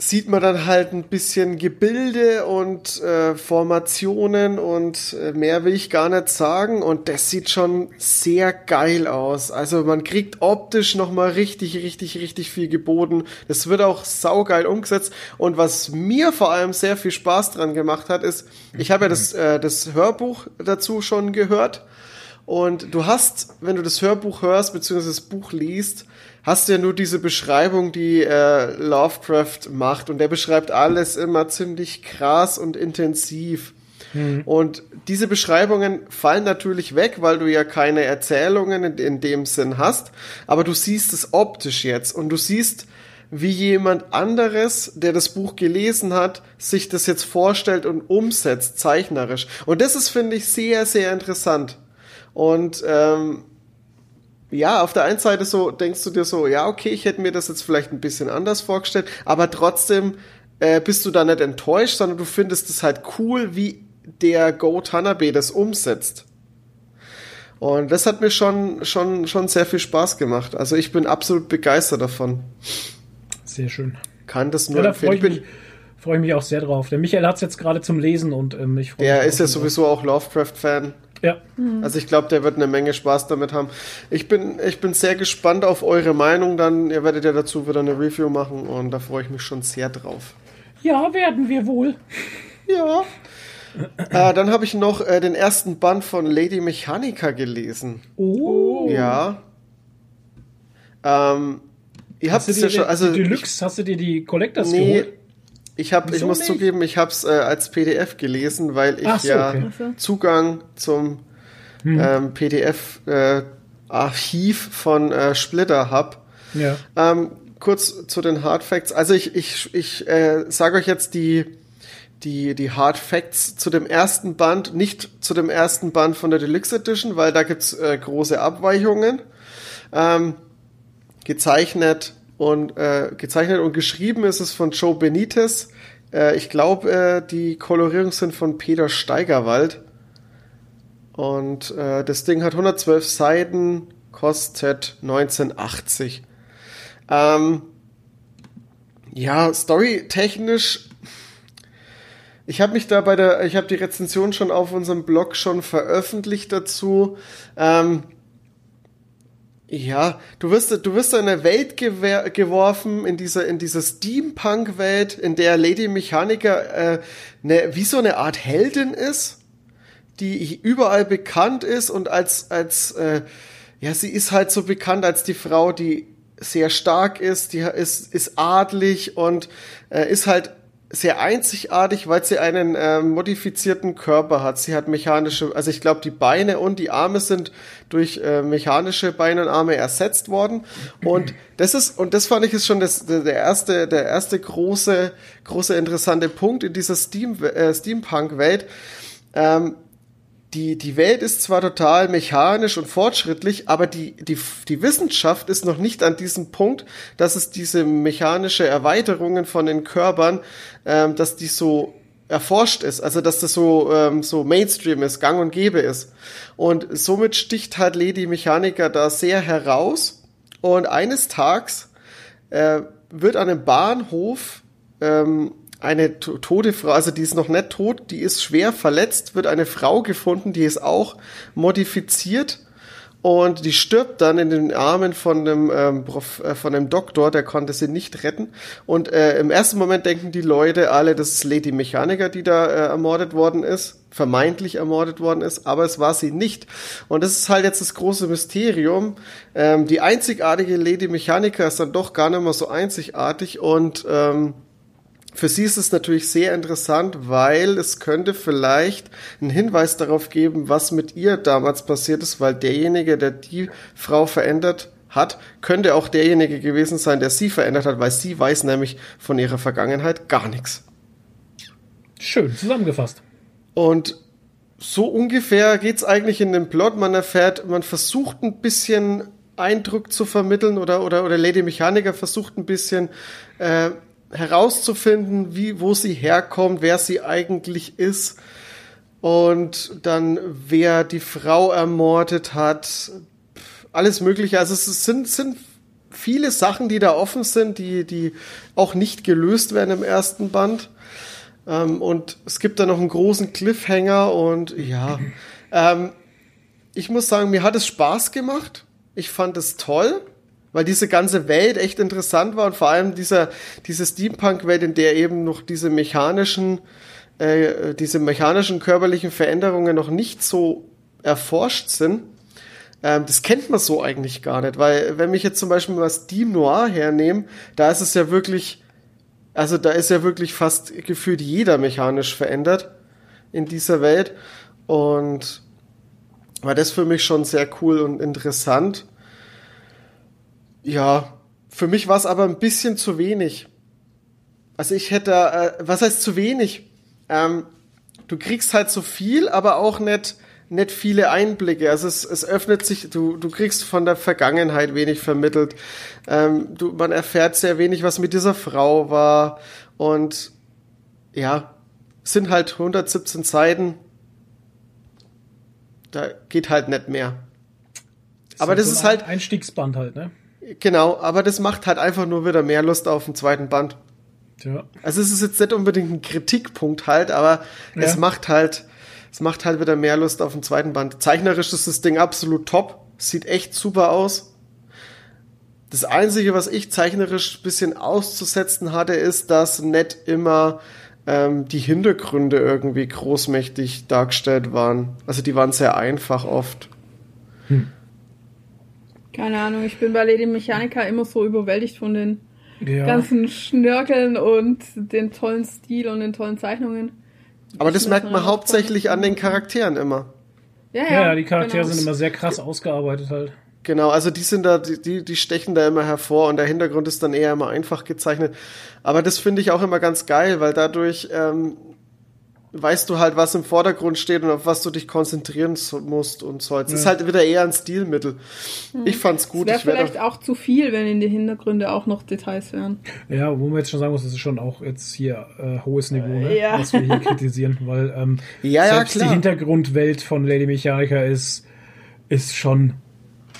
sieht man dann halt ein bisschen Gebilde und äh, Formationen und äh, mehr will ich gar nicht sagen und das sieht schon sehr geil aus. Also man kriegt optisch nochmal richtig, richtig, richtig viel geboten. Das wird auch saugeil umgesetzt und was mir vor allem sehr viel Spaß dran gemacht hat, ist, ich habe ja das, äh, das Hörbuch dazu schon gehört und du hast, wenn du das Hörbuch hörst, beziehungsweise das Buch liest, hast du ja nur diese Beschreibung, die äh, Lovecraft macht. Und der beschreibt alles immer ziemlich krass und intensiv. Und diese Beschreibungen fallen natürlich weg, weil du ja keine Erzählungen in, in dem Sinn hast. Aber du siehst es optisch jetzt und du siehst, wie jemand anderes, der das Buch gelesen hat, sich das jetzt vorstellt und umsetzt, zeichnerisch. Und das ist, finde ich, sehr, sehr interessant. Und ähm, ja, auf der einen Seite so denkst du dir so, ja, okay, ich hätte mir das jetzt vielleicht ein bisschen anders vorgestellt, aber trotzdem äh, bist du da nicht enttäuscht, sondern du findest es halt cool, wie der Go Tanabe das umsetzt. Und das hat mir schon, schon, schon sehr viel Spaß gemacht. Also ich bin absolut begeistert davon. Sehr schön. Kann das nur Ja, da empfehlen. freue Ich ich, bin, mich, auch sehr drauf. Der Michael hat es jetzt gerade zum Lesen und ähm, ich freue der mich. ist ja drauf. sowieso auch Lovecraft-Fan. Ja, Also ich glaube, der wird eine Menge Spaß damit haben. Ich bin, ich bin sehr gespannt auf eure Meinung. Dann, ihr werdet ja dazu wieder eine Review machen und da freue ich mich schon sehr drauf. ja, werden wir wohl. Ja. äh, dann habe ich noch äh, den ersten Band von Lady Mechanica gelesen. Oh. Ja. Ähm, ihr habt Hast du es dir ja schon, die- also die Deluxe, hast du dir die Collectors nee, geholt? Ich habe, ich muss nicht? zugeben, ich habe es äh, als PDF gelesen, weil ich so, ja okay. Zugang zum ähm, PDF äh, von äh, Splitter hab. Ja. Ähm, kurz zu den Hard Facts. Also ich, ich, ich äh, sage euch jetzt die, die, die Hard Facts zu dem ersten Band, nicht zu dem ersten Band von der Deluxe Edition, weil da gibt's äh, große Abweichungen. Ähm, gezeichnet und äh, gezeichnet und geschrieben ist es von Joe Benitez. Äh, ich glaube, äh, die Kolorierungen sind von Peter Steigerwald. Und äh, das Ding hat 112 Seiten, kostet 1980. Ähm, ja, storytechnisch. Ich habe mich da bei der, ich habe die Rezension schon auf unserem Blog schon veröffentlicht dazu. Ähm, ja, du wirst, du wirst in eine Welt geworfen, in dieser, in dieser Steampunk-Welt, in der Lady Mechanica äh, ne, wie so eine Art Heldin ist, die überall bekannt ist und als, als, äh, ja, sie ist halt so bekannt als die Frau, die sehr stark ist, die ist, ist adlig und äh, ist halt sehr einzigartig, weil sie einen äh, modifizierten Körper hat. Sie hat mechanische, also ich glaube, die Beine und die Arme sind durch äh, mechanische Beine und Arme ersetzt worden. Und das ist, und das fand ich ist schon das, der erste, der erste große, große interessante Punkt in dieser Steam, äh, Steampunk-Welt. Ähm, die, die Welt ist zwar total mechanisch und fortschrittlich, aber die, die, die Wissenschaft ist noch nicht an diesem Punkt, dass es diese mechanische Erweiterungen von den Körpern, ähm, dass die so erforscht ist, also dass das so, ähm, so Mainstream ist, gang und gäbe ist. Und somit sticht halt Lady Mechanica da sehr heraus. Und eines Tages äh, wird an einem Bahnhof ähm, eine to- tote Frau, also die ist noch nicht tot, die ist schwer verletzt, wird eine Frau gefunden, die ist auch modifiziert und die stirbt dann in den Armen von einem, ähm, Prof, äh, von einem Doktor, der konnte sie nicht retten. Und äh, im ersten Moment denken die Leute alle, das ist Lady Mechanica, die da äh, ermordet worden ist, vermeintlich ermordet worden ist, aber es war sie nicht. Und das ist halt jetzt das große Mysterium. Ähm, die einzigartige Lady Mechanica ist dann doch gar nicht mehr so einzigartig und ähm, für sie ist es natürlich sehr interessant, weil es könnte vielleicht einen Hinweis darauf geben, was mit ihr damals passiert ist, weil derjenige, der die Frau verändert hat, könnte auch derjenige gewesen sein, der sie verändert hat, weil sie weiß nämlich von ihrer Vergangenheit gar nichts. Schön zusammengefasst. Und so ungefähr geht's eigentlich in den Plot. Man erfährt, man versucht ein bisschen Eindruck zu vermitteln oder, oder, oder Lady Mechaniker versucht ein bisschen äh, herauszufinden, wie, wo sie herkommt, wer sie eigentlich ist und dann wer die Frau ermordet hat, alles mögliche. Also es sind, sind viele Sachen, die da offen sind, die, die auch nicht gelöst werden im ersten Band. Ähm, und es gibt da noch einen großen Cliffhanger und ja, ähm, ich muss sagen, mir hat es Spaß gemacht. Ich fand es toll, weil diese ganze Welt echt interessant war und vor allem dieser, diese Steampunk-Welt, in der eben noch diese mechanischen, äh, diese mechanischen körperlichen Veränderungen noch nicht so erforscht sind. Ähm, das kennt man so eigentlich gar nicht, weil wenn ich jetzt zum Beispiel mal Steam Noir hernehme, da ist es ja wirklich, also da ist ja wirklich fast gefühlt jeder mechanisch verändert in dieser Welt und war das für mich schon sehr cool und interessant. Ja, für mich war es aber ein bisschen zu wenig. Also ich hätte, äh, was heißt zu wenig? Ähm, du kriegst halt so viel, aber auch nicht, nicht viele Einblicke. Also es, es öffnet sich, du, du kriegst von der Vergangenheit wenig vermittelt. Ähm, du, man erfährt sehr wenig, was mit dieser Frau war. Und ja, es sind halt 117 Seiten. Da geht halt nicht mehr. Aber halt das so ist ein halt, Einstiegsband halt, ne? Genau, aber das macht halt einfach nur wieder mehr Lust auf den zweiten Band. Tja. Also es ist jetzt nicht unbedingt ein Kritikpunkt halt, aber Ja. es macht halt, es macht halt wieder mehr Lust auf den zweiten Band. Zeichnerisch ist das Ding absolut top, sieht echt super aus. Das Einzige, was ich zeichnerisch ein bisschen auszusetzen hatte, ist, dass nicht immer ähm, die Hintergründe irgendwie großmächtig dargestellt waren. Also die waren sehr einfach oft. Keine Ahnung, ich bin bei Lady Mechanica immer so überwältigt von den Ja. ganzen Schnörkeln und den tollen Stil und den tollen Zeichnungen. Aber das finde merkt das man hauptsächlich an den Charakteren. Immer. Ja, ja, ja, die Charaktere genau. sind immer sehr krass ausgearbeitet halt. Genau, also die sind da, die, die- die stechen da immer hervor und der Hintergrund ist dann eher immer einfach gezeichnet. Aber das finde ich auch immer ganz geil, weil dadurch ähm, weißt du halt, was im Vordergrund steht und auf was du dich konzentrieren so- musst und sollst. Es ist halt wieder eher ein Stilmittel. Ich fand's gut. Wäre vielleicht auch zu viel, wenn in die Hintergründe auch noch Details wären. Ja, wo man jetzt schon sagen muss, das ist schon auch jetzt hier äh, hohes Niveau, ne? Ja. was wir hier kritisieren, weil ähm, Ja, ja, selbst klar. die Hintergrundwelt von Lady Mechanica ist, ist schon,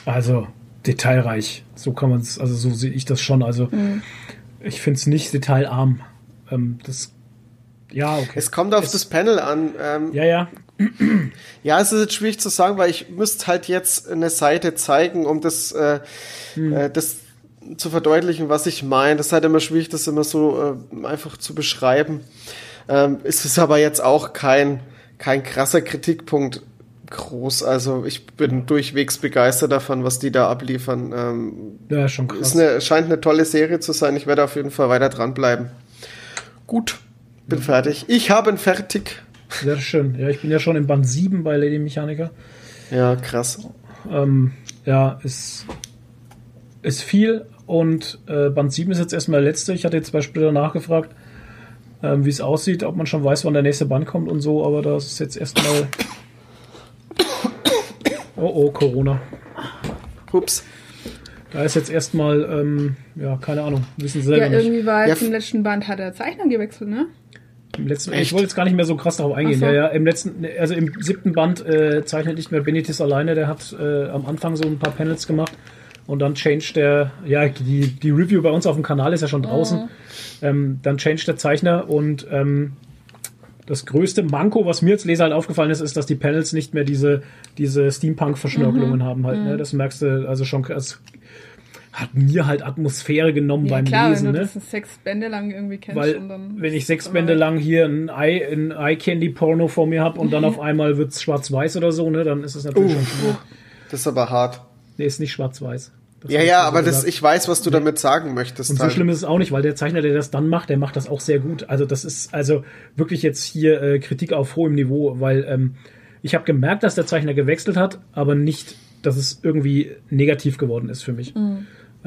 also detailreich. So kann man es, also so sehe ich das schon. Also Mhm. ich finde es nicht detailarm. Ähm, das, ja, okay. Es kommt auf Es- das Panel an. Ähm, ja, ja, Ja, es ist jetzt schwierig zu sagen, weil ich müsste halt jetzt eine Seite zeigen, um das, äh, äh, das zu verdeutlichen, was ich meine. Das ist halt immer schwierig, das immer so äh, einfach zu beschreiben. Ähm, es ist aber jetzt auch kein, kein krasser Kritikpunkt groß. Also ich bin durchwegs begeistert davon, was die da abliefern. Ähm, ja, schon krass. ist eine, scheint eine tolle Serie zu sein. Ich werde auf jeden Fall weiter dranbleiben. Gut, bin fertig. Ich habe ihn fertig. Sehr schön. Ja, ich bin ja schon im Band 7 bei Lady Mechanica. Ja, krass. Ähm, ja, ist, ist viel und äh, Band 7 ist jetzt erstmal der letzte. Ich hatte jetzt zwei Splitter nachgefragt, ähm, wie es aussieht, ob man schon weiß, wann der nächste Band kommt und so, aber das ist jetzt erstmal. Oh oh, Corona. Ups. Da ist jetzt erstmal, ähm, ja, keine Ahnung, wissen sie Ja, selber nicht. irgendwie war Ja, jetzt im letzten Band hat der Zeichner gewechselt, ne? Im letzten, Echt? ich wollte jetzt gar nicht mehr so krass darauf eingehen. So. Ja, ja, im letzten, also im siebten Band äh, zeichnet nicht mehr Benedict alleine, der hat äh, am Anfang so ein paar Panels gemacht und dann changed der, ja, die, die Review bei uns auf dem Kanal ist ja schon draußen. Ähm, dann changed der Zeichner und ähm, das größte Manko, was mir als Leser halt aufgefallen ist, ist, dass die Panels nicht mehr diese, diese Steampunk-Verschnörkelungen haben halt. Ne? Das merkst du also schon, es hat mir halt Atmosphäre genommen Ja, beim klar, Lesen. wenn du Ne? das sechs Bände lang irgendwie kennst. Weil, und dann wenn ich sechs Bände lang hier ein Eye, ein Eye Candy Porno vor mir habe und dann auf einmal wird's schwarz-weiß oder so, ne, dann ist es natürlich schon schwierig. Das ist aber hart. Nee, ist nicht schwarz-weiß. Das Ja, ja, so aber das, ich weiß, was du damit sagen möchtest. und so halt. schlimm ist es auch nicht, weil der Zeichner, der das dann macht, der macht das auch sehr gut. Also das ist also wirklich jetzt hier äh, Kritik auf hohem Niveau, weil ähm, ich habe gemerkt, dass der Zeichner gewechselt hat, aber nicht dass es irgendwie negativ geworden ist für mich.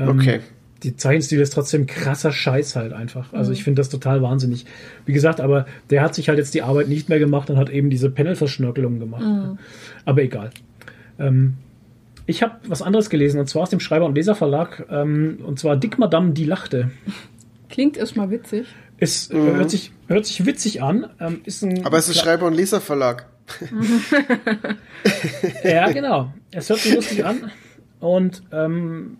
Ähm, Okay. Die Zeichenstil ist trotzdem krasser Scheiß halt einfach. Also ich finde das total wahnsinnig. Wie gesagt, aber der hat sich halt jetzt die Arbeit nicht mehr gemacht und hat eben diese Panel-Verschnörkelungen gemacht. Aber egal. Ähm, ich habe was anderes gelesen und zwar aus dem Schreiber- und Leserverlag ähm, und zwar Dick Madame die lachte. Klingt erstmal witzig. Es äh, hört, sich, hört sich witzig an. Ähm, ist ein Aber es ist Schreiber- und Leserverlag. Ja, genau. Es hört sich lustig an und ähm,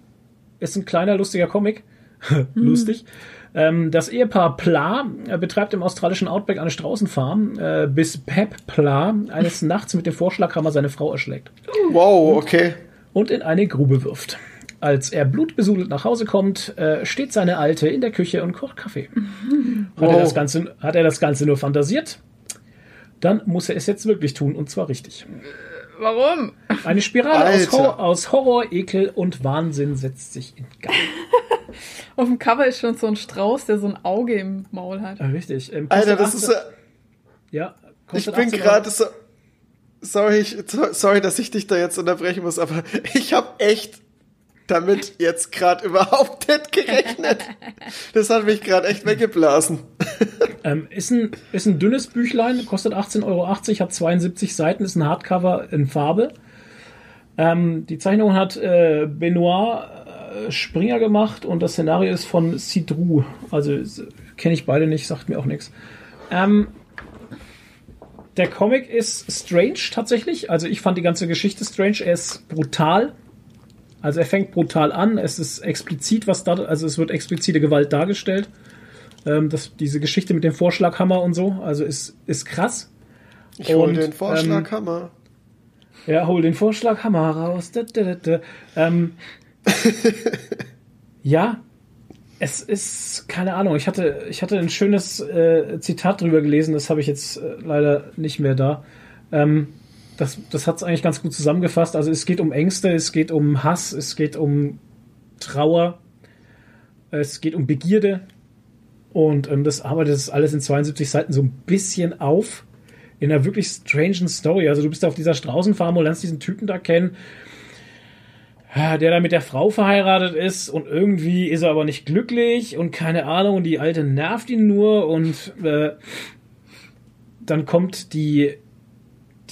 ist ein kleiner, lustiger Comic. Lustig. Ähm, das Ehepaar Pla äh, betreibt im australischen Outback eine Straußenfarm, äh, bis Pep Pla eines Nachts mit dem Vorschlaghammer seine Frau erschlägt Wow, okay. und in eine Grube wirft. Als er blutbesudelt nach Hause kommt, äh, steht seine Alte in der Küche und kocht Kaffee. Hat, er Wow. das Ganze, hat er das Ganze nur fantasiert? Dann muss er es jetzt wirklich tun und zwar richtig. Warum? Eine Spirale aus, Alter. Hor aus Horror, Ekel und Wahnsinn setzt sich in Gang. Auf dem Cover ist schon so ein Strauß, der so ein Auge im Maul hat. Ah, richtig. Ähm, Alter, das ist 18 ja. ja, Ich bin 18 gerade so. Sorry, ich, so- sorry, dass ich dich da jetzt unterbrechen muss, aber ich habe echt damit jetzt gerade überhaupt nicht gerechnet. Das hat mich gerade echt weggeblasen. Ähm, ist, ein, ist ein dünnes Büchlein, kostet 18,80 Euro, hat 72 Seiten, ist ein Hardcover in Farbe. Ähm, die Zeichnung hat äh, Benoit äh, Springer gemacht und das Szenario ist von Cidru. Also kenne ich beide nicht, sagt mir auch nichts. Ähm, der Comic ist strange tatsächlich. Also ich fand die ganze Geschichte strange. Er ist brutal. Also er fängt brutal an. Es ist explizit, was da, also es wird explizite Gewalt dargestellt. Ähm, das, diese Geschichte mit dem Vorschlaghammer und so, also ist, ist krass. Ich Und, den Vorschlaghammer. Ja, hol den Vorschlaghammer raus. Da, da, da, da. Ähm, ja, es ist, keine Ahnung, ich hatte, ich hatte ein schönes äh, Zitat drüber gelesen, das habe ich jetzt äh, leider nicht mehr da. Ähm, das das hat es eigentlich ganz gut zusammengefasst. Also es geht um Ängste, es geht um Hass, es geht um Trauer, es geht um Begierde. Und ähm, das arbeitet das alles in 72 Seiten so ein bisschen auf. In einer wirklich strangen Story. Also du bist da auf dieser Straußenfarm und lernst diesen Typen da kennen, ja, der da mit der Frau verheiratet ist und irgendwie ist er aber nicht glücklich und keine Ahnung, und die Alte nervt ihn nur und äh, dann kommt die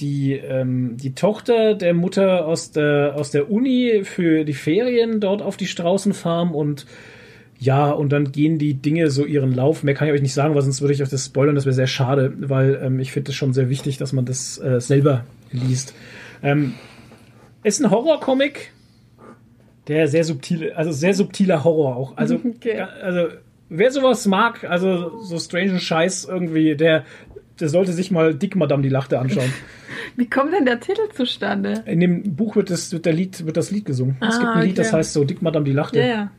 die, ähm, die Tochter der Mutter aus der, aus der Uni für die Ferien dort auf die Straußenfarm und ja, und dann gehen die Dinge so ihren Lauf. Mehr kann ich euch nicht sagen, weil sonst würde ich euch das spoilern. Das wäre sehr schade, weil ähm, ich finde es schon sehr wichtig, dass man das äh, selber liest. Ähm, ist ein Horrorcomic, der sehr subtile, also sehr subtiler Horror auch. Also, Okay. also wer sowas mag, also so strange Scheiß irgendwie, der, der sollte sich mal Dick Madame die Lachte anschauen. Wie kommt denn der Titel zustande? In dem Buch wird das, wird der Lied, wird das Lied gesungen. es Ah, gibt ein Lied, das okay. heißt so Dick Madame die Lachte. Ja, ja.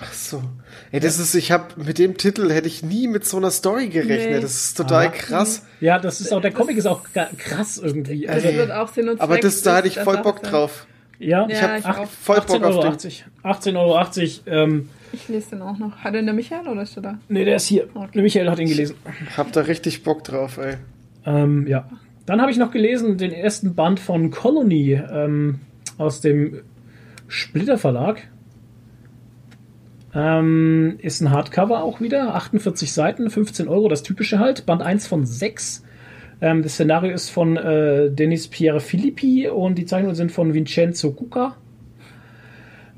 Ach so. Ey, das ist, ich habe mit dem Titel hätte ich nie mit so einer Story gerechnet. Nee. Das ist total Ah. krass. Ja, das ist auch, der Comic ist auch krass irgendwie. Das Also, wird auch Sinn und Aber das, da hatte ich voll Bock sein. drauf. ja, Ja, hab ich ach- auch. Voll Bock auf den. 18,80 Euro. 18,80 Euro. Ähm, Ich lese den auch noch. Hat den der Michael oder ist der da? nee, der ist hier. Okay. Der Michael hat ihn gelesen. Hab da richtig Bock drauf, ey. Ähm, ja. Dann habe ich noch gelesen den ersten Band von Colony ähm, aus dem Splitter Verlag. Ähm, ist ein Hardcover auch wieder, 48 Seiten, 15 Euro, das typische halt. Band 1 von 6. Ähm, das Szenario ist von äh, Denis Pierre Filippi und die Zeichnungen sind von Vincenzo Cucca.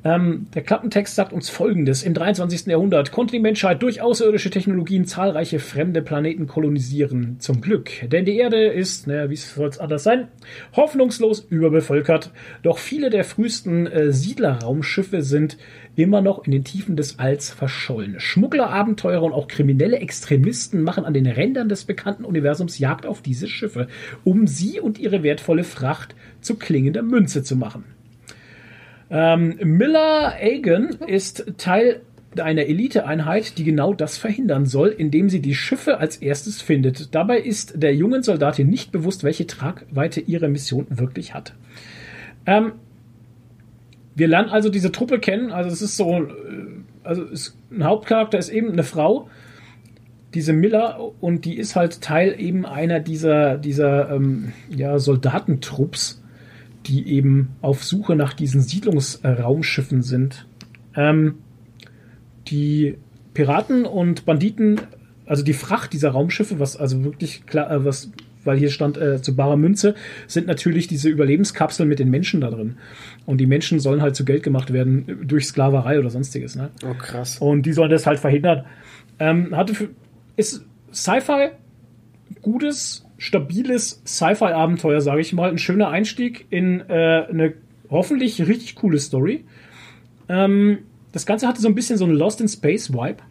Ähm, der Klappentext sagt uns folgendes. Im 23. Jahrhundert konnte die Menschheit durch außerirdische Technologien zahlreiche fremde Planeten kolonisieren. Zum Glück. Denn die Erde ist, naja, wie soll es anders sein, hoffnungslos überbevölkert. Doch viele der frühesten äh, Siedlerraumschiffe sind immer noch in den Tiefen des Alls verschollen. Schmuggler, Abenteurer und auch kriminelle Extremisten machen an den Rändern des bekannten Universums Jagd auf diese Schiffe, um sie und ihre wertvolle Fracht zu klingender Münze zu machen. Ähm, Miller Agan ist Teil einer Eliteeinheit, die genau das verhindern soll, indem sie die Schiffe als erstes findet. Dabei ist der jungen Soldatin nicht bewusst, welche Tragweite ihre Mission wirklich hat. Ähm, wir lernen also diese Truppe kennen. Also es ist so, äh, also es, ein Hauptcharakter ist eben eine Frau, diese Miller, und die ist halt Teil eben einer dieser dieser ähm, ja, Soldatentrupps, die eben auf Suche nach diesen Siedlungsraumschiffen sind. Ähm, die Piraten und Banditen, also die Fracht dieser Raumschiffe, was also wirklich klar, äh, was, weil hier stand äh, zu barer Münze, sind natürlich diese Überlebenskapseln mit den Menschen da drin. Und die Menschen sollen halt zu Geld gemacht werden äh, durch Sklaverei oder sonstiges. Ne? Oh, krass. Und die sollen das halt verhindern. Ähm, hatte für, ist Sci-Fi gutes, stabiles Sci-Fi-Abenteuer, sage ich mal. Ein schöner Einstieg in äh, eine hoffentlich richtig coole Story. Ähm, das Ganze hatte so ein bisschen so einen Lost in Space Vibe.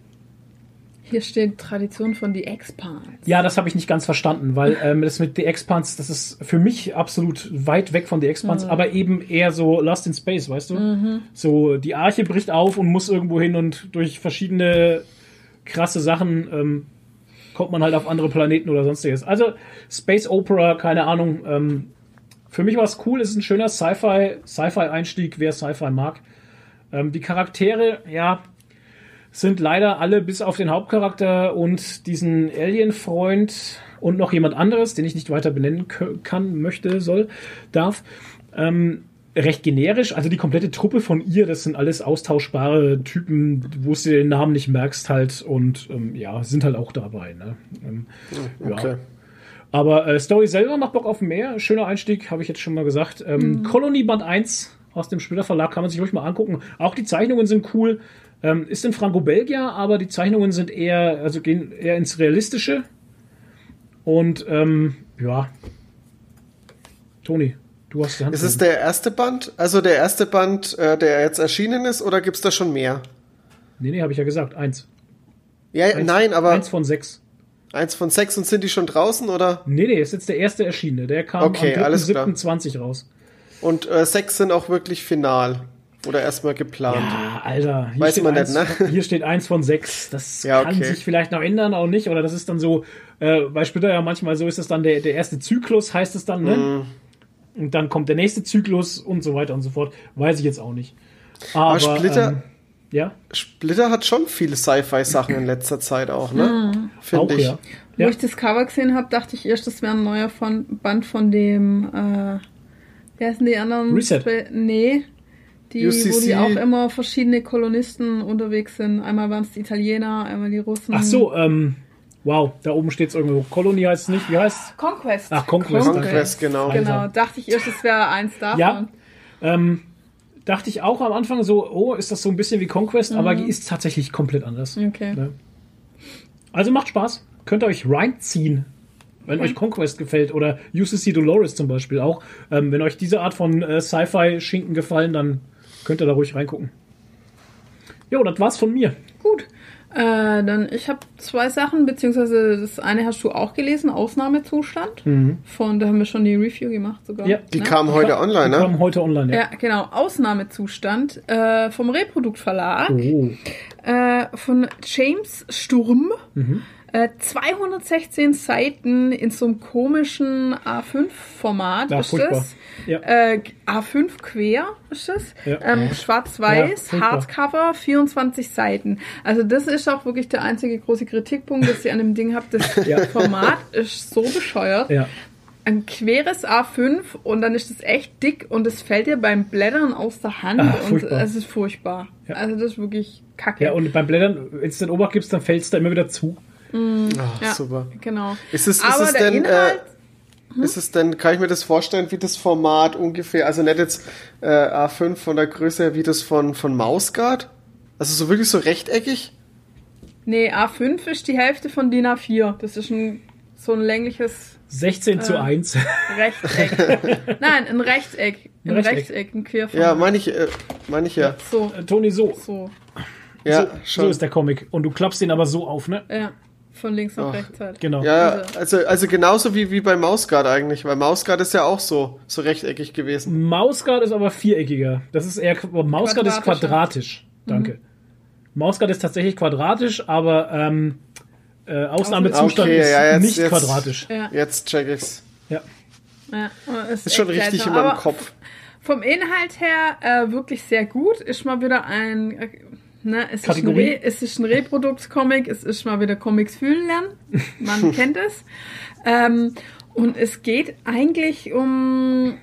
Hier steht Tradition von The Expans. Ja, das habe ich nicht ganz verstanden, weil ähm, das mit The Expanse, das ist für mich absolut weit weg von The Expanse, aber eben eher so Lost in Space, weißt du? So, die Arche bricht auf und muss irgendwo hin und durch verschiedene krasse Sachen ähm, kommt man halt auf andere Planeten oder sonstiges. Also Space Opera, keine Ahnung. Ähm, für mich war es cool, es ist ein schöner Sci-Fi, Sci-Fi-Einstieg, wer Sci-Fi mag. Ähm, die Charaktere, ja, sind leider alle bis auf den Hauptcharakter und diesen Alien-Freund und noch jemand anderes, den ich nicht weiter benennen kann, möchte, soll, darf, ähm, recht generisch. Also die komplette Truppe von ihr, das sind alles austauschbare Typen, wo du den Namen nicht merkst halt und ähm, ja, sind halt auch dabei. Ne? Ähm, ja. Okay. Aber äh, Story selber macht Bock auf mehr. Schöner Einstieg, habe ich jetzt schon mal gesagt. Ähm, Colony Band 1 aus dem Splitter Verlag kann man sich ruhig mal angucken. Auch die Zeichnungen sind cool. Ähm, ist in Franco-Belgier, aber die Zeichnungen sind eher, also gehen eher ins Realistische. Und ähm, ja. Toni, du hast die Hand. Ist es drin. der erste Band? Also der erste Band, äh, der jetzt erschienen ist, oder gibt's da schon mehr? nee, nee, habe ich ja gesagt. Eins. Ja, eins nein, aber Eins von sechs. eins von sechs und sind die schon draußen, oder? Nee, nee, ist jetzt der erste erschienene. Der kam Okay, am alles klar. 3.7.20 raus. Und äh, sechs sind auch wirklich final. Oder erstmal geplant. Ja, Alter. Hier Weiß steht man eins, nicht, ne? Hier steht eins von sechs. Das Ja, kann okay. sich vielleicht noch ändern, auch nicht. Oder das ist dann so, äh, bei Splitter ja manchmal so ist es dann der, der erste Zyklus, heißt es dann, ne? Mhm. Und dann kommt der nächste Zyklus und so weiter und so fort. Weiß ich jetzt auch nicht. Aber, Aber Splitter, Ähm, ja, Splitter hat schon viele Sci-Fi-Sachen in letzter Zeit auch, ne? auch, Finde ich. ja. Wo ja. ich das Cover gesehen habe, dachte ich erst, das wäre ein neuer von, Band von dem, äh, wer sind die anderen? Reset. Spe- Nee. Die, wo UCC. die auch immer verschiedene Kolonisten unterwegs sind. Einmal waren es die Italiener, einmal die Russen. Ach so, ähm, wow, da oben steht es irgendwo. Colony heißt es nicht. Wie heißt Conquest. Ach, Conquest. Conquest, genau. Genau, dachte ich erst, das wäre eins davon. Ja. Ähm, dachte ich auch am Anfang so, oh, ist das so ein bisschen wie Conquest, aber Mhm. die ist tatsächlich komplett anders. Okay. Ne? Also macht Spaß. Könnt ihr euch reinziehen, wenn euch Conquest gefällt oder UCC Dolores zum Beispiel auch. Ähm, wenn euch diese Art von äh, Sci-Fi-Schinken gefallen, dann könnt ihr da ruhig reingucken. Jo, das war's von mir. Gut. Äh, dann, ich habe zwei Sachen, beziehungsweise das eine hast du auch gelesen, Ausnahmezustand. Von, da haben wir schon die Review gemacht sogar. Mhm. Ja. Die ne? kam heute online, Die ne? kommen heute online. Ja. Ja, genau. Ausnahmezustand äh, vom Reproduktverlag Oh. äh, von James Sturm. Mhm. Äh, 216 Seiten in so einem komischen A5-Format Ja, ist furchtbar. das. Ja. Äh, A5 quer ist das. Ja. Ähm, Ja, Schwarz-Weiß, furchtbar. Hardcover, 24 Seiten. Also das ist auch wirklich der einzige große Kritikpunkt, dass ihr an dem Ding habt. Das Ja. Format ist so bescheuert ja. ein queres A5 und dann ist es echt dick und es fällt dir beim Blättern aus der Hand Ah, und es ist furchtbar. Ja. Also das ist wirklich kacke. Ja, und beim Blättern, wenn es den Obacht gibst, dann fällt es da immer wieder zu. Ach, Ja, super. Genau. Ist es, ist Aber es der denn, Inhalt, äh, ist es denn, kann ich mir das vorstellen, wie das Format ungefähr, also nicht jetzt äh, A5 von der Größe her, wie das von, von Mausgard? Also so wirklich so rechteckig? nee, A5 ist die Hälfte von DIN A4. Das ist ein, so ein längliches 16 zu Äh. 1. Rechteck. Nein, ein Rechteck. Ein Rechteck. Rechteck, ein Querformat. Ja, meine ich, äh, meine ich ja. So, Äh, Toni, so. so. Ja, so, schon. so ist der Comic. Und du klappst den aber so auf, ne? Ja, von links nach Ach. rechts halt. Genau. Ja, also, also genauso wie, wie bei Mausgard eigentlich, weil Mausgard ist ja auch so, so rechteckig gewesen. Mausgard ist aber viereckiger. Das ist eher Mausgard ist quadratisch. Danke. Mausgard ist tatsächlich quadratisch, aber ähm, äh, Ausnahmezustand Okay, ist ja, jetzt- nicht jetzt- quadratisch. Ja, Jetzt check ich's. Ja. ja. es Ist schon richtig in meinem Kopf. Vom Inhalt her äh, wirklich sehr gut. Ist mal wieder ein. Ne, es, ist ein Kategorie? Re es ist ein Reprodukt-Comic. Es ist mal wieder Comics fühlen lernen. Man kennt es. Ähm, und es geht eigentlich um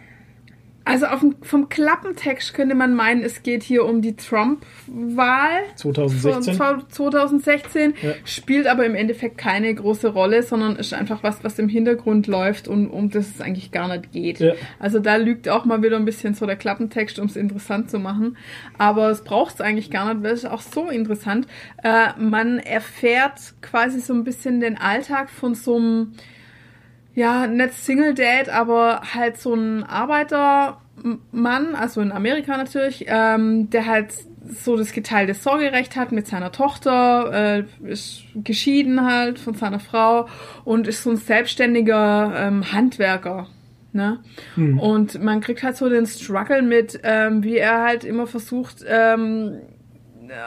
Also auf dem, vom Klappentext könnte man meinen, es geht hier um die Trump-Wahl 2016. von 2016, Ja. spielt aber im Endeffekt keine große Rolle, sondern ist einfach was, was im Hintergrund läuft und um das es eigentlich gar nicht geht. Ja. Also da lügt auch mal wieder ein bisschen so der Klappentext, um es interessant zu machen. Aber es braucht es eigentlich gar nicht, weil es ist auch so interessant. Äh, man erfährt quasi so ein bisschen den Alltag von so einem ja, nicht Single Dad, aber halt so ein Arbeitermann, also in Amerika natürlich, ähm, der halt so das geteilte Sorgerecht hat mit seiner Tochter, äh, ist geschieden halt von seiner Frau und ist so ein selbstständiger ähm, Handwerker. Ne? Und man kriegt halt so den Struggle mit, ähm, wie er halt immer versucht, ähm,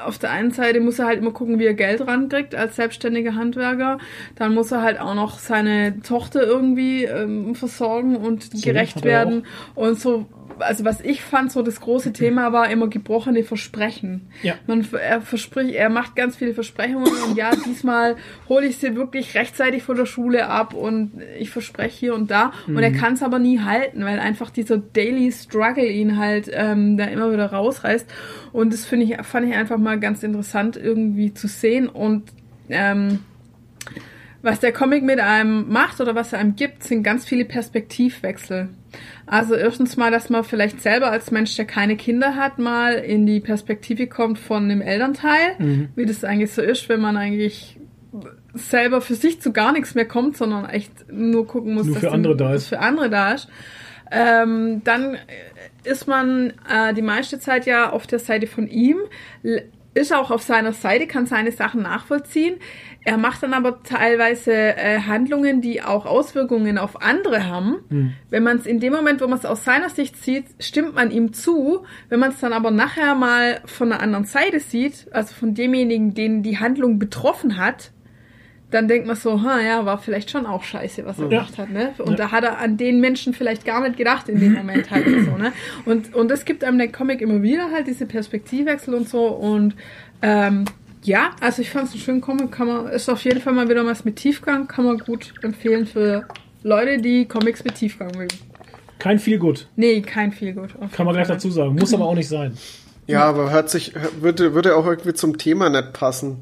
auf der einen Seite muss er halt immer gucken, wie er Geld rankriegt als selbstständiger Handwerker. Dann muss er halt auch noch seine Tochter irgendwie ähm, versorgen und gerecht hat er werden. Und so, also was ich fand, so das große Thema war immer gebrochene Versprechen. Ja. Man, er verspricht, er macht ganz viele Versprechungen und ja, diesmal hole ich sie wirklich rechtzeitig von der Schule ab und ich verspreche hier und da. Und er kann es aber nie halten, weil einfach dieser Daily Struggle ihn halt ähm, da immer wieder rausreißt. Und das finde ich, fand ich einfach mal ganz interessant irgendwie zu sehen und ähm, was der Comic mit einem macht oder was er einem gibt, sind ganz viele Perspektivwechsel. Also erstens mal, dass man vielleicht selber als Mensch, der keine Kinder hat, mal in die Perspektive kommt von dem Elternteil, wie das eigentlich so ist, wenn man eigentlich selber für sich zu gar nichts mehr kommt, sondern echt nur gucken muss, Nur dass für andere da was ist. für andere da ist. Ähm, dann ist man äh, die meiste Zeit ja auf der Seite von ihm, ist auch auf seiner Seite, kann seine Sachen nachvollziehen. Er macht dann aber teilweise äh, Handlungen, die auch Auswirkungen auf andere haben. Hm. Wenn man es in dem Moment, wo man es aus seiner Sicht sieht, stimmt man ihm zu. Wenn man es dann aber nachher mal von der anderen Seite sieht, also von demjenigen, den die Handlung betroffen hat, dann denkt man so, ha, ja, war vielleicht schon auch scheiße, was er Ja. gemacht hat, ne? Und Ja. da hat er an den Menschen vielleicht gar nicht gedacht in dem Moment halt und so, ne? Und, und das gibt einem der Comic immer wieder halt diese Perspektivwechsel und so und, ähm, ja, also ich fand es einen schönen Comic, kann man, ist auf jeden Fall mal wieder was mit Tiefgang, kann man gut empfehlen für Leute, die Comics mit Tiefgang mögen. Kein viel gut. Nee, kein viel gut. Kann man gleich dazu sagen. Muss aber auch nicht sein. Ja, aber hört sich, würde, würde auch irgendwie zum Thema nicht passen.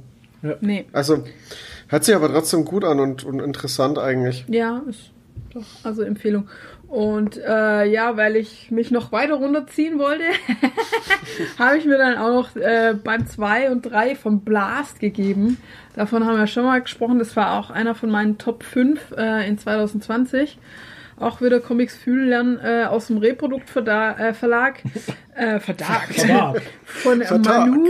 Nee. Also, hört sich aber trotzdem gut an und, und interessant eigentlich. Ja, ist doch, also Empfehlung. Und äh, ja, weil ich mich noch weiter runterziehen wollte, habe ich mir dann auch noch äh, Band 2 und 3 von Blast gegeben. Davon haben wir schon mal gesprochen. Das war auch einer von meinen Top 5 äh, in 2020. Auch wieder Comics fühlen lernen äh, aus dem Reprodukt-Verlag. Äh, Verlag. Äh, Verlag. Verlag. Von Vertrag. Manu.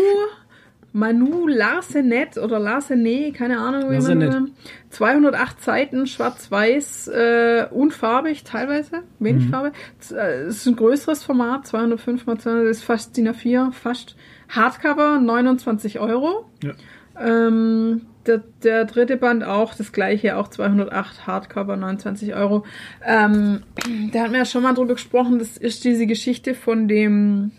Manu Larsenet oder Larsenet, keine Ahnung, wie Larsenet. man 208 Seiten, schwarz-weiß, äh, unfarbig teilweise, wenig Farbe. Z- äh, Es ist ein größeres Format, 205 mal 200, das ist fast DIN A4, fast Hardcover, 29 Euro. Ja. Ähm, der, der dritte Band auch, das gleiche, auch 208 Hardcover, 29 Euro. Ähm, da hatten wir ja schon mal drüber gesprochen, das ist diese Geschichte von dem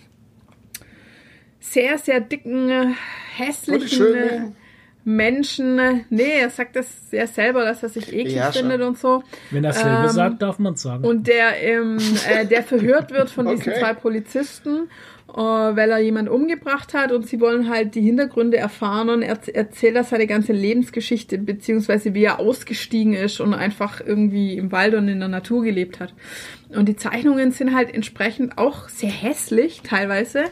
sehr, sehr dicken, hässlichen? Menschen. Nee, er sagt das ja selber, dass er sich eklig Ja, schon. findet und so. Wenn er selber Ähm, sagt, darf man es sagen. Und der, ähm, äh, der verhört wird von diesen Okay. zwei Polizisten, äh, weil er jemand umgebracht hat und sie wollen halt die Hintergründe erfahren und er erzählt er seine ganze Lebensgeschichte, beziehungsweise wie er ausgestiegen ist und einfach irgendwie im Wald und in der Natur gelebt hat. Und die Zeichnungen sind halt entsprechend auch sehr hässlich teilweise.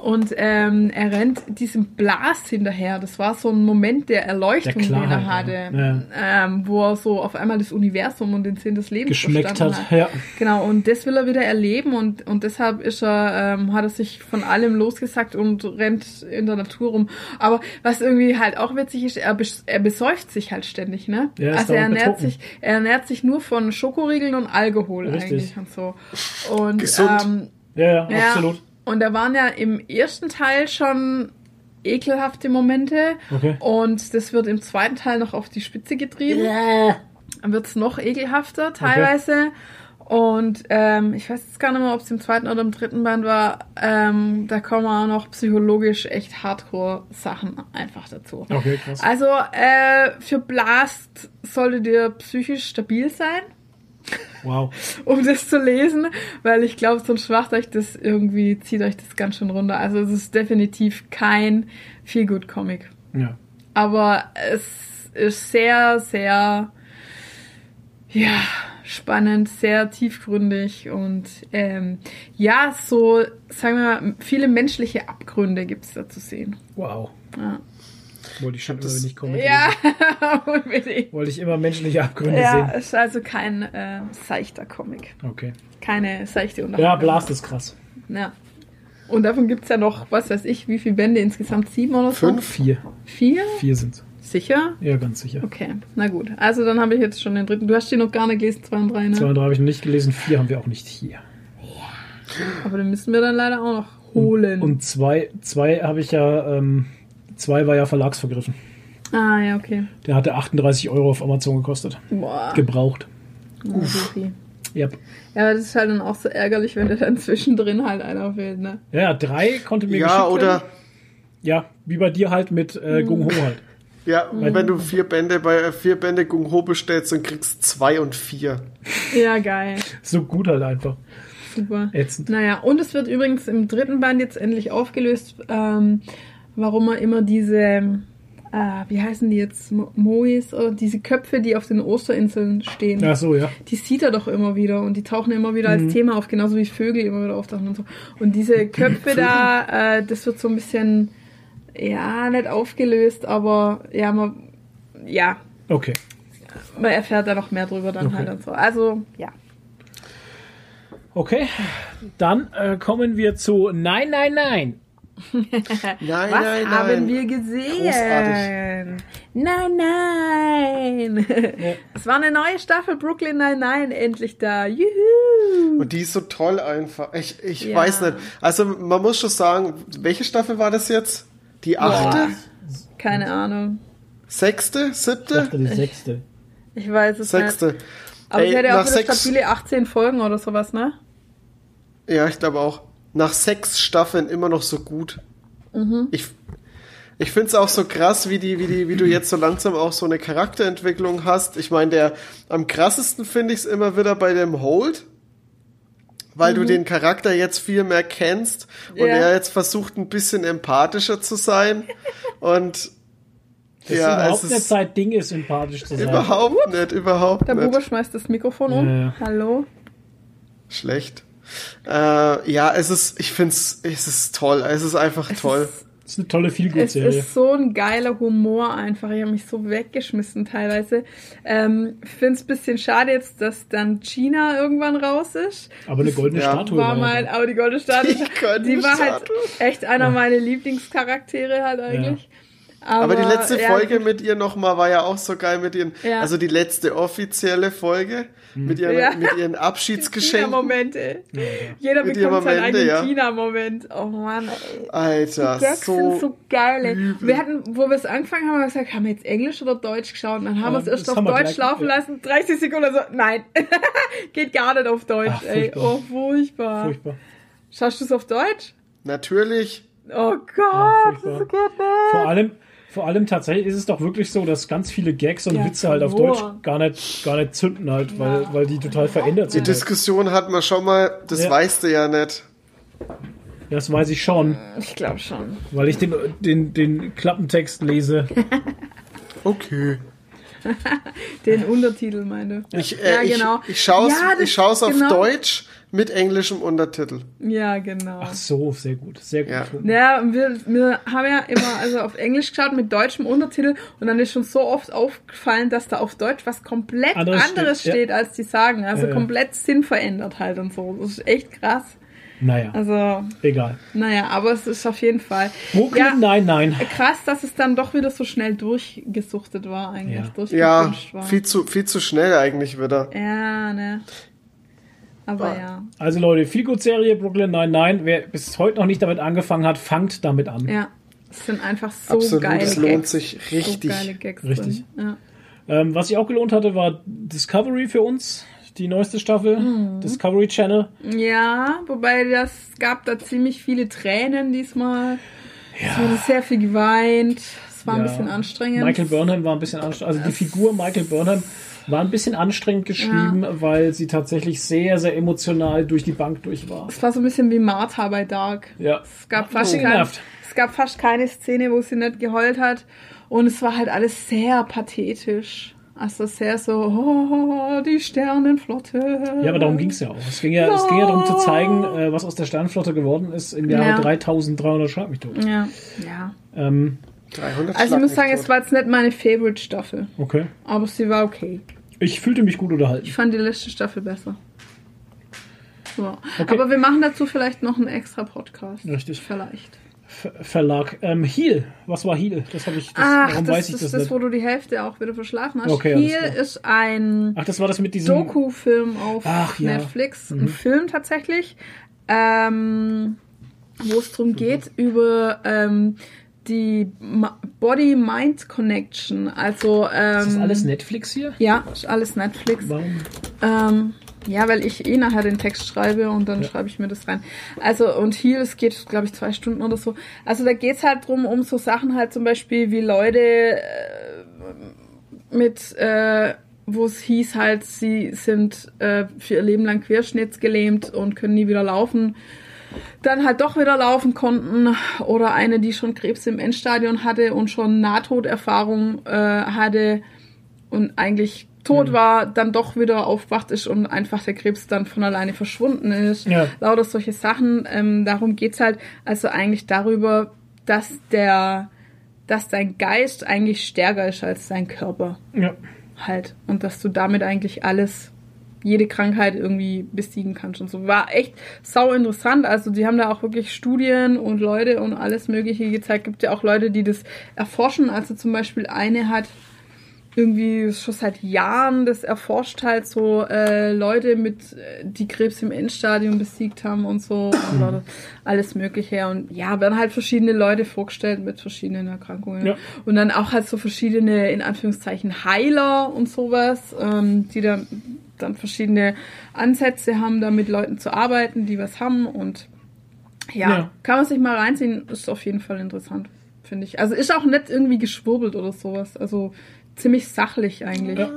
Und ähm, er rennt diesem Blas hinterher. Das war so ein Moment der Erleuchtung, Der den er Klarheit, hatte. ja. Ähm, wo er so auf einmal das Universum und den Sinn des Lebens Geschmeckt verstanden hat, ja. Genau, und das will er wieder erleben und, und deshalb ist er, ähm, hat er sich von allem losgesagt und rennt in der Natur rum. Aber was irgendwie halt auch witzig ist, er, bes er besäuft sich halt ständig, ne? Ja, ist also er ernährt betrunken. sich, er ernährt sich nur von Schokoriegeln und Alkohol Richtig. eigentlich und so. Und Gesund. Ähm, Ja, ja, ja, absolut. Und da waren ja im ersten Teil schon ekelhafte Momente Okay. und das wird im zweiten Teil noch auf die Spitze getrieben dann wird's noch ekelhafter teilweise. Und ähm, ich weiß jetzt gar nicht mehr, ob es im zweiten oder im dritten Band war. Ähm, da kommen auch noch psychologisch echt Hardcore-Sachen einfach dazu. Okay, krass. Also äh, für Blast solltet ihr psychisch stabil sein. Wow. um das zu lesen, weil ich glaube, sonst macht euch das irgendwie, zieht euch das ganz schön runter. Also es ist definitiv kein Feel-Good-Comic. Ja. Aber es ist sehr, sehr, ja, spannend, sehr tiefgründig und ähm, ja, so, sagen wir mal, viele menschliche Abgründe gibt's da zu sehen. Wow. Ja, Wollte ich schon immer, wenn ich Comic ja unbedingt. Wollte ich immer menschliche Abgründe Ja, sehen. ist also kein äh, seichter Comic. Okay. Keine seichte Ja, Unterhaltung. Blast ist krass. Ja. Und davon gibt's ja noch, was weiß ich, wie viele Bände insgesamt? Sieben oder so? Fünf? Vier. Vier? Vier sind's. Sicher? Ja, ganz sicher. Okay, na gut. Also dann habe ich jetzt schon den dritten. Du hast den noch gar nicht gelesen, zwei und drei, ne? Zwei und drei habe ich noch nicht gelesen, vier haben wir auch nicht hier. Aber den müssen wir dann leider auch noch holen. Und zwei, zwei habe ich ja, ähm, zwei war ja verlagsvergriffen. ah, ja, okay. Der hatte 38 Euro auf Amazon gekostet. Boah. Gebraucht. Uff. Yep. Ja, aber das ist halt dann auch so ärgerlich, wenn der dann zwischendrin halt einer fehlt, ne? Ja, ja, drei konnte mir Ja, geschickt oder, werden. Ja, wie bei dir halt mit äh, Gung Ho halt. ja, wenn du vier Bände bei äh, vier Bände Gung Ho bestellst und kriegst zwei und vier. Ja, geil. So gut halt einfach. Super. Ätzend. Naja, und es wird übrigens im dritten Band jetzt endlich aufgelöst, ähm, warum er immer diese, äh, wie heißen die jetzt, Mo- Mois oder diese Köpfe, die auf den Osterinseln stehen. Ach so, ja. Die sieht er doch immer wieder und die tauchen immer wieder als Thema auf, genauso wie Vögel immer wieder auftauchen und so. Und diese Köpfe da, äh, das wird so ein bisschen, ja, nicht aufgelöst, aber ja, man, ja, Okay. man erfährt da noch mehr drüber dann Okay. halt und so. Also, ja. Okay. Dann äh, kommen wir zu Nein, nein, nein. Nein, Was nein, haben nein. wir gesehen? Großartig. Nein, nein. Es war eine neue Staffel Brooklyn Nein, nein, endlich da. Juhu. Und die ist so toll einfach. Ich, ich Ja. weiß nicht. Also man muss schon sagen, welche Staffel war das jetzt? Die achte? Keine Ahnung. Sechste? Ich Siebte? dachte die sechste. Ich weiß es nicht. Sechste. Aber Ey, sie hat ja auch wieder sechs- stabile 18 Folgen oder sowas, ne? Ja, ich glaube auch. Nach sechs Staffeln immer noch so gut. Mhm. Ich, ich finde es auch so krass, wie die, wie die, wie du jetzt so langsam auch so eine Charakterentwicklung hast. Ich meine, der am krassesten finde ich es immer wieder bei dem Hold, weil du den Charakter jetzt viel mehr kennst und Mhm. Ja. er jetzt versucht ein bisschen empathischer zu sein und Das ja, ist überhaupt es nicht ist sein Ding ist, sympathisch zu sein. überhaupt nicht, überhaupt Der nicht. Buber schmeißt das Mikrofon um. Ja. Hallo. Schlecht. Äh, ja, es ist, ich find's, es ist toll. Es ist einfach toll. Das ist eine tolle Es Feelgood-Serie. ist so ein geiler Humor einfach. Ich habe mich so weggeschmissen teilweise. Ähm, Finde es ein bisschen schade jetzt, dass dann China irgendwann raus ist. Aber eine goldene Ja, Statue war ja mein, da. aber die goldene Statue, Die goldene die war halt Statue. echt einer meiner Lieblingscharaktere halt eigentlich. Aber die letzte ja, Folge gut. mit ihr nochmal war ja auch so geil mit ihren, Ja. also die letzte offizielle Folge mit ihren, Ja. mit ihren Abschiedsgeschenken. China-Momente. Jeder Mit bekommt seinen eigenen ja. China-Moment. Oh Mann, ey. Alter, Die Gags so, sind so geil. ey. übel. Wir hatten, wo wir es angefangen haben, haben wir gesagt, haben wir jetzt Englisch oder Deutsch geschaut? Und dann haben wir es Ja, erst auf Deutsch gleich- laufen ja. lassen. 30 Sekunden so, nein. Geht gar nicht auf Deutsch, Ach, ey. Oh, furchtbar. Furchtbar. Schaust du es auf Deutsch? natürlich. Oh Gott, furchtbar. das geht nicht. Vor allem, vor allem tatsächlich ist es doch wirklich so, dass ganz viele Gags und Ja, Witze halt auf. Deutsch gar nicht, gar nicht zünden halt, weil, weil die total verändert Die sind. halt. Diskussion hatten wir schon mal, das Ja. weißt du ja nicht. Das weiß ich schon, Ich glaube schon. weil ich den, den, den Klappentext lese. Okay. Den Untertitel meine. Ich, äh, Ja, genau. ich, ich schaue es Ja, ich schau's auf genau. Deutsch mit englischem Untertitel. Ja, genau. Ach so, sehr gut, sehr gut. Ja. Ja, wir, wir haben ja immer also auf Englisch geschaut mit deutschem Untertitel und dann ist schon so oft aufgefallen, dass da auf Deutsch was komplett Anderes anderes, steht, steht, ja. als die sagen. Also Ja, ja. komplett Sinn verändert halt und so. Das ist echt krass. Naja, Also, egal. naja, aber es ist auf jeden Fall Brooklyn, Ja. nein, nein. krass, dass es dann doch wieder so schnell durchgesuchtet war eigentlich. Ja, durchgewünscht war. viel zu, viel zu schnell eigentlich wieder. Ja, ne. Aber ja. Also Leute, Feelgood-Serie, Brooklyn, nein, nein. Wer bis heute noch nicht damit angefangen hat, fangt damit an. Ja. Es sind einfach so Absolut, geile es Gags. lohnt sich richtig. So geile Gags Richtig. Ja. Ähm, was sich auch gelohnt hatte, war Discovery für uns. Die neueste Staffel. Mhm. Discovery Channel. Ja, wobei das gab da ziemlich viele Tränen diesmal. Es wurde sehr viel geweint. Es war ein Ja. bisschen anstrengend. Michael Burnham war ein bisschen anstrengend. Also die Figur Michael Burnham War ein bisschen anstrengend geschrieben, weil sie tatsächlich sehr, sehr emotional durch die Bank durch war. Es war so ein bisschen wie Martha bei Dark. Ja. Es gab, Hat fast mich kein, es gab fast keine Szene, wo sie nicht geheult hat. Und es war halt alles sehr pathetisch. Also sehr so, oh, die Sternenflotte. Ja, aber darum ging es ja auch. Es ging ja, es ging ja darum zu zeigen, äh, was aus der Sternflotte geworden ist im Jahre Ja. 3300 Schlag mich tot. Ja, ja. Ähm, 300 Also ich muss sagen, tot. es war jetzt nicht meine Favorite-Staffel. okay. Aber sie war okay. Ich fühlte mich gut unterhalten. Ich fand die letzte Staffel besser. So. Okay. Aber wir machen dazu vielleicht noch einen extra Podcast. Richtig. Vielleicht. Ver- Verlag. Ähm, Heal. Was war Heal? Das habe ich. Das, Ach, warum das weiß ich ist das, das, nicht? wo du die Hälfte auch wieder verschlafen hast. Okay, klar. ist ein Ach, das war das mit diesem. Doku-Film auf Ach, ja. Mhm. Netflix. Ein Film tatsächlich. Ähm, wo es darum geht, über ähm, die Body-Mind-Connection. Also, ähm, Ist das alles Netflix hier? Ja, ist alles Netflix. Warum? Ähm, ja, weil ich eh nachher den Text schreibe und dann schreibe ich mir das rein. Also, und hier, es geht, glaube ich, zwei Stunden oder so. Also, da geht's halt drum, um so Sachen halt zum Beispiel, wie Leute äh, mit, äh, wo es hieß halt, sie sind äh, für ihr Leben lang querschnittsgelähmt und können nie wieder laufen, dann halt doch wieder laufen konnten. Oder eine, die schon Krebs im Endstadion hatte und schon Nahtoderfahrung äh, hatte und eigentlich tot war, dann doch wieder aufwacht ist und einfach der Krebs dann von alleine verschwunden ist. Ja. Lauter solche Sachen. Ähm, darum geht's halt also eigentlich darüber, dass der, dass dein Geist eigentlich stärker ist als dein Körper Ja. halt. Und dass du damit eigentlich alles, jede Krankheit irgendwie besiegen kannst und so. War echt sau interessant. Also die haben da auch wirklich Studien und Leute und alles Mögliche gezeigt. Gibt ja auch Leute, die das erforschen. Also zum Beispiel eine hat irgendwie schon seit Jahren das erforscht halt so äh, Leute mit äh, die Krebs im Endstadium besiegt haben und so und Leute, alles mögliche und ja werden halt verschiedene Leute vorgestellt mit verschiedenen Erkrankungen Ja. und dann auch halt so verschiedene in Anführungszeichen Heiler und sowas ähm, die dann dann verschiedene Ansätze haben da mit Leuten zu arbeiten die was haben und ja, Ja. kann man sich mal reinziehen ist auf jeden Fall interessant finde ich also ist auch nicht irgendwie geschwurbelt oder sowas also ziemlich sachlich eigentlich. Ja.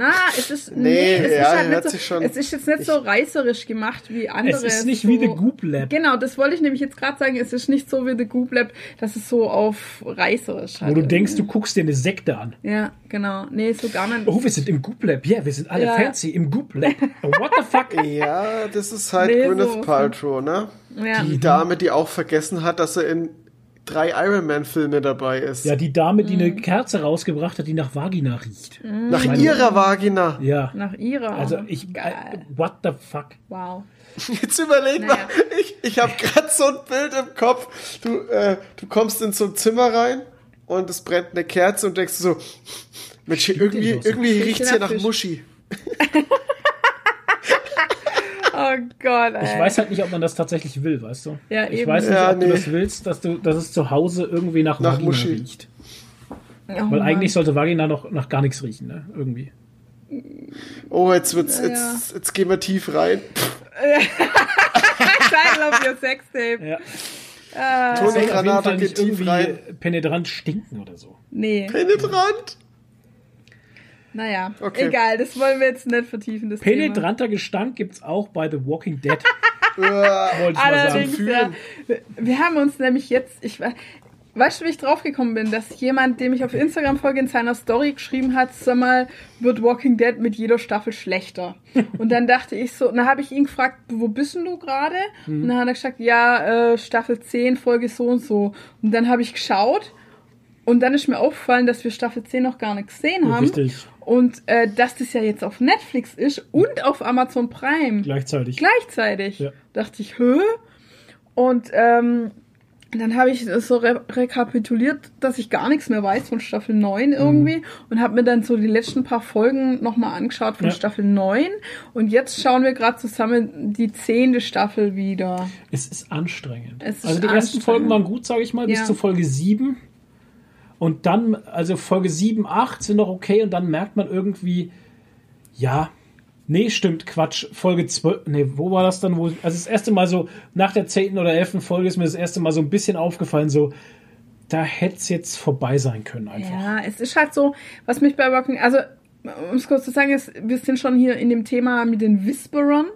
Na, es ist nee, Nee, es ja, ist halt nicht so, schon- es ist jetzt nicht so reißerisch gemacht wie andere. Es ist nicht so, wie The Goop Lab. Genau, das wollte ich nämlich jetzt gerade sagen. Es ist nicht so wie The Goop Lab, dass es so auf reißerisch halt Wo du denkst, du guckst dir eine Sekte an. Ja, genau. Nee, so gar nicht. Oh, wir sind im Goop Lab. Ja, wir sind alle Ja. fancy im Goop Lab. What the fuck? Ja, das ist halt Nee, Gwyneth so- Paltrow, ne? ja. Die Dame, die auch vergessen hat, dass er in drei Iron Man Filme dabei ist. Ja, die Dame, die Mhm. eine Kerze rausgebracht hat, die nach Vagina riecht. Nach Meine- ihrer Vagina. Ja. Nach ihrer. Also ich, äh, Geil. what the fuck? Wow. Jetzt überleg Naja. mal, ich, ich habe gerade so ein Bild im Kopf. Du, äh, du kommst in so ein Zimmer rein und es brennt eine Kerze und denkst so, Mensch, irgendwie, irgendwie Riecht riecht's nach hier nach Fisch. Muschi. Oh Gott, ey. Ich weiß halt nicht, ob man das tatsächlich will, weißt du? Ja, ich eben. weiß nicht, Ja, ob du nee. das willst, dass du, dass es zu Hause irgendwie nach, Nach Vagina Muschi. riecht. Oh Weil Mann. eigentlich sollte Vagina noch nach gar nichts riechen, ne? Irgendwie. Oh, jetzt wird's, Ja, jetzt, jetzt gehen wir tief rein. Title of your Sextape. Ja. Ah, Toni Granata geht nicht tief irgendwie rein. penetrant stinken oder so. nee. Penetrant. Naja, Okay. egal, das wollen wir jetzt nicht vertiefen. Das Thema. Penetranter Gestank gibt's auch bei The Walking Dead. Äh, Wollte ich mal sagen. Allerdings, ja. Wir- haben uns nämlich jetzt, ich we- weißt du, wie ich draufgekommen bin, dass jemand, dem ich auf Instagram folge, in seiner Story geschrieben hat, sag mal, wird Walking Dead mit jeder Staffel schlechter. Und dann dachte ich so, dann habe ich ihn gefragt, wo bist denn du gerade? Mhm. Und dann hat er gesagt, ja, äh, Staffel 10, Folge so und so. Und dann habe ich geschaut und dann ist mir aufgefallen, dass wir Staffel 10 noch gar nicht gesehen haben. Richtig. Und äh, dass das ja jetzt auf Netflix ist und auf Amazon Prime Gleichzeitig. gleichzeitig. Ja. Dachte ich, hä? Und ähm, dann habe ich so re rekapituliert, dass ich gar nichts mehr weiß von Staffel 9 irgendwie und habe mir dann so die letzten paar Folgen nochmal angeschaut von Ja. Staffel 9 und jetzt schauen wir gerade zusammen die zehnte Staffel wieder. Es ist anstrengend. Es ist also die ersten. Folgen waren gut, sage ich mal, bis Ja. zu Folge 7. Und dann, also Folge 7, 8 sind noch okay und dann merkt man irgendwie, ja, nee, stimmt, Quatsch, Folge 12, nee, wo war das dann, wo, also das erste Mal so, nach der 10. oder 11. Folge ist mir das erste Mal so ein bisschen aufgefallen, so, da hätte es jetzt vorbei sein können einfach. Ja, es ist halt so, was mich bei Walking, also um es kurz zu sagen, ist, wir sind schon hier in dem Thema mit den Whisperern.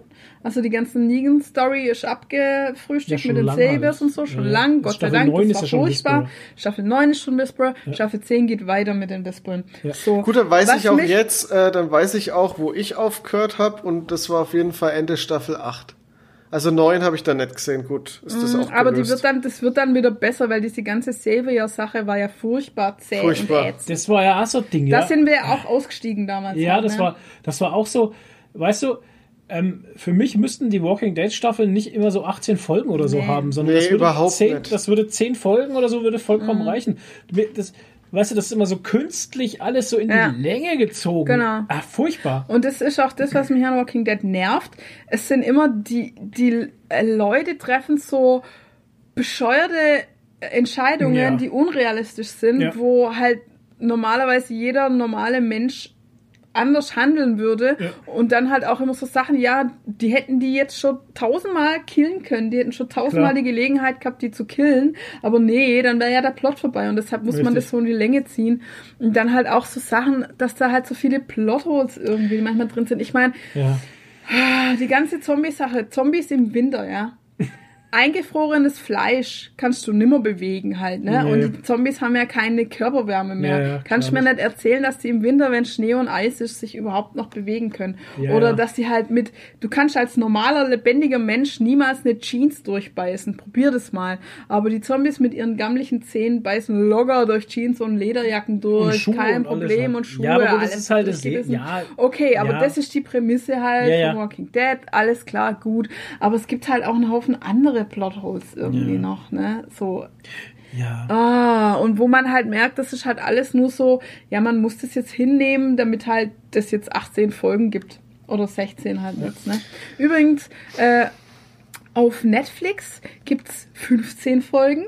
Also die ganze Negan-Story ist abgefrühstückt Ja, mit den halt. und so, schon Ja. lang, Gott sei Staffel Dank. 9 Das ist war ja schon furchtbar. Whisperer. Staffel 9 ist schon Whisperer, Staffel 10 geht weiter mit den Whisperern. Ja. So. Gut, dann weiß ich auch jetzt, äh, dann weiß ich auch, wo ich aufgehört habe und das war auf jeden Fall Ende Staffel 8. Also 9 habe ich da nicht gesehen, gut, ist das auch Mhm, Aber die gelöst. wird dann, das wird dann wieder besser, weil diese ganze Savior-Sache war ja furchtbar zäh Furchtbar. und ätzend. Das war ja auch so ein Ding, ja. Da sind wir ja auch ausgestiegen damals. Ja, halt, das ne? war, das war auch so, weißt du, ähm, für mich müssten die Walking Dead Staffeln nicht immer so 18 Folgen oder so Nee. haben, sondern Nee, das, würde überhaupt 10, nicht. das würde 10 Folgen oder so würde vollkommen Mhm. reichen. Das, weißt du, das ist immer so künstlich alles so in Ja. die Länge gezogen. Genau. Ah, furchtbar. Und das ist auch das, was mich an Walking Dead nervt. Es sind immer die, die Leute treffen so bescheuerte Entscheidungen, Ja. die unrealistisch sind, Ja. wo halt normalerweise jeder normale Mensch anders handeln würde Ja. und dann halt auch immer so Sachen, ja, die hätten die jetzt schon tausendmal killen können, die hätten schon tausendmal Klar. die Gelegenheit gehabt, die zu killen, aber nee, dann wäre ja der Plot vorbei und deshalb muss man Richtig. das so in die Länge ziehen und dann halt auch so Sachen, dass da halt so viele Plotholes irgendwie manchmal drin sind. Ich meine, Ja. die ganze Zombie-Sache, Zombies im Winter, ja. Eingefrorenes Fleisch kannst du nimmer bewegen halt, ne? Nee. Und die Zombies haben ja keine Körperwärme mehr. Ja, ja, kannst du mir nicht erzählen, dass die im Winter, wenn Schnee und Eis ist, sich überhaupt noch bewegen können. Ja, Oder dass die halt mit, du kannst als normaler, lebendiger Mensch niemals eine Jeans durchbeißen. Probier das mal. Aber die Zombies mit ihren gammlichen Zähnen beißen locker durch Jeans und Lederjacken durch. Schuhe Kein und Problem halt. und Schuhe. Ja, aber das alles ist halt das ja. Okay, aber das ist die Prämisse halt von Walking Dead, alles klar, gut. Aber es gibt halt auch einen Haufen andere Plotholes irgendwie Ja. noch, ne? So, Ja. ah, und wo man halt merkt, das ist halt alles nur so, ja, man muss das jetzt hinnehmen, damit halt das jetzt 18 Folgen gibt. Oder 16 halt jetzt, ne? Übrigens, äh, auf Netflix gibt's 15 Folgen.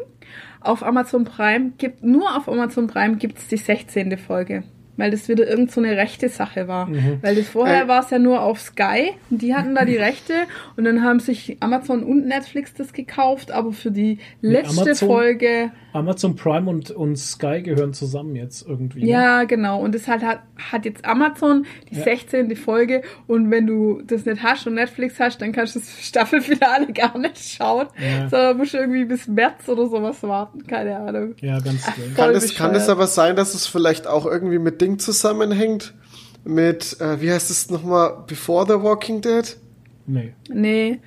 Auf Amazon Prime gibt, nur auf Amazon Prime gibt's die 16. Folge. Weil das wieder irgend so eine rechte Sache war. Weil das vorher Äh. war es ja nur auf Sky und die hatten da die Rechte und dann haben sich Amazon und Netflix das gekauft, aber für die letzte Amazon- Folge Amazon Prime und, und Sky gehören zusammen jetzt irgendwie. ne? ja, genau. Und das halt hat, hat jetzt Amazon die Ja. 16. Folge. Und wenn du das nicht hast und Netflix hast, dann kannst du das Staffelfinale gar nicht schauen. Ja. Sondern musst du irgendwie bis März oder sowas warten. Keine Ahnung. Ja, ganz strange. Kann es, kann es aber sein, dass es vielleicht auch irgendwie mit Ding zusammenhängt? Mit, äh, wie heißt es nochmal, Before the Walking Dead? Nee. Nee.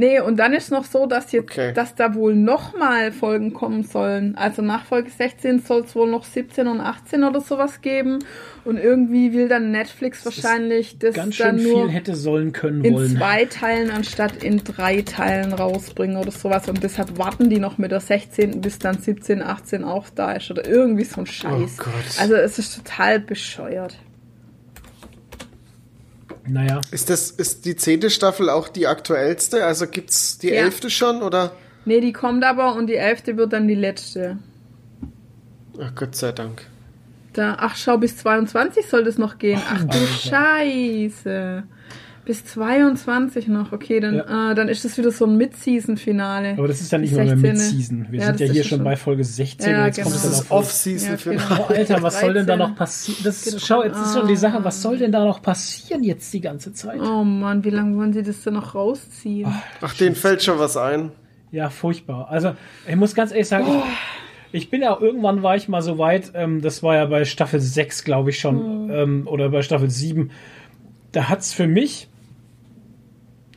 Nee, und dann ist noch so, dass jetzt, Okay. dass da wohl nochmal Folgen kommen sollen. Also nach Folge 16 soll es wohl noch 17 und 18 oder sowas geben. Und irgendwie will dann Netflix wahrscheinlich das Ganz schön dann nur viel hätte sollen können in wollen. zwei Teilen anstatt in drei Teilen rausbringen oder sowas. Und deshalb warten die noch mit der 16. bis dann 17, 18 auch da ist oder irgendwie so ein Scheiß. Oh Gott. Also es ist total bescheuert. Naja. Ist das, ist die zehnte Staffel auch die aktuellste? Also gibt's die Ja. elfte schon oder? Nee, die kommt aber und die 11. wird dann die letzte. Ach, Gott sei Dank. Da, ach schau, bis 22 soll das noch gehen. Ach du Alter. Scheiße. Bis 22 noch. Okay, dann, Ja. äh, dann ist das wieder so ein Mid-Season-Finale. Aber das ist ja nicht mal mehr 16.. Mid-Season. Wir Ja, sind das ja hier schon schon- bei Folge 16 Ja, und jetzt genau. kommt es Das dann ist auf Off-Season Ja, für genau. Oh, Alter, was soll denn da 13. noch passieren? Das, schau, jetzt ist schon die Sache, was soll denn da noch passieren jetzt die ganze Zeit? Oh Mann, wie lange wollen sie das denn noch rausziehen? Ach, denen fällt schon was ein. Ja, furchtbar. Also, ich muss ganz ehrlich sagen, ich, ich bin ja irgendwann war ich mal so weit, ähm, das war ja bei Staffel 6, glaube ich schon, ähm, oder bei Staffel 7. Da hat's für mich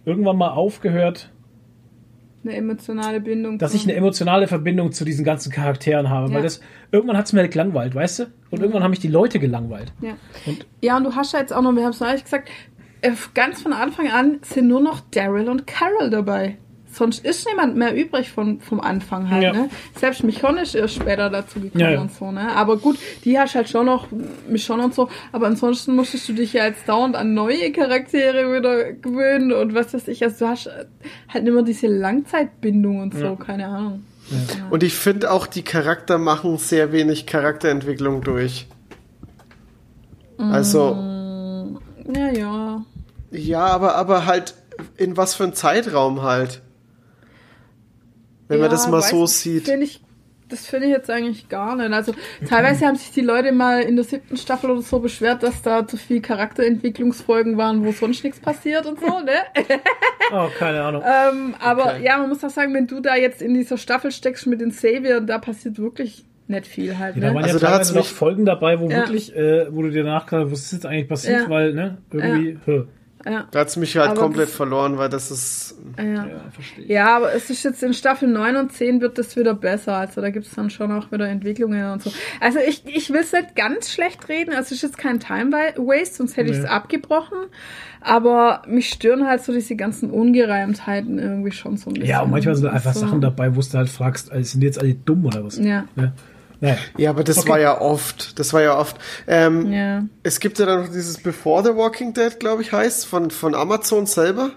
irgendwann mal aufgehört, Eine emotionale Bindung. dass ich eine emotionale Verbindung zu diesen ganzen Charakteren habe. Ja. Weil das irgendwann hat's mir gelangweilt, weißt du? Und irgendwann haben mich die Leute gelangweilt. Ja. Und- ja, und du hast ja jetzt auch noch, wir haben es neulich gesagt, äh, ganz von Anfang an sind nur noch Daryl und Carol dabei. Sonst ist niemand mehr übrig von, vom Anfang halt, Ja. ne? Selbst Michonne ist später dazu gekommen Ja, ja. und so, ne? Aber gut, die hast halt schon noch Michonne und so, aber ansonsten musstest du dich ja jetzt dauernd an neue Charaktere wieder gewöhnen und was weiß ich, also du hast halt immer diese Langzeitbindung und so, Ja. keine Ahnung. Und ich finde auch, die Charakter machen sehr wenig Charakterentwicklung durch. Also, Ja, ja. ja, aber, aber halt, in was für ein Zeitraum halt. Wenn man Ja, das mal weiß so sieht. Finde ich, das finde ich jetzt eigentlich gar nicht. Also teilweise haben sich die Leute mal in der siebten Staffel oder so beschwert, dass da zu viel Charakterentwicklungsfolgen waren, wo sonst nichts passiert und so, ne? Oh, keine Ahnung. ähm, aber Okay. ja, man muss auch sagen, wenn du da jetzt in dieser Staffel steckst mit den Savior, da passiert wirklich nicht viel halt, Ja, da ne? waren Also ja da hat's teilweise noch Folgen dabei, wo Ja. wirklich, äh, wo du dir nachgedacht hast, was ist jetzt eigentlich passiert, Ja. weil, ne, irgendwie, hä. Ja, Da hat's mich halt Aber komplett das- verloren, weil das ist. ja. ja, verstehe ich. Ja, aber es ist jetzt in Staffel 9 und 10 wird das wieder besser. Also da gibt es dann schon auch wieder Entwicklungen und so. Also ich, ich will es nicht ganz schlecht reden. Also es ist jetzt kein Time Waste, sonst hätte ich es Nee. abgebrochen. Aber mich stören halt so diese ganzen Ungereimtheiten irgendwie schon so ein bisschen. Ja, und manchmal sind da einfach so. Sachen dabei, wo du halt fragst, also sind die jetzt alle dumm oder was? Ja. Ja. Ja, aber das Okay. war ja oft. Das war ja oft. Ähm, Ja. Es gibt ja dann noch dieses Before the Walking Dead, glaube ich, heißt, von, von Amazon selber.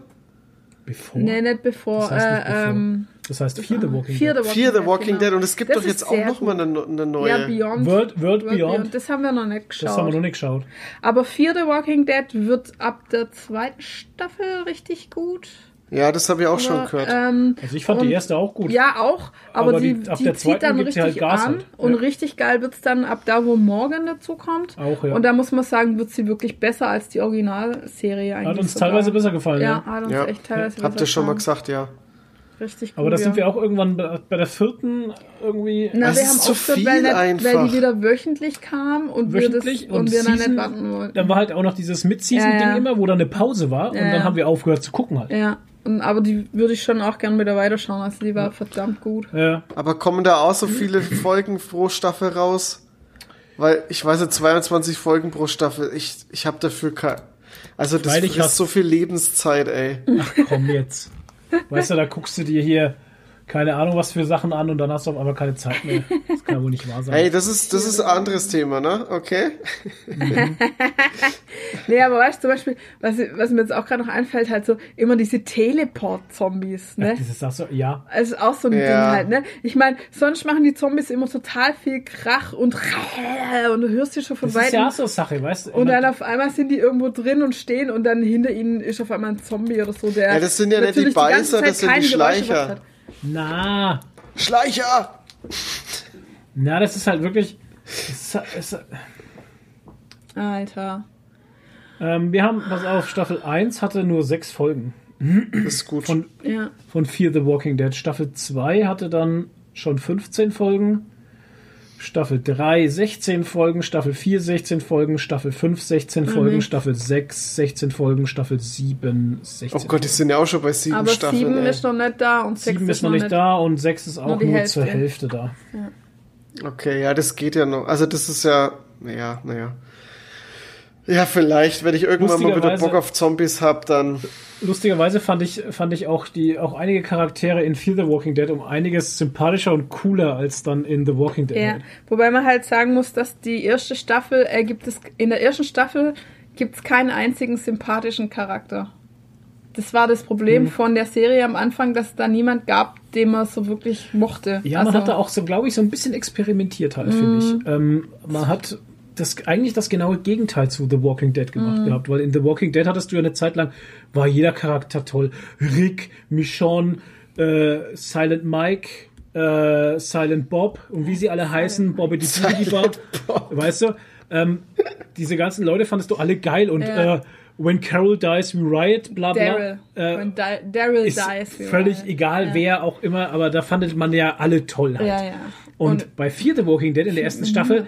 Bevor. Nee, nicht bevor. Das heißt nicht äh, ähm, Das heißt Fear the Walking Fear the Dead. Walking, Fear the Dead, Walking genau. Dead. Und es gibt Das doch jetzt auch sehr noch mal gut. eine, eine neue. Ja, Beyond. World, World, Beyond. Das haben wir noch nicht geschaut. Das haben wir noch nicht geschaut. Aber Fear the Walking Dead wird ab der zweiten Staffel richtig gut. Ja, das habe ich auch schon gehört. Ähm, Also ich fand und- die erste auch gut. Ja, auch. Aber, Aber die, die- ab die der zieht zweiten dann gibt sie richtig halt Gas an. halt. Und Ja. richtig geil wird's dann ab da, wo Morgan dazu kommt. Auch, ja. Und da muss man sagen, wird sie wirklich besser als die Originalserie eigentlich. Hat uns sogar. teilweise besser gefallen, Ja, ja. hat uns ja, echt teilweise habt besser ihr schon mal gesagt, ja. Richtig gut. Aber da sind ja. wir auch irgendwann bei der vierten irgendwie. Na, Es wir ist haben zu viel weil, weil die wieder wöchentlich kam und Wöchentlich wir das, und, und wir dann Season- nicht warten wollten. Dann war halt auch noch dieses Mid-Season-Ding Ja, ja. immer, wo dann eine Pause war und Ja, dann ja. haben wir aufgehört zu gucken halt. Ja, aber die würde ich schon auch gern wieder weiterschauen. Also die war verdammt gut. Ja. Aber kommen da auch so viele Folgen pro Staffel raus? Weil ich weiß ja, 22 Folgen pro Staffel. Ich, ich habe dafür kein. Also das ist so viel Lebenszeit, ey. Ach komm jetzt. Weißt du, da guckst du dir hier keine Ahnung was für Sachen an und dann hast du auf einmal keine Zeit mehr. Das kann ja wohl nicht wahr sein. Hey, das ist, das ist ein anderes Thema, ne? Okay? Nee, aber weißt du, zum Beispiel, was, was mir jetzt auch gerade noch einfällt, halt so immer diese Teleport-Zombies, ne? Dieses sagst du, ja. Es ist auch so ein Ja. Ding halt, ne? Ich meine, sonst machen die Zombies immer total viel Krach und und du hörst sie schon von Das ist weitem. ja auch so eine Sache, weißt du? und dann auf einmal sind die irgendwo drin und stehen und dann hinter ihnen ist auf einmal ein Zombie oder so, der. Ja, das sind ja nicht die Beißer, das sind die Schleicher. Na, Schleicher! na, das ist halt wirklich. Ist, ist, Alter. ähm, wir haben, pass auf, Staffel 1 hatte nur sechs Folgen. Das ist gut. Von, Ja. von Fear the Walking Dead. Staffel 2 hatte dann schon 15 Folgen. Staffel 3 16 Folgen, Staffel 4 16 Folgen, Staffel 5 16 Folgen, Staffel 6 16 Folgen, Staffel 7 16 oh Gott, die sind ja auch schon bei sieben Aber Staffeln. sieben ey. ist noch nicht da und sechs 7 ist noch nicht da und 6 ist auch Nur nur, die zur Hälfte. Hälfte da. Okay, ja, das geht ja noch. Also das ist ja, naja, naja. Ja, vielleicht, wenn ich irgendwann mal wieder Bock auf Zombies hab, dann. Lustigerweise fand ich, fand ich auch die, auch einige Charaktere in Fear the Walking Dead um einiges sympathischer und cooler als dann in The Walking Dead. Ja, halt. wobei man halt sagen muss, dass die erste Staffel, äh, gibt es, in der ersten Staffel gibt es keinen einzigen sympathischen Charakter. Das war das Problem Mhm. von der Serie am Anfang, dass es da niemand gab, den man so wirklich mochte. Ja, man Also, hat da auch so, glaube ich, so ein bisschen experimentiert halt, finde Mhm. ich. Ähm, man hat das eigentlich das genaue Gegenteil zu The Walking Dead gemacht Mhm. gehabt, weil in The Walking Dead hattest du ja eine Zeit lang, war jeder Charakter toll. Rick, Michonne, äh, Silent Mike, äh, Silent Bob und wie sie alle heißen, Bobby die Bob, weißt du? Ähm, diese ganzen Leute fandest du alle geil und Ja. äh, When Carol Dies, We Riot, bla bla. Daryl. Äh, Daryl ist dies. völlig war. egal, Ja. wer auch immer, aber da fandet man ja alle toll halt. Ja, ja. Und, bei the Walking Dead in der ersten Staffel.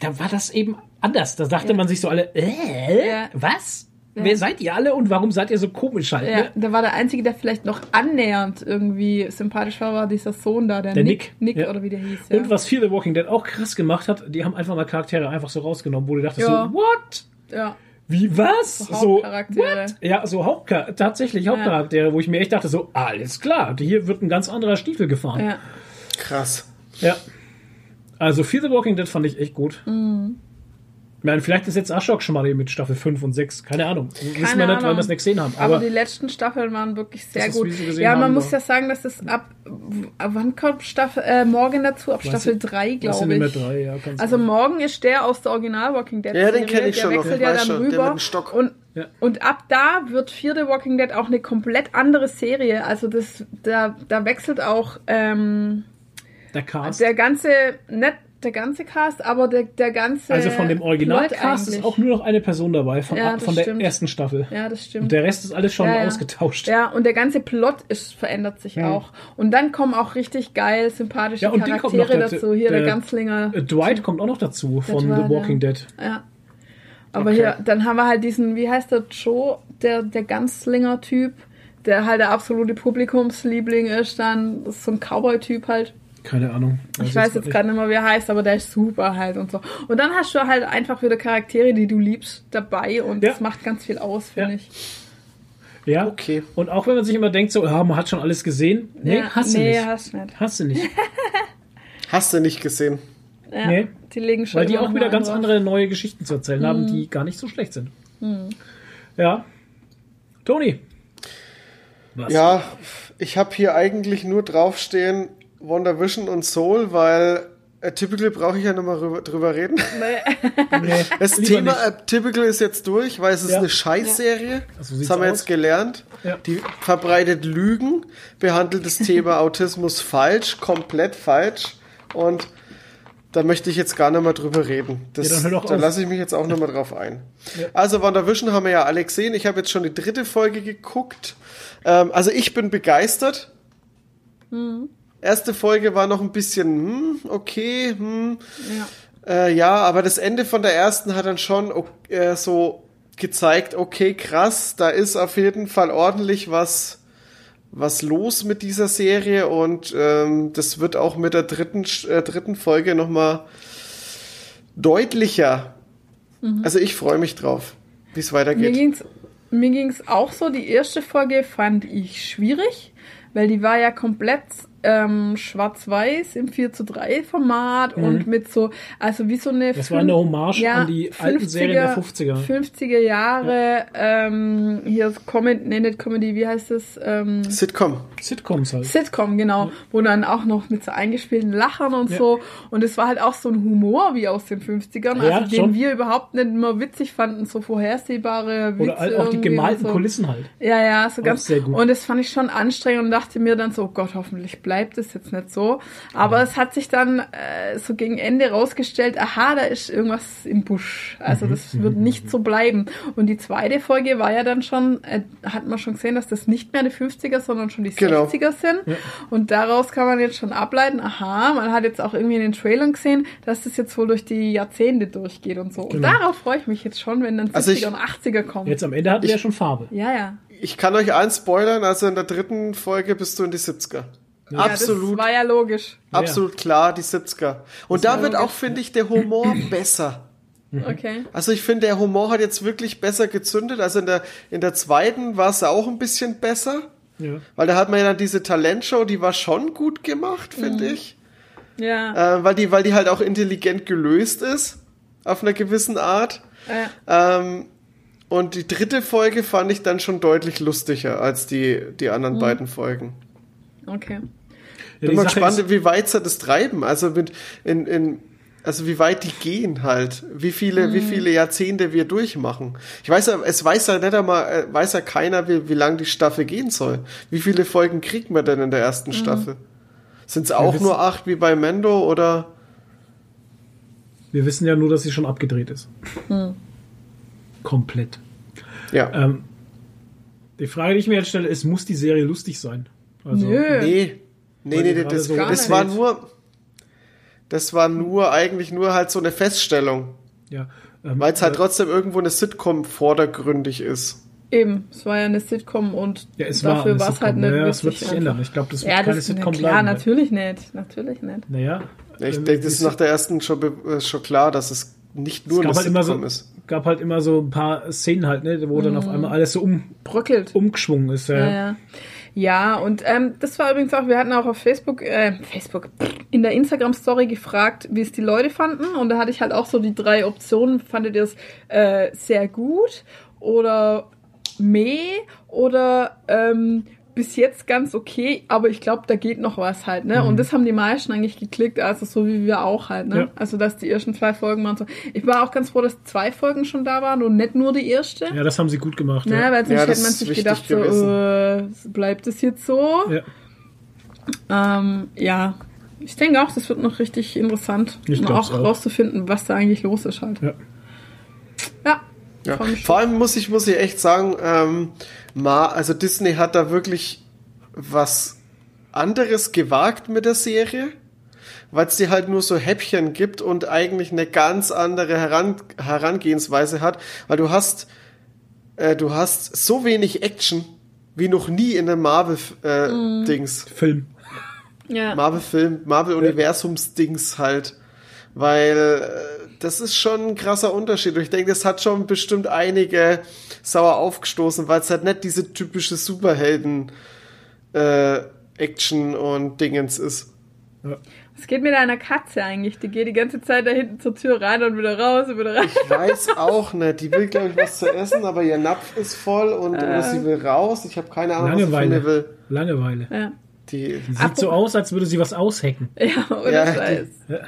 Da war das eben anders. Da dachte man sich so alle, äh, Ja. was? Wer seid ihr alle und warum seid ihr so komisch halt? Ja, Ne? da war der Einzige, der vielleicht noch annähernd irgendwie sympathisch war, war dieser Sohn da, der, Der Nick. Nick, Nick ja. oder wie der hieß. Ja. Und was Fear the Walking Dead auch krass gemacht hat, die haben einfach mal Charaktere einfach so rausgenommen, wo du dachtest Ja. so, what? ja. Wie was? So So, Hauptcharaktere. what? Ja, so Hauptchar tatsächlich Hauptcharaktere, wo ich mir echt dachte so, alles klar, hier wird ein ganz anderer Stiefel gefahren. ja. Krass. Ja. Also Fear the Walking Dead fand ich echt gut. Mhm. Ich meine, vielleicht ist jetzt Ashok schon mal mit Staffel 5 und 6. Keine Ahnung. Wissen wir nicht, weil wir es nicht gesehen haben. Aber, Aber, die letzten Staffeln waren wirklich sehr gut. Ja, man haben, muss ja sagen, dass es ab, ab wann kommt Staffel äh, morgen dazu? Ab Staffel ich- 3, das sind glaube ich. drei, ja, Also sein. morgen ist der aus der Original Walking Dead. Ja, den Serie, kenn ich der schon wechselt ja dann rüber. mit dem Stock. Und, Ja. und ab da wird Fear the Walking Dead auch eine komplett andere Serie. Also das, da, da wechselt auch ähm, Der Cast. Der ganze, nicht der ganze Cast, aber der, der ganze. also von dem Originalcast ist auch nur noch eine Person dabei, von, Ja, von der stimmt. ersten Staffel. Ja, das stimmt. Und der Rest ist alles schon Ja, ausgetauscht. Ja, und der ganze Plot ist, verändert sich Ja. auch. Und dann kommen auch richtig geil, sympathische Ja, und Charaktere noch dazu. Hier der, Der- Ganzlinger. Dwight kommt auch noch dazu von Dwight, The Walking. Dead. Ja. Aber Okay. hier, dann haben wir halt diesen, wie heißt der, Joe, der, der Ganzlinger-Typ, der halt der absolute Publikumsliebling ist, dann ist so ein Cowboy-Typ halt. Keine Ahnung. Ich weiß jetzt gerade nicht mehr, wie er heißt, aber der ist super halt und so. Und dann hast du halt einfach wieder Charaktere, die du liebst, dabei und Ja. das macht ganz viel aus, finde Ja. ich. Ja. Okay. Und auch wenn man sich immer denkt, so, ja, man hat schon alles gesehen. Nee, ja, hast du nee, nicht. hast du nicht. Hast du nicht. Hast du nicht gesehen? Ja, Nee. Die legen schon Weil die auch wieder ganz andere neue Geschichten zu erzählen Mhm. haben, die gar nicht so schlecht sind. Ja. Toni. Was? Ja, ich habe hier eigentlich nur draufstehen Wonder Vision und Soul, weil Atypical brauche ich ja nochmal drüber, drüber reden. Nee, Das lieber Thema nicht. Atypical ist jetzt durch, weil es ist Ja. eine Scheißserie. So das haben wir aus. jetzt gelernt. Ja. Die verbreitet Lügen, behandelt das Thema Autismus falsch, komplett falsch. Und da möchte ich jetzt gar nicht mehr drüber reden. Das, Ja, da lasse ich mich jetzt auch nicht mehr drauf ein. Also WandaVision haben wir ja alle gesehen. Ich habe jetzt schon die dritte Folge geguckt. Ähm, also ich bin begeistert. Erste Folge war noch ein bisschen, hm, okay, hm. Äh, ja, aber das Ende von der ersten hat dann schon äh, so gezeigt, okay, krass, da ist auf jeden Fall ordentlich was, was los mit dieser Serie und ähm, das wird auch mit der dritten, äh, dritten Folge nochmal deutlicher. Also ich freue mich drauf, wie es Mir weitergeht. ging's, mir ging's auch so. Die erste Folge fand ich schwierig, weil die war ja komplett ähm, schwarz-weiß im 4 zu 3 Format und mit so, also wie so eine. Mhm. Das war eine Hommage ja, an die alten Serien der 50er. 50er Jahre, ähm, hier ist Comedy, nee, nicht Comedy, wie heißt es? Ähm, Sitcom. Sitcoms halt. Sitcom, genau, wo dann auch noch mit so eingespielten Lachern und Ja. so. Und es war halt auch so ein Humor wie aus den 50ern, Ja, also den schon. wir überhaupt nicht immer witzig fanden, so vorhersehbare Witze. Oder halt auch die gemalten so. Kulissen halt. Ja, ja, so ganz. sehr gut. Und das fand ich schon anstrengend und dachte mir dann so, oh Gott, hoffentlich bleibt es jetzt nicht so. Aber es hat sich dann äh, so gegen Ende rausgestellt, aha, da ist irgendwas im Busch. Mhm, Also das wird nicht so bleiben. Und die zweite Folge war ja dann schon, äh, hat man schon gesehen, dass das nicht mehr die 50er, sondern schon die Genau. 60er sind. Und daraus kann man jetzt schon ableiten, aha, man hat jetzt auch irgendwie in den Trailern gesehen, dass das jetzt wohl durch die Jahrzehnte durchgeht und so. Und Genau. darauf freue ich mich jetzt schon, wenn dann 70er Also ich- und 80er kommen. Jetzt am Ende hatten wir ja schon Farbe. ja, ja. Ich kann euch eins spoilern, also in der dritten Folge bist du in die 70er. Ja, Absolut. das war ja logisch. Absolut klar, die 70er. Und da wird logisch. auch, finde ich, der Humor besser. Okay. Also ich finde, der Humor hat jetzt wirklich besser gezündet. Also in der, in der zweiten war es auch ein bisschen besser. Ja. Weil da hat man ja dann diese Talentshow, die war schon gut gemacht, finde ich. Ja. Äh, weil, die, weil die halt auch intelligent gelöst ist. Auf einer gewissen Art. Äh, Ähm, und die dritte Folge fand ich dann schon deutlich lustiger als die, die anderen beiden Folgen. okay. Bin mal gespannt, ist- wie weit sie das treiben. Also mit in, in also wie weit die gehen halt, wie viele, Mhm. wie viele Jahrzehnte wir durchmachen. Ich weiß ja, es weiß ja nicht einmal, äh, weiß ja keiner, wie, wie lang die Staffel gehen soll. Wie viele Folgen kriegt man denn in der ersten Staffel? Sind es auch wissen- nur acht wie bei Mendo oder? Wir wissen ja nur, dass sie schon abgedreht ist. Komplett. Ja. Ähm, die Frage, die ich mir jetzt stelle, ist, muss die Serie lustig sein? Also, Nö. Nee. Nee, nee, das, so das war nur, das war nur eigentlich nur halt so eine Feststellung, Ja. Ähm, weil es halt äh, trotzdem irgendwo eine Sitcom vordergründig ist. Eben, es war ja eine Sitcom und ja, es war dafür eine war es halt nicht naja, das wird sich ändern. Ich glaube, das wird Ja, keine das Sitcom ist klar, bleiben. natürlich nicht, natürlich nicht. Naja. Ich ähm, denke, das ist nach der ersten schon, äh, schon klar, dass es nicht nur es eine halt, immer Sitcom so, ist. gab halt immer so ein paar Szenen halt, ne, wo dann auf einmal alles so um, Bröckelt. umgeschwungen ist. Ja. Ja, ja. Ja, und ähm, das war übrigens auch, wir hatten auch auf Facebook, äh, Facebook, in der Instagram-Story gefragt, wie es die Leute fanden. Und da hatte ich halt auch so die drei Optionen. Fandet ihr es äh, sehr gut oder meh oder ähm, bis jetzt ganz okay, aber ich glaube, da geht noch was halt, ne? Und das haben die meisten eigentlich geklickt, also so wie wir auch halt, ne? Mhm. Ja. Also, dass die ersten zwei Folgen waren so. Ich war auch ganz froh, dass zwei Folgen schon da waren und nicht nur die erste. ja, das haben sie gut gemacht. Ne, Ja. weil sonst Ja, hätte man sich gedacht, so, äh, bleibt es jetzt so? Ja. Ähm, ja. Ich denke auch, das wird noch richtig interessant, Ich um auch auch. rauszufinden, was da eigentlich los ist halt. Ja. Ja. Ja. Vor allem muss ich, muss ich echt sagen, ähm, Ma, also Disney hat da wirklich was anderes gewagt mit der Serie, weil es dir halt nur so Häppchen gibt und eigentlich eine ganz andere Heran Herangehensweise hat, weil du hast, äh, du hast so wenig Action wie noch nie in einem Marvel-Dings. Film. Ja. Marvel-Film, Marvel-Universums-Dings halt. Weil äh, das ist schon ein krasser Unterschied. Und ich denke, das hat schon bestimmt einige sauer aufgestoßen, weil es halt nicht diese typische Superhelden äh, und Dingens ist. Was geht mit einer Katze eigentlich? Die geht die ganze Zeit da hinten zur Tür rein und wieder raus und wieder rein. Ich weiß auch nicht. Die will, glaube ich, was zu essen, aber ihr Napf ist voll und oder sie will raus. Ich habe keine Ahnung, was sie von mir Langeweile. will. Langeweile. Ja, Die, Sieht so aus, als würde sie was aushacken. ja ohne Ja, Scheiß. die macht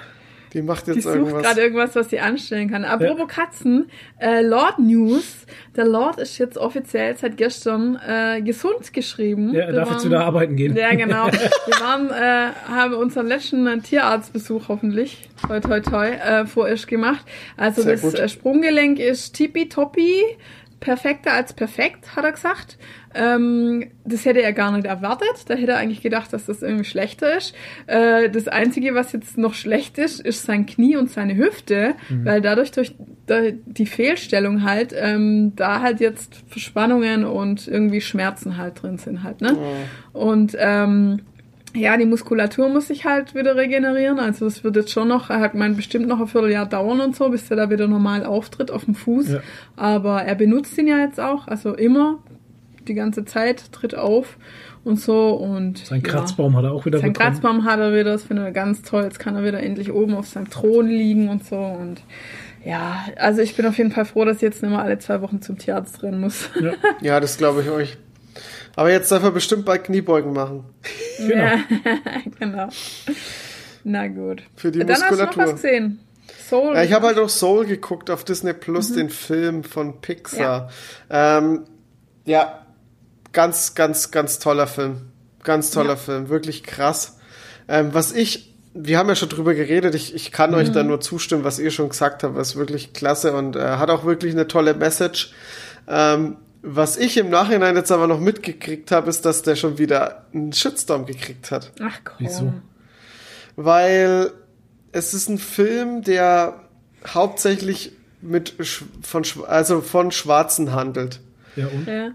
Die jetzt sucht irgendwas. gerade irgendwas, was sie anstellen kann. Apropos Katzen, äh, Lord News. Der Lord ist jetzt offiziell seit gestern äh, gesund geschrieben. Ja, er Wir darf jetzt wieder arbeiten gehen. Ja, genau. Wir waren, äh, haben unseren letzten äh, Tierarztbesuch hoffentlich, toi toi toi, äh, vorerst gemacht. Also Sehr das gut. äh, Sprunggelenk ist tippitoppi, perfekter als perfekt, hat er gesagt. Ähm, das hätte er gar nicht erwartet. Da hätte er eigentlich gedacht, dass das irgendwie schlechter ist. Äh, das Einzige, was jetzt noch schlecht ist, ist sein Knie und seine Hüfte, weil dadurch durch die Fehlstellung halt, ähm, da halt jetzt Verspannungen und irgendwie Schmerzen halt drin sind halt, ne? Und ähm, ja, die Muskulatur muss sich halt wieder regenerieren. Also es wird jetzt schon noch, er hat gemeint, bestimmt noch ein Vierteljahr dauern und so, bis er da wieder normal auftritt auf dem Fuß. Ja. Aber er benutzt ihn ja jetzt auch, also immer, die ganze Zeit, tritt auf und so. Und Sein ja. Kratzbaum hat er auch wieder Sein bekommen. Kratzbaum hat er wieder, das findet er ganz toll. Jetzt kann er wieder endlich oben auf seinem Thron liegen und so. Und ja, also ich bin auf jeden Fall froh, dass ich jetzt nicht mehr alle zwei Wochen zum Tierarzt rennen muss. Ja, das glaube ich euch. Aber jetzt darf er bestimmt bald Kniebeugen machen. Genau. Ja, genau. Na gut. Für die Dann hast du noch Muskulatur. was gesehen. Soul. Ja, ich habe halt auch Soul geguckt auf Disney Plus, den Film von Pixar. Ja. Ähm, ja, ganz, ganz, ganz toller Film. Ganz toller Ja. Film, wirklich krass. Ähm, was ich, wir haben ja schon drüber geredet, ich, ich kann euch da nur zustimmen, was ihr schon gesagt habt, was wirklich klasse und äh, hat auch wirklich eine tolle Message. Ähm, was ich im Nachhinein jetzt aber noch mitgekriegt habe, ist, dass der schon wieder einen Shitstorm gekriegt hat Ach komm. Wieso? weil es ist ein Film, der hauptsächlich mit von also von Schwarzen handelt. Ja, und? Ja.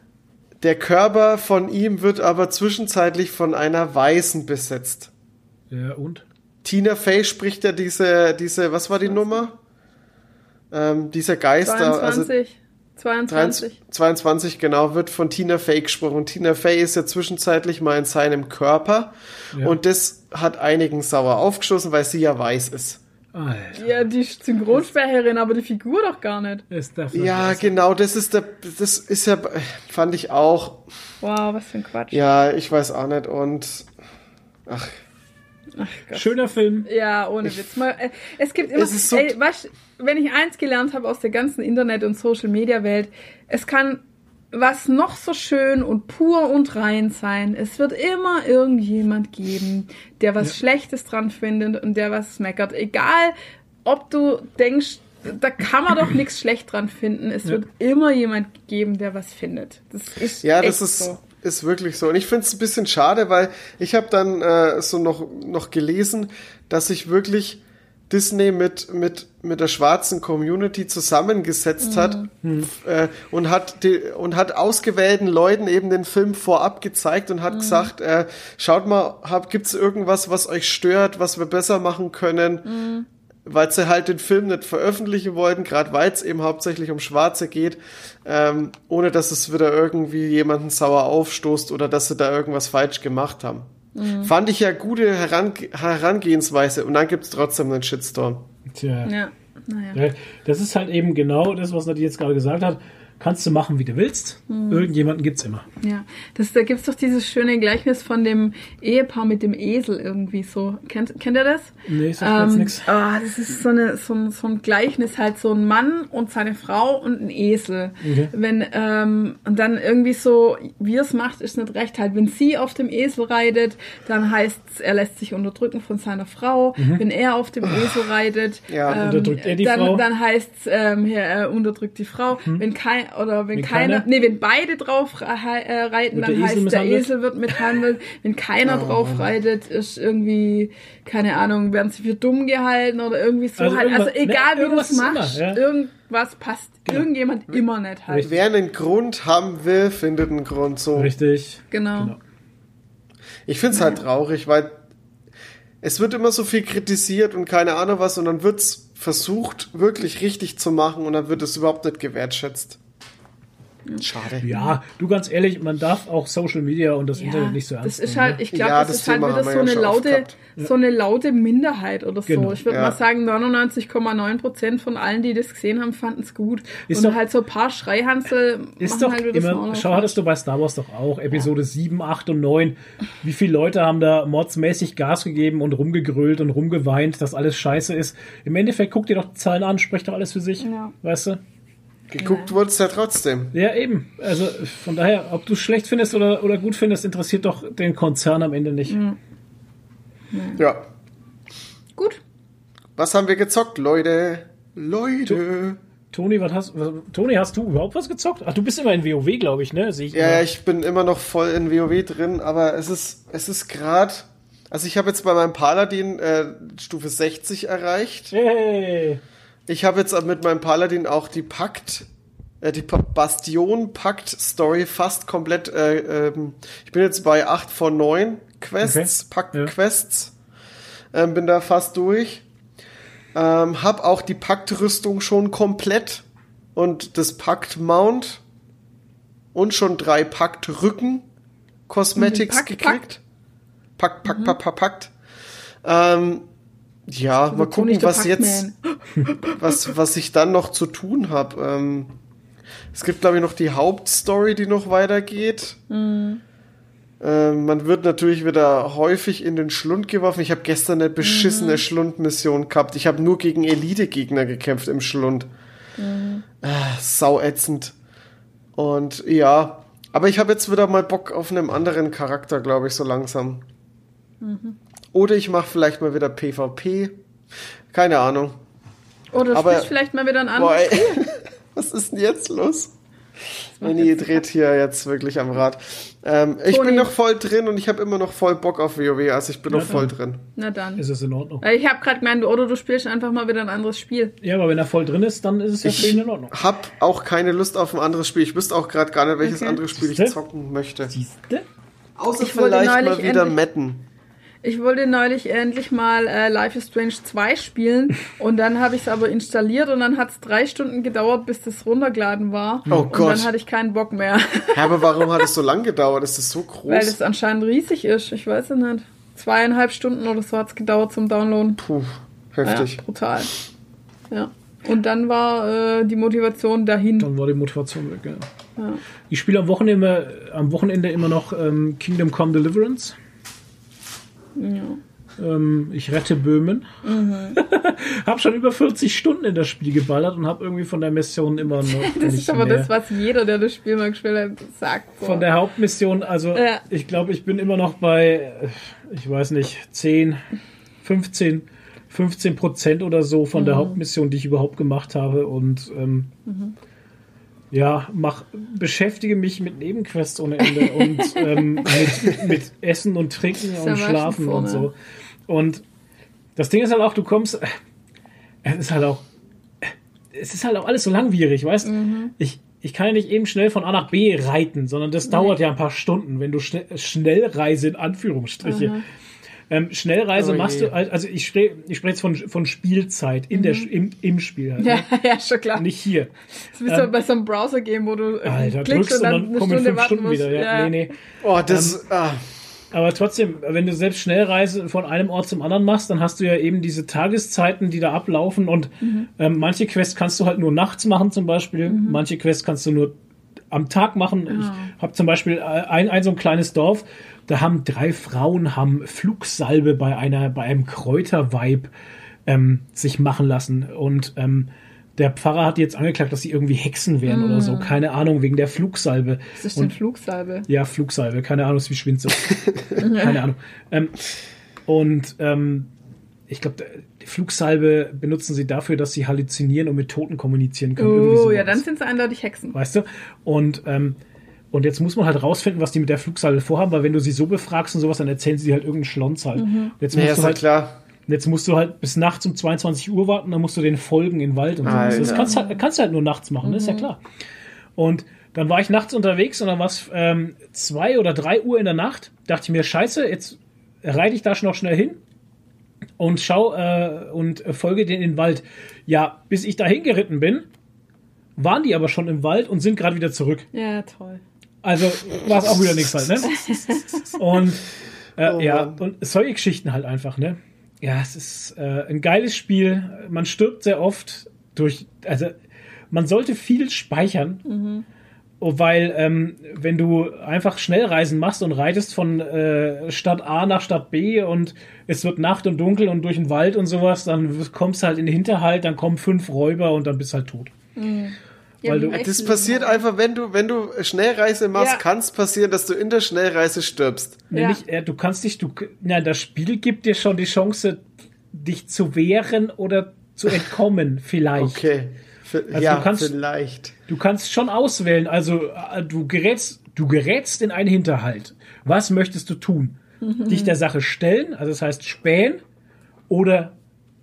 Der Körper von ihm wird aber zwischenzeitlich von einer Weißen besetzt. Ja, und? Tina Fey spricht ja diese, diese, was war die Nummer? Ähm, dieser Geister, also 22. 22. 22 genau, wird von Tina Fey gesprochen. Und Tina Fey ist ja zwischenzeitlich mal in seinem Körper. Ja. Und das hat einigen sauer aufgeschossen, weil sie ja weiß ist. Alter. Ja, die Synchronsprecherin, aber die Figur doch gar nicht. Es darf Ja, nicht genau, das ist der, das ist ja, fand ich auch. Wow, was für ein Quatsch. Ja, ich weiß auch nicht. Und ach, Ach Gott. Schöner Film. Ja, ohne Witz. Mal, äh, es gibt immer, Es ist so- ey, weißt, wenn ich eins gelernt habe aus der ganzen Internet- und Social-Media-Welt, es kann was noch so schön und pur und rein sein. Es wird immer irgendjemand geben, der was Schlechtes dran findet und der was meckert. Egal, ob du denkst, da kann man doch nichts schlecht dran finden. Es wird immer jemand geben, der was findet. Das ist ja, das ist, so. ist wirklich so. Und ich finde es ein bisschen schade, weil ich habe dann äh, so noch, noch gelesen, dass sich wirklich Disney mit, mit, mit der schwarzen Community zusammengesetzt hat äh, und, hat die, und hat ausgewählten Leuten eben den Film vorab gezeigt und hat gesagt, äh, schaut mal, hab, gibt's irgendwas, was euch stört, was wir besser machen können? weil sie halt den Film nicht veröffentlichen wollten, gerade weil es eben hauptsächlich um Schwarze geht, ähm, ohne dass es wieder irgendwie jemanden sauer aufstoßt oder dass sie da irgendwas falsch gemacht haben. Fand ich ja gute Herange Herangehensweise und dann gibt's trotzdem einen Shitstorm. Tja. Ja, naja. Ja, Das ist halt eben genau das, was Nadine jetzt gerade gesagt hat. Kannst du machen, wie du willst. Hm. Irgendjemanden gibt's immer. Ja, das, da gibt's doch dieses schöne Gleichnis von dem Ehepaar mit dem Esel irgendwie so. Kennt, kennt ihr das? Nee, sagt jetzt nix. Ah, das ist so, eine, so, ein, so ein Gleichnis, halt so ein Mann und seine Frau und ein Esel. Okay. Wenn, ähm, und dann irgendwie so, wie er es macht, ist nicht recht. Halt, wenn sie auf dem Esel reitet, dann heißt's, er lässt sich unterdrücken von seiner Frau. Wenn er auf dem Esel reitet, Ja, ähm, Mhm. unterdrückt er die dann, Frau? dann heißt's, ähm, hier, er unterdrückt die Frau. Wenn kein, oder wenn, Wenn keiner, keiner? nee, wenn beide drauf äh, reiten, dann der Esel heißt der? Esel wird misshandelt. Wenn keiner drauf reitet, ist irgendwie, keine Ahnung, werden sie für dumm gehalten oder irgendwie so Also halt. Also egal ne, wie du es ist immer, machst, ja. irgendwas passt irgendjemand immer nicht halt. Richtig. Wer einen Grund haben will, findet einen Grund so. Richtig. Genau. Genau. Ich find's halt traurig, weil es wird immer so viel kritisiert und keine Ahnung was und dann wird's versucht, wirklich richtig zu machen und dann wird es überhaupt nicht gewertschätzt. Schade. Ja, du ganz ehrlich, man darf auch Social Media und das Internet nicht so ernst das ist nehmen, halt, ne? ich glaube, Ja, das, das ist halt Thema wieder haben wir so ja eine laute, so eine laute Minderheit oder so. Genau. Ich würde Ja. mal sagen, 99,9 Prozent von allen, die das gesehen haben, fanden es gut. Ist und doch- halt so ein paar Schreihansel Ist doch halt wieder immer, schau, hattest du bei Star Wars doch auch, Episode 7, 8 und 9. Wie viele Leute haben da mordsmäßig Gas gegeben und rumgegrölt und rumgeweint, dass alles scheiße ist. Im Endeffekt guck dir doch die Zahlen an, spricht doch alles für sich. Ja. Weißt du? Geguckt wurd's ja trotzdem. Ja, eben. Also von daher, ob du es schlecht findest oder, oder gut findest, interessiert doch den Konzern am Ende nicht. Ja. Gut. Was haben wir gezockt, Leute? Leute. Toni, was hast, was, Toni, hast du überhaupt was gezockt? Ach, du bist immer in WoW, glaube ich, ne? Sehe ich Ja, immer. ja, ich bin immer noch voll in WoW drin, aber es ist, es ist gerade. Also ich habe jetzt bei meinem Paladin äh, Stufe 60 erreicht. Hey. Ich habe jetzt mit meinem Paladin auch die Pakt, äh, die Pa- Bastion-Pakt-Story fast komplett. Äh, ähm, ich bin jetzt bei 8 von 9 Quests, Okay. Pakt-Quests. Ähm, bin da fast durch. Ähm, hab auch die Pakt-Rüstung schon komplett und das Pakt-Mount und schon drei Pakt-Rücken-Cosmetics Pakt, gekriegt. Pakt, Pakt, Pakt, Pakt, Pakt. Ja, mal gucken, was jetzt was, was ich dann noch zu tun habe. Ähm, es gibt, glaube ich, noch die Hauptstory, die noch weitergeht. Ähm, man wird natürlich wieder häufig in den Schlund geworfen. Ich habe gestern eine beschissene Schlundmission gehabt. Ich habe nur gegen Elite-Gegner gekämpft im Schlund. Ah, sau ätzend. Und ja, aber ich habe jetzt wieder mal Bock auf einen anderen Charakter, glaube ich, so langsam. Oder ich mache vielleicht mal wieder PvP. Keine Ahnung. Oder Aber- spielst vielleicht mal wieder ein anderes. ey. Was ist denn jetzt los? Manni dreht hier jetzt wirklich am Rad. Ähm, ich Toni. bin noch voll drin und ich habe immer noch voll Bock auf WoW, also ich bin Ja, noch voll dann. drin. Na dann. Ist es in Ordnung? Ich habe gerade gemeint, oder du spielst einfach mal wieder ein anderes Spiel. Ja, aber wenn er voll drin ist, dann ist es ja für Ich ihn in Ordnung. hab auch keine Lust auf ein anderes Spiel. Ich wüsste auch gerade gar nicht, welches Okay. andere Spiel ich Siehste? zocken möchte. Siehste? Außer Ich wollte vielleicht mal wieder endlich- Metten. Ich wollte neulich endlich mal äh, Life is Strange 2 spielen und dann habe ich es aber installiert und dann hat es drei Stunden gedauert, bis das runtergeladen war. Oh und Gott. dann hatte ich keinen Bock mehr, Ja, aber warum hat es so lang gedauert? Ist das so weil groß? es anscheinend riesig ist. Ich weiß es nicht. Zweieinhalb Stunden oder so hat es gedauert zum Downloaden. Puh, heftig. Ja, brutal. Ja. Und dann war äh, die Motivation dahin. Dann war die Motivation weg. Ja. Ich spiele am Wochenende, am Wochenende immer noch ähm, Kingdom Come Deliverance. Ja. Ähm, ich rette Böhmen. hab schon über 40 Stunden in das Spiel geballert und hab irgendwie von der Mission immer noch Das ist aber mehr. das, was jeder, der das Spiel mal gespielt hat, sagt. So. Von der Hauptmission, also Ja. ich glaube, ich bin immer noch bei, äh, ich weiß nicht, 10, 15, 15 Prozent oder so von Mhm. der Hauptmission, die ich überhaupt gemacht habe und ähm, Mhm. Ja, mach, beschäftige mich mit Nebenquests ohne Ende und ähm, mit, mit Essen und Trinken und Schlafen und so. Und das Ding ist halt auch, du kommst, es ist halt auch, es ist halt auch alles so langwierig, weißt? Mhm. Ich, ich kann ja nicht eben schnell von A nach B reiten, sondern das dauert ja ein paar Stunden, wenn du schnell, Schnellreise in Anführungsstriche. Ähm, Schnellreise Oh machst du, also ich spreche ich sprech jetzt von, von Spielzeit in der, im, im Spiel halt. Mhm. ja, Ne? ja, schon klar. Nicht hier. Das ist wie so bei so einem Browser-Game, wo du irgendwie Alter, klickst drückst und dann eine kommen in Stunde warten Stunden musst. wieder. Ja, Nee, nee. Oh, das, ah, Aber trotzdem, wenn du selbst Schnellreise von einem Ort zum anderen machst, dann hast du ja eben diese Tageszeiten, die da ablaufen und ähm, manche Quests kannst du halt nur nachts machen zum Beispiel, manche Quests kannst du nur am Tag machen. Ich habe zum Beispiel äh, ein, ein so ein kleines Dorf, da haben drei Frauen haben Flugsalbe bei einer bei einem Kräuterweib ähm, sich machen lassen und ähm, der Pfarrer hat jetzt angeklagt, dass sie irgendwie Hexen wären oder so. Keine Ahnung, wegen der Flugsalbe. Das ist denn Flugsalbe. Ja, Flugsalbe, keine Ahnung, ist wie Schwindsucht. keine Ahnung. Ähm, und ähm, ich glaube, die Flugsalbe benutzen sie dafür, dass sie halluzinieren und mit Toten kommunizieren können. Oh, ja, dann sind sie eindeutig Hexen. Weißt du? Und, ähm, und jetzt muss man halt rausfinden, was die mit der Flugsalbe vorhaben, weil wenn du sie so befragst und sowas, dann erzählen sie dir halt irgendeinen Schlons halt. Und Jetzt, Ja, musst ist du ja halt, klar. jetzt musst du halt bis nachts um 22 Uhr warten, dann musst du den folgen in den Wald und so. Alter. Das kannst, halt, kannst du halt nur nachts machen, ist ja klar. Und dann war ich nachts unterwegs und dann war es ähm, zwei oder drei Uhr in der Nacht. Dachte ich mir, scheiße, jetzt reite ich da schon noch schnell hin und schau äh, und folge denen in den Wald. Ja, bis ich da hingeritten bin, waren die aber schon im Wald und sind gerade wieder zurück. Ja, toll. Also war es auch wieder nichts halt, ne? Und äh, Oh ja, Mann. und solche Geschichten halt einfach, ne? Ja, es ist äh, ein geiles Spiel. Man stirbt sehr oft durch, also man sollte viel speichern, Oh, weil ähm, wenn du einfach Schnellreisen machst und reitest von äh, Stadt A nach Stadt B und es wird Nacht und dunkel und durch den Wald und sowas, dann kommst du halt in den Hinterhalt, dann kommen fünf Räuber und dann bist du halt tot. Weil du- im Das passiert einfach, wenn du, wenn du Schnellreise machst, Ja. kann es passieren, dass du in der Schnellreise stirbst. Nee, Ja. äh, du kannst dich, du, na, das Spiel gibt dir schon die Chance, dich zu wehren oder zu entkommen, vielleicht. Okay. V- Also ja, du kannst- vielleicht. Du kannst schon auswählen, also äh, du gerätst, du gerätst in einen Hinterhalt. Was möchtest du tun? Dich der Sache stellen, also das heißt spähen oder,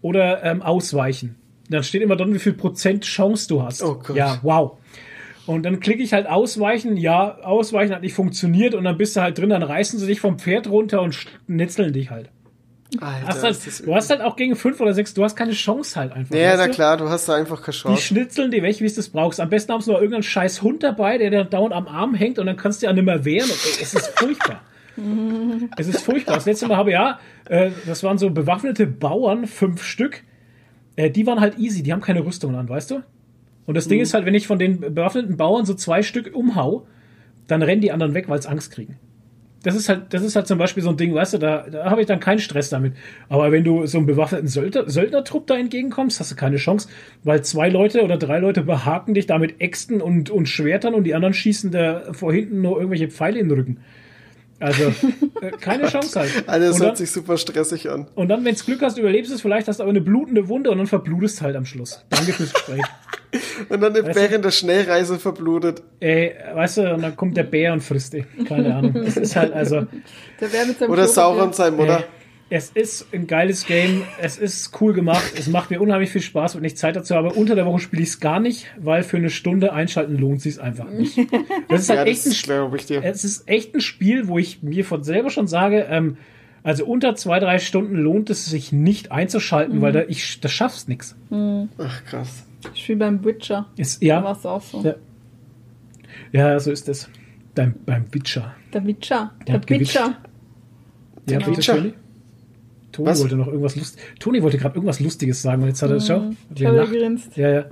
oder ähm, ausweichen. Dann steht immer drin, wie viel Prozent Chance du hast. Oh Gott. Ja, wow. Und dann klicke ich halt ausweichen, ja, ausweichen hat nicht funktioniert und dann bist du halt drin, dann reißen sie dich vom Pferd runter und schnitzeln dich halt. Alter, Hast halt du hast halt auch gegen fünf oder sechs, du hast keine Chance halt einfach. Ja, na du? klar, du hast da einfach keine Die Chance. schnitzeln dir weg, wie es das brauchst. Am besten haben sie noch irgendeinen scheiß Hund dabei, der dann dauernd am Arm hängt und dann kannst du ja nicht mehr wehren. Und, ey, es ist furchtbar. es ist furchtbar. Das letzte Mal habe ich ja, äh, das waren so bewaffnete Bauern, fünf Stück. Äh, die waren halt easy, die haben keine Rüstung an, weißt du? Und das Ding ist halt, wenn ich von den bewaffneten Bauern so zwei Stück umhau, dann rennen die anderen weg, weil sie Angst kriegen. Das ist halt, das ist halt zum Beispiel so ein Ding, weißt du, da, da habe ich dann keinen Stress damit. Aber wenn du so einem bewaffneten Söldner, Söldnertrupp da entgegenkommst, hast du keine Chance, weil zwei Leute oder drei Leute behaken dich da mit Äxten und, und Schwertern und die anderen schießen da vor hinten nur irgendwelche Pfeile in den Rücken. Also, äh, keine Chance halt. Alter, das und hört dann, sich super stressig an. und dann, wenns Glück hast, überlebst du es, vielleicht hast du aber eine blutende Wunde und dann verblutest du halt am Schluss. Danke fürs Gespräch. Und dann du? während der Schnellreise verblutet. Ey, weißt du, und dann kommt der Bär und frisst dich. Keine Ahnung. Das ist halt, also, Der wäre mit seinem Oder Sauron sein Mutter. Ey, es ist ein geiles Game. Es ist cool gemacht. Es macht mir unheimlich viel Spaß, wenn ich Zeit dazu habe. Unter der Woche spiele ich es gar nicht, weil für eine Stunde einschalten lohnt sich einfach nicht. Das ist Ja, halt das echt ein, ist glaube ich dir. es ist echt ein Spiel, wo ich mir von selber schon sage, ähm, also unter zwei, drei Stunden lohnt es sich nicht einzuschalten, weil da ich, das schaffst nix. Ach, krass. Ich spiele beim Witcher. Ist, Da war ja, es auch so. ja, ja, so ist es. Beim, beim Witcher. Der Witcher. Der Der. Witcher. Ja, Genau. bitte, Witcher. Toni? Was? wollte noch irgendwas lust Toni wollte gerade irgendwas Lustiges sagen und jetzt hat er schau. Mhm. Ich wie er gegrinst. Ja, ja.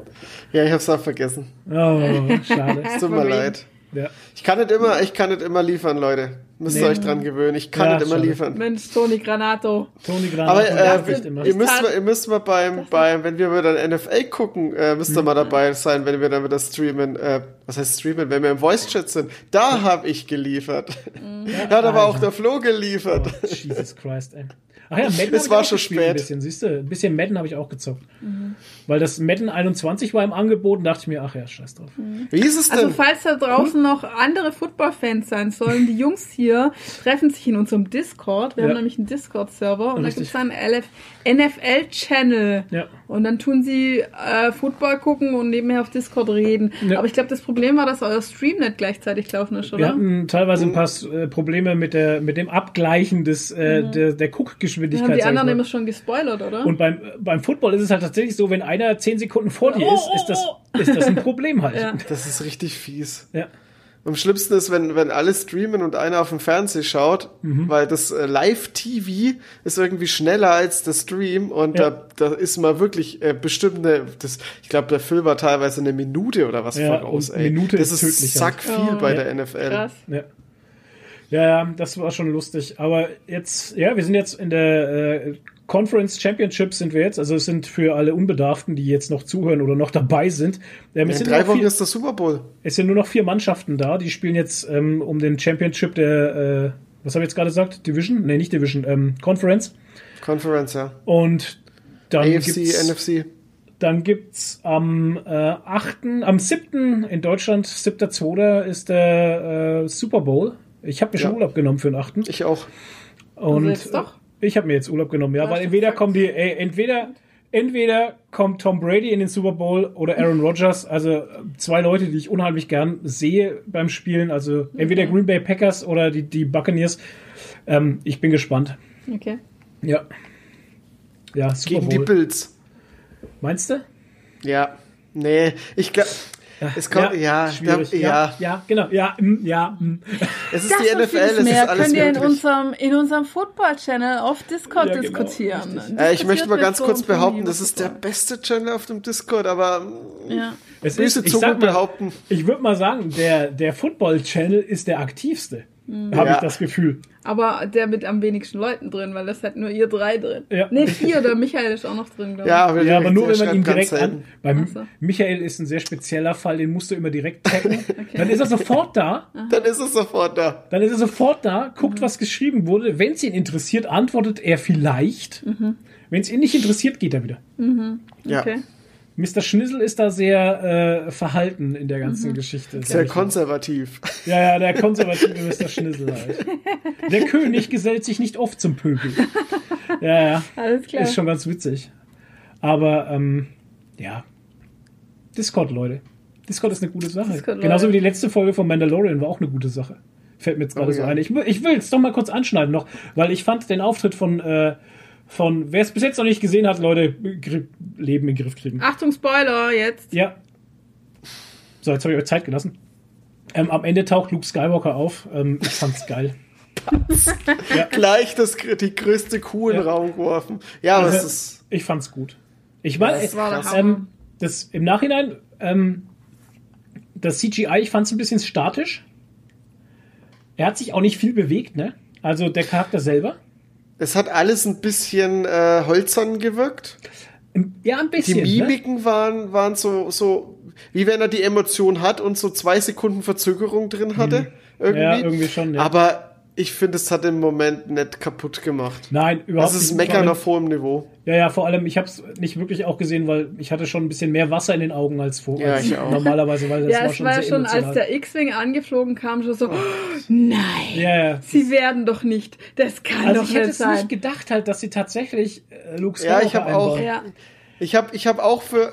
Ja, ich hab's auch vergessen. Oh, schade. Tut mir leid. ja. Ich kann nicht immer, ich kann nicht immer liefern, Leute. Müsst ihr Nee. euch dran gewöhnen. Ich kann Ja, nicht immer schade. liefern. Mensch, Toni Granato. Toni Gran Aber hat äh, nicht immer. ihr, müsst mal, ihr müsst mal beim, beim, wenn wir wieder NFL gucken, äh, müsst ihr mal dabei sein, wenn wir dann wieder streamen. Äh, was heißt streamen? Wenn wir im Voice-Chat sind. Da habe ich geliefert. da hat aber auch der Flo geliefert. Oh, Jesus Christ, ey. Ach ja, Madden Es war schon spät. Ein bisschen, siehst du? Ein bisschen Madden habe ich auch gezockt. Weil das Madden 21 war im Angebot und dachte ich mir, ach ja, scheiß drauf. Wie ist es Also denn? falls da draußen noch andere Football-Fans sein sollen, die Jungs hier treffen sich in unserem Discord. Wir Ja. haben nämlich einen Discord-Server und Richtig. da gibt es einen NFL-Channel. Ja. Und dann tun sie äh, Football gucken und nebenher auf Discord reden. Ja. Aber ich glaube, das Problem war, dass euer Stream nicht gleichzeitig laufen ist, Wir oder? hatten teilweise ein paar äh, Probleme mit, der, mit dem Abgleichen des, äh, der, der haben die anderen mal. immer schon gespoilert, oder? Und beim, beim Football ist es halt tatsächlich so, wenn einer zehn Sekunden vor dir Oh, ist, oh, ist das, oh. ist das ein Problem halt. Ja. Das ist richtig fies. Ja. Am schlimmsten ist, wenn, wenn alle streamen und einer auf dem Fernseher schaut, Mhm. weil das äh, Live-TV ist irgendwie schneller als der Stream und Ja. da, da ist mal wirklich äh, bestimmt eine, das, ich glaube, der Film war teilweise eine Minute oder was Ja, voraus, ey. Minute das ist ist zack viel Oh, bei ja. der NFL. Krass. Ja, ja, das war schon lustig. Aber jetzt, ja, wir sind jetzt in der äh, Conference Championship sind wir jetzt. Also es sind für alle Unbedarften, die jetzt noch zuhören oder noch dabei sind. Ähm, es, In sind drei Wochen vier, ist der Super Bowl. es sind nur noch vier Mannschaften da. Die spielen jetzt ähm, um den Championship der, äh, was habe ich jetzt gerade gesagt? Division? Nee, nicht Division, ähm, Conference. Conference, ja. Und dann AFC, gibt's, NFC. Dann gibt's am äh, 8., am 7. in Deutschland, 7.2. ist der äh, Super Bowl. Ich habe mir schon Ja. Urlaub genommen für den 8. Ich auch. Und Also jetzt doch? Ich habe mir jetzt Urlaub genommen, ja, Ja, weil entweder kommen die, ey, entweder, entweder kommt Tom Brady in den Super Bowl oder Aaron Rodgers, also äh, zwei Leute, die ich unheimlich gern sehe beim Spielen, also entweder Green Bay Packers oder die, die Buccaneers. Ähm, ich bin gespannt. Okay. Ja. Ja, Super Gegen die Bowl. Bills. Meinst du? Ja. Nee, ich glaube, es kommt, ja, schwierig. da, ja, ja, genau, ja, mm, ja. mm. es ist Das die und NFL, vieles es ist mehr alles könnt ihr in unserem, in unserem Football-Channel auf Discord Ja, genau, diskutieren. Äh, ich möchte mal ganz kurz behaupten, das ist der Football. beste Channel auf dem Discord, aber mm, Ja. Es ist, ich sag mal, behaupten. Ich würde mal sagen, der, der Football-Channel ist der aktivste. Mhm. Habe Ja. ich das Gefühl. Aber der mit am wenigsten Leuten drin, weil das seid nur ihr drei drin. Ja. Nee, vier, der Michael ist auch noch drin, glaube ich. ja, aber, Ja, aber nur wenn man ihn direkt an. Ach so. Michael ist ein sehr spezieller Fall, den musst du immer direkt taggen. Dann ist er sofort da. Dann ist es sofort da. Dann ist er sofort da, Mhm. guckt, was geschrieben wurde. Wenn es ihn interessiert, antwortet er vielleicht. Mhm. Wenn es ihn nicht interessiert, geht er wieder. Ja, Okay. Mr. Schnissel ist da sehr äh, verhalten in der Mhm. ganzen Geschichte. sehr konservativ. Ja, ja, der konservative Mr. Schnissel halt. Der König gesellt sich nicht oft zum Pöbel. Ja, ja. Alles klar. Ist schon ganz witzig. Aber, ähm, ja. Discord, Leute. Discord ist eine gute Sache. Discord, Leute. Genauso wie die letzte Folge von Mandalorian war auch eine gute Sache. Fällt mir jetzt gerade Oh, so ja. ein. Ich, will- ich will es doch mal kurz anschneiden noch, weil ich fand den Auftritt von, äh, von wer es bis jetzt noch nicht gesehen hat, Leute, Gri- Leben in den Griff kriegen. Achtung, Spoiler jetzt. Ja. So, jetzt habe ich euch Zeit gelassen. Ähm, am Ende taucht Luke Skywalker auf. Ähm, ich fand's geil. Gleich das, die größte Kuh in den Ja. Raum geworfen. Ja, aber es Also, ist, ich fand's gut. Ich meine, Das ähm, das im Nachhinein, ähm, das CGI, ich fand's ein bisschen statisch. Er hat sich auch nicht viel bewegt, ne? Also der Charakter selber. Es hat alles ein bisschen äh, holzern gewirkt. Ja, ein Die bisschen. Ne? Mimiken waren, waren so, so, wie wenn er die Emotion hat und so zwei Sekunden Verzögerung drin hatte. Irgendwie. Mhm. Ja, irgendwie schon, ja. Aber ich finde, es hat den Moment nicht kaputt gemacht. Nein, überhaupt Das ist nicht. Meckern allem- auf hohem Niveau. Ja, ja, vor allem, ich habe es nicht wirklich auch gesehen, weil ich hatte schon ein bisschen mehr Wasser in den Augen als vor Ja, als ich auch. normalerweise, weil das ja, war es schon war ja sehr schon, als emotional. der X-Wing angeflogen kam, schon so, oh, nein, ja, ja. sie werden doch nicht, das kann Also doch ich hätte nicht es sein. nicht gedacht halt, dass sie tatsächlich äh, Luke Ja, Skywalker ich hab auch- ja. Ich habe ich hab auch für,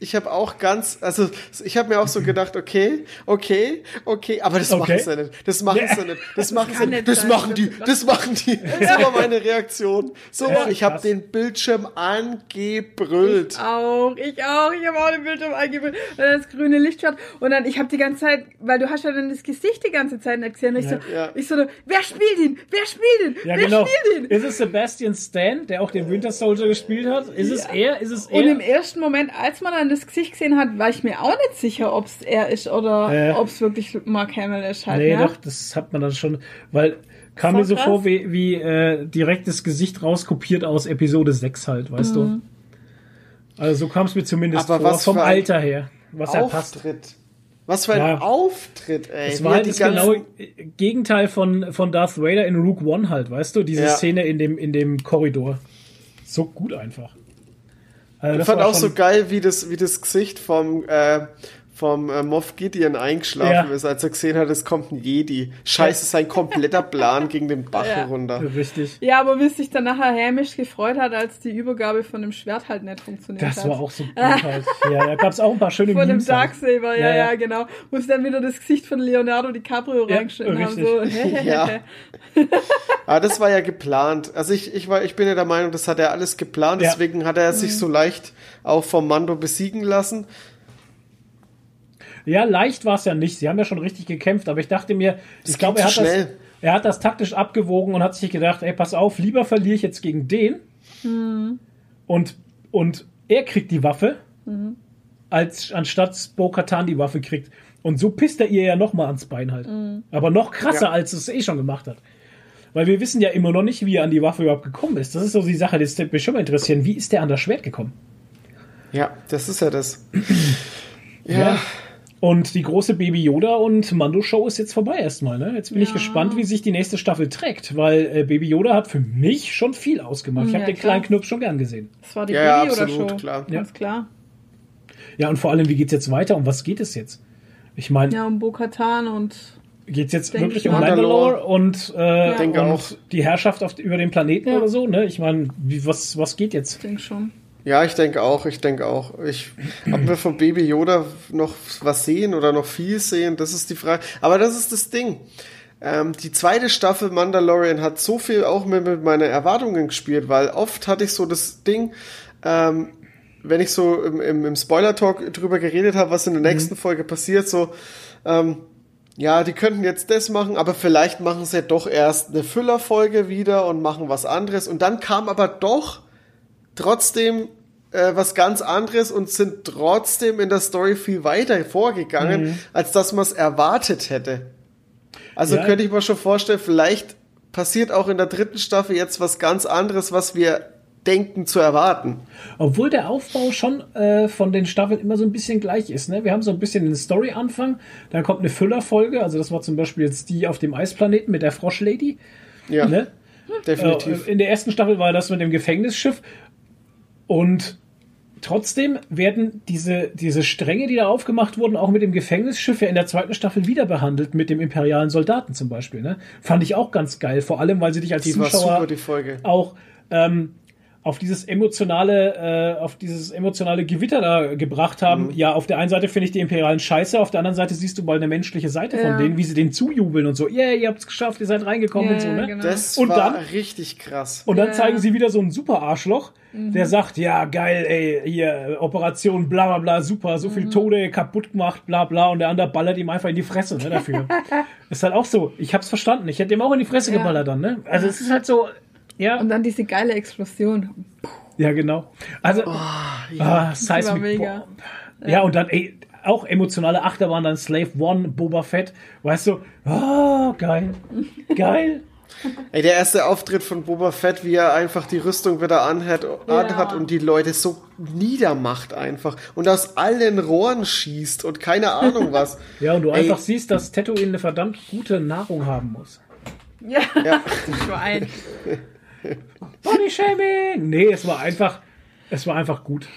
ich habe auch ganz, also ich habe mir auch so gedacht, okay, okay, okay, aber das Okay. machen sie nicht. Das machen Ja. sie nicht. Das machen sie nicht. Das sein. machen die. Das machen die. So war meine Reaktion. So Ja, war, ich habe den Bildschirm angebrüllt. Auch, ich auch, ich habe auch den Bildschirm und dann das grüne Licht schaut und dann, ich habe die ganze Zeit, weil du hast ja dann das Gesicht die ganze Zeit nicht gesehen und ich so, Ja. ich so, wer spielt ihn? Wer spielt ihn? Ja, wer genau. spielt ihn? Ist es Sebastian Stan, der auch den Winter Soldier gespielt hat? Ist es er? Ist es er? Und im ersten Moment, als man dann das Gesicht gesehen hat, war ich mir auch nicht sicher, ob es er ist oder Äh. ob es wirklich Mark Hamill ist halt. nee, ne? doch, das hat man dann schon, weil kam mir so krass. vor wie, wie äh, direkt das Gesicht rauskopiert aus Episode 6 halt, weißt Mhm. du? Also so kam es mir zumindest Aber vor, was vom Alter her, was er passt. Auftritt. Was für ein Ja. Auftritt, ey. Es Wie war halt das genaue Gegenteil von, von Darth Vader in Rook One halt, weißt du? Diese Ja. Szene in dem, in dem Korridor. So gut einfach. Also Ich fand auch so geil, wie das, wie das Gesicht vom, äh, vom äh, Moff Gideon eingeschlafen Ja. ist, als er gesehen hat, es kommt ein Jedi. Scheiße, sein kompletter Plan ging den Bach Ja. runter. Richtig. Ja, aber wie es sich dann nachher hämisch gefreut hat, als die Übergabe von dem Schwert halt nicht funktioniert Das hat. war auch so gut halt. Ja, da gab es auch ein paar schöne Von dem Memes. halt. Darksaber, ja, Ja, ja, ja. genau. Wo sie dann wieder das Gesicht von Leonardo DiCaprio Ja, reingeschnitten haben. So. Ja. Aber das war ja geplant. Also ich, ich, war, ich bin ja der Meinung, das hat er alles geplant. Ja. Deswegen hat er Mhm. sich so leicht auch vom Mando besiegen lassen. Ja, leicht war es ja nicht. Sie haben ja schon richtig gekämpft, aber ich dachte mir, ich ging glaube, er hat das, er hat das taktisch abgewogen und hat sich gedacht, ey, pass auf, lieber verliere ich jetzt gegen den und, und er kriegt die Waffe, als anstatt Bo-Katan die Waffe kriegt. Und so pisst er ihr ja nochmal ans Bein halt. Aber noch krasser, Ja. als es eh schon gemacht hat. Weil wir wissen ja immer noch nicht, wie er an die Waffe überhaupt gekommen ist. Das ist so die Sache, das würde mich schon mal interessieren. Wie ist der an das Schwert gekommen? Ja, das ist ja das. Ja. Ja, Und die große Baby Yoda und Mando Show ist jetzt vorbei erstmal. Ne? Jetzt bin ich gespannt, wie sich die nächste Staffel trägt, weil äh, Baby Yoda hat für mich schon viel ausgemacht. Ich Ja, habe den kleinen Knopf schon gern gesehen. Das war die Ja, ja, Baby oder absolut, Show. klar. Ganz klar. Ja, und vor allem, wie geht's jetzt weiter? Um was geht es jetzt? Ich meine, Ja, um Bo-Katan und geht's jetzt Denk wirklich ich um. Mandalore und, äh, und auch. die Herrschaft auf, über den Planeten Ja. oder so? Ne? Ich meine, wie- was, was geht jetzt? ich denke schon. Ja, ich denke auch, ich denke auch. Ich, ob wir von Baby Yoda noch was sehen oder noch viel sehen, das ist die Frage. Aber das ist das Ding. Ähm, die zweite Staffel Mandalorian hat so viel auch mit, mit meinen Erwartungen gespielt, weil oft hatte ich so das Ding, ähm, wenn ich so im, im, im Spoiler-Talk drüber geredet habe, was in der nächsten Folge passiert, so, ähm, ja, die könnten jetzt das machen, aber vielleicht machen sie doch erst eine Füllerfolge wieder und machen was anderes. Und dann kam aber doch trotzdem äh, was ganz anderes und sind trotzdem in der Story viel weiter vorgegangen, als dass man es erwartet hätte. Also Ja. könnte ich mir schon vorstellen, vielleicht passiert auch in der dritten Staffel jetzt was ganz anderes, was wir denken zu erwarten. Obwohl der Aufbau schon äh, von den Staffeln immer so ein bisschen gleich ist. Ne? Wir haben so ein bisschen einen Story-Anfang, dann kommt eine Füllerfolge, also das war zum Beispiel jetzt die auf dem Eisplaneten mit der Froschlady. Ja, Ne? definitiv. Äh, in der ersten Staffel war das mit dem Gefängnisschiff und trotzdem werden diese, diese Stränge, die da aufgemacht wurden, auch mit dem Gefängnisschiff ja in der zweiten Staffel wieder behandelt, mit dem imperialen Soldaten zum Beispiel. Ne? Fand ich auch ganz geil, vor allem, weil sie dich als war Zuschauer super, auch ähm, auf dieses emotionale, äh, auf dieses emotionale Gewitter da gebracht haben. Mhm. Ja, auf der einen Seite finde ich die Imperialen scheiße, auf der anderen Seite siehst du mal eine menschliche Seite Ja. von denen, wie sie denen zujubeln und so, yeah, ihr habt's geschafft, ihr seid reingekommen Ja, und so, ne? genau. Das Und war dann- richtig krass. Und dann Ja. zeigen sie wieder so einen super Arschloch, der sagt, ja, geil, ey, hier, Operation, bla bla bla, super, so viel Tode kaputt gemacht, bla bla, und der andere ballert ihm einfach in die Fresse, ne, dafür. ist halt auch so, ich hab's verstanden, ich hätte ihm auch in die Fresse Ja. geballert dann, ne? Also es ist halt so, ja, Und dann diese geile Explosion. ja, genau. Also, Oh, ah, Seismic war mega. Bomb. Ja, und dann, ey, auch emotionale Achterbahn, dann Slave One, Boba Fett, weißt du, oh, geil, geil. Ey, der erste Auftritt von Boba Fett, wie er einfach die Rüstung wieder anhat, anhat und die Leute so niedermacht einfach und aus allen Rohren schießt und keine Ahnung was. Ja, und du Ey. einfach siehst, dass Tatooine eine verdammt gute Nahrung haben muss. Ja, Ja. Schwein. Body Shaming! Nee, es war einfach, es war einfach gut.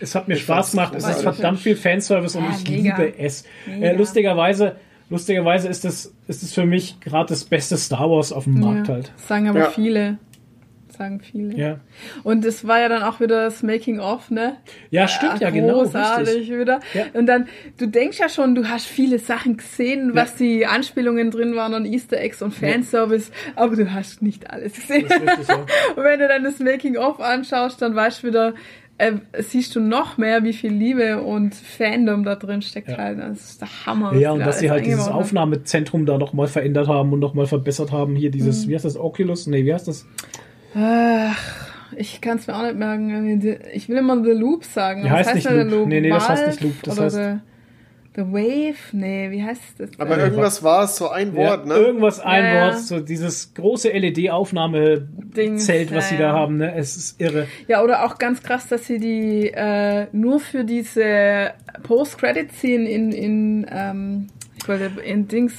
Es hat mir Spaß fand's gemacht. Es ist verdammt viel Fanservice und Ja, ich mega. liebe es. Äh, lustigerweise, lustigerweise ist es, ist es für mich gerade das beste Star Wars auf dem Markt halt. Sagen aber Ja. viele. Sagen viele. Ja. Und es war ja dann auch wieder das Making-of, ne? Ja, stimmt, ja, genau. Großartig Richtig. wieder. Ja. Und dann, du denkst ja schon, du hast viele Sachen gesehen, was die Anspielungen drin waren und Easter Eggs und Fanservice, aber du hast nicht alles gesehen. Richtig, ja. Und wenn du dann das Making-of anschaust, dann weißt du wieder, äh, siehst du noch mehr, wie viel Liebe und Fandom da drin steckt Ja. halt. Das ist der Hammer. Ja, und da dass sie halt dieses. Aufnahmezentrum da nochmal verändert haben und nochmal verbessert haben. Hier Mhm. dieses, wie heißt das, Oculus? Nee, wie heißt das? Ach, ich kann es mir auch nicht merken. Ich will immer The Loop sagen. Ja, heißt was nicht denn der Loop. Nee, nee, das heißt nicht Loop, das oder heißt- The, The Wave? Nee, wie heißt das? Aber Äh, irgendwas war es, so ein Wort, ja, ne? Irgendwas, ein Ja. Wort, so dieses große LED-Aufnahmezelt, was sie da haben, ne? Es ist irre. Ja, oder auch ganz krass, dass sie die äh, nur für diese Post-Credit-Scene in, in, ähm, ich wollte, in Dings,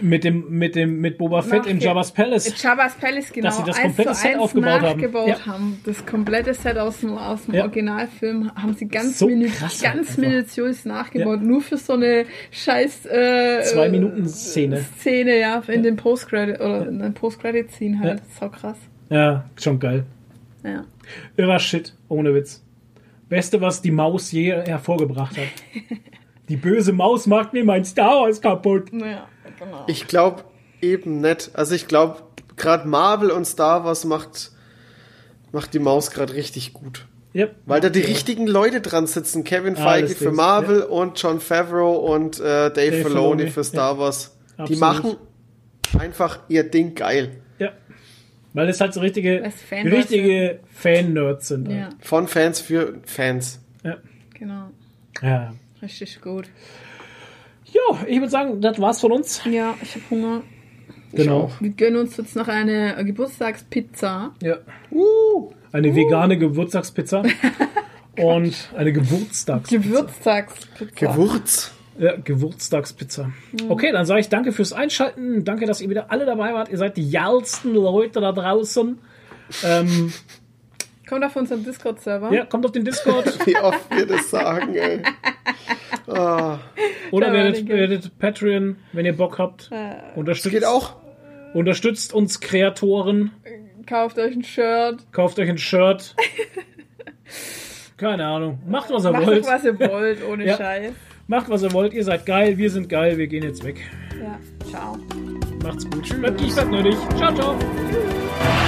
Mit dem, mit dem, mit Boba Fett in Jabba's Palace. Jabba's Palace, genau, Dass sie das eins komplette zu Set eins aufgebaut haben. nachgebaut Ja. haben. Das komplette Set aus dem, aus dem Ja. Originalfilm haben sie ganz, So minu krass halt ganz einfach. minutiös nachgebaut. Nur für so eine scheiß äh, Zwei Minuten Szene. Szene, ja, in den Post-Credit oder in den Post-Credit-Scene halt. Ja. So krass. Ja, schon geil. Ja. Irrer Shit, ohne Witz. Beste, was die Maus je hervorgebracht hat. Die böse Maus macht mir mein Star Wars kaputt. Ja, genau. Ich glaube eben nicht. Also ich glaube, gerade Marvel und Star Wars macht, macht die Maus gerade richtig gut. Yep. Weil da die richtigen Leute dran sitzen. Kevin Ah, Feige das für Marvel und John Favreau und äh, Dave, Dave Filoni, Filoni, für Star Wars. Die Absolut. machen einfach ihr Ding geil. Ja. Weil es halt so richtige, Fanboys richtige Fan-Nerds sind. Ja, Von Fans für Fans. Ja. genau. ja. Richtig gut. Jo, ich würde sagen, das war's von uns. Ja, ich habe Hunger. Genau. Wir gönnen uns jetzt noch eine Geburtstagspizza. Ja. Uh, Eine vegane Geburtstagspizza. und eine Geburtstagspizza. Geburtstagspizza. Gewürz. Ja, Geburtstagspizza. Okay, dann sage ich danke fürs Einschalten. Danke, dass ihr wieder alle dabei wart. Ihr seid die geilsten Leute da draußen. Ähm, Kommt auf unseren Discord-Server. ja, kommt auf den Discord Wie oft wir das sagen, ey. Ah, oder werdet, werdet Patreon, wenn ihr Bock habt. Unterstützt, geht auch. unterstützt uns Kreatoren. Kauft euch ein Shirt. Kauft euch ein Shirt. Keine Ahnung. Macht, was ihr Macht wollt. doch, was ihr wollt, ohne Ja. Scheiß. Macht, was ihr wollt. Ihr seid geil. Wir sind geil. Wir gehen jetzt weg. Ja, ciao. Macht's gut. Bleibt bleibt nötig. Ciao, ciao.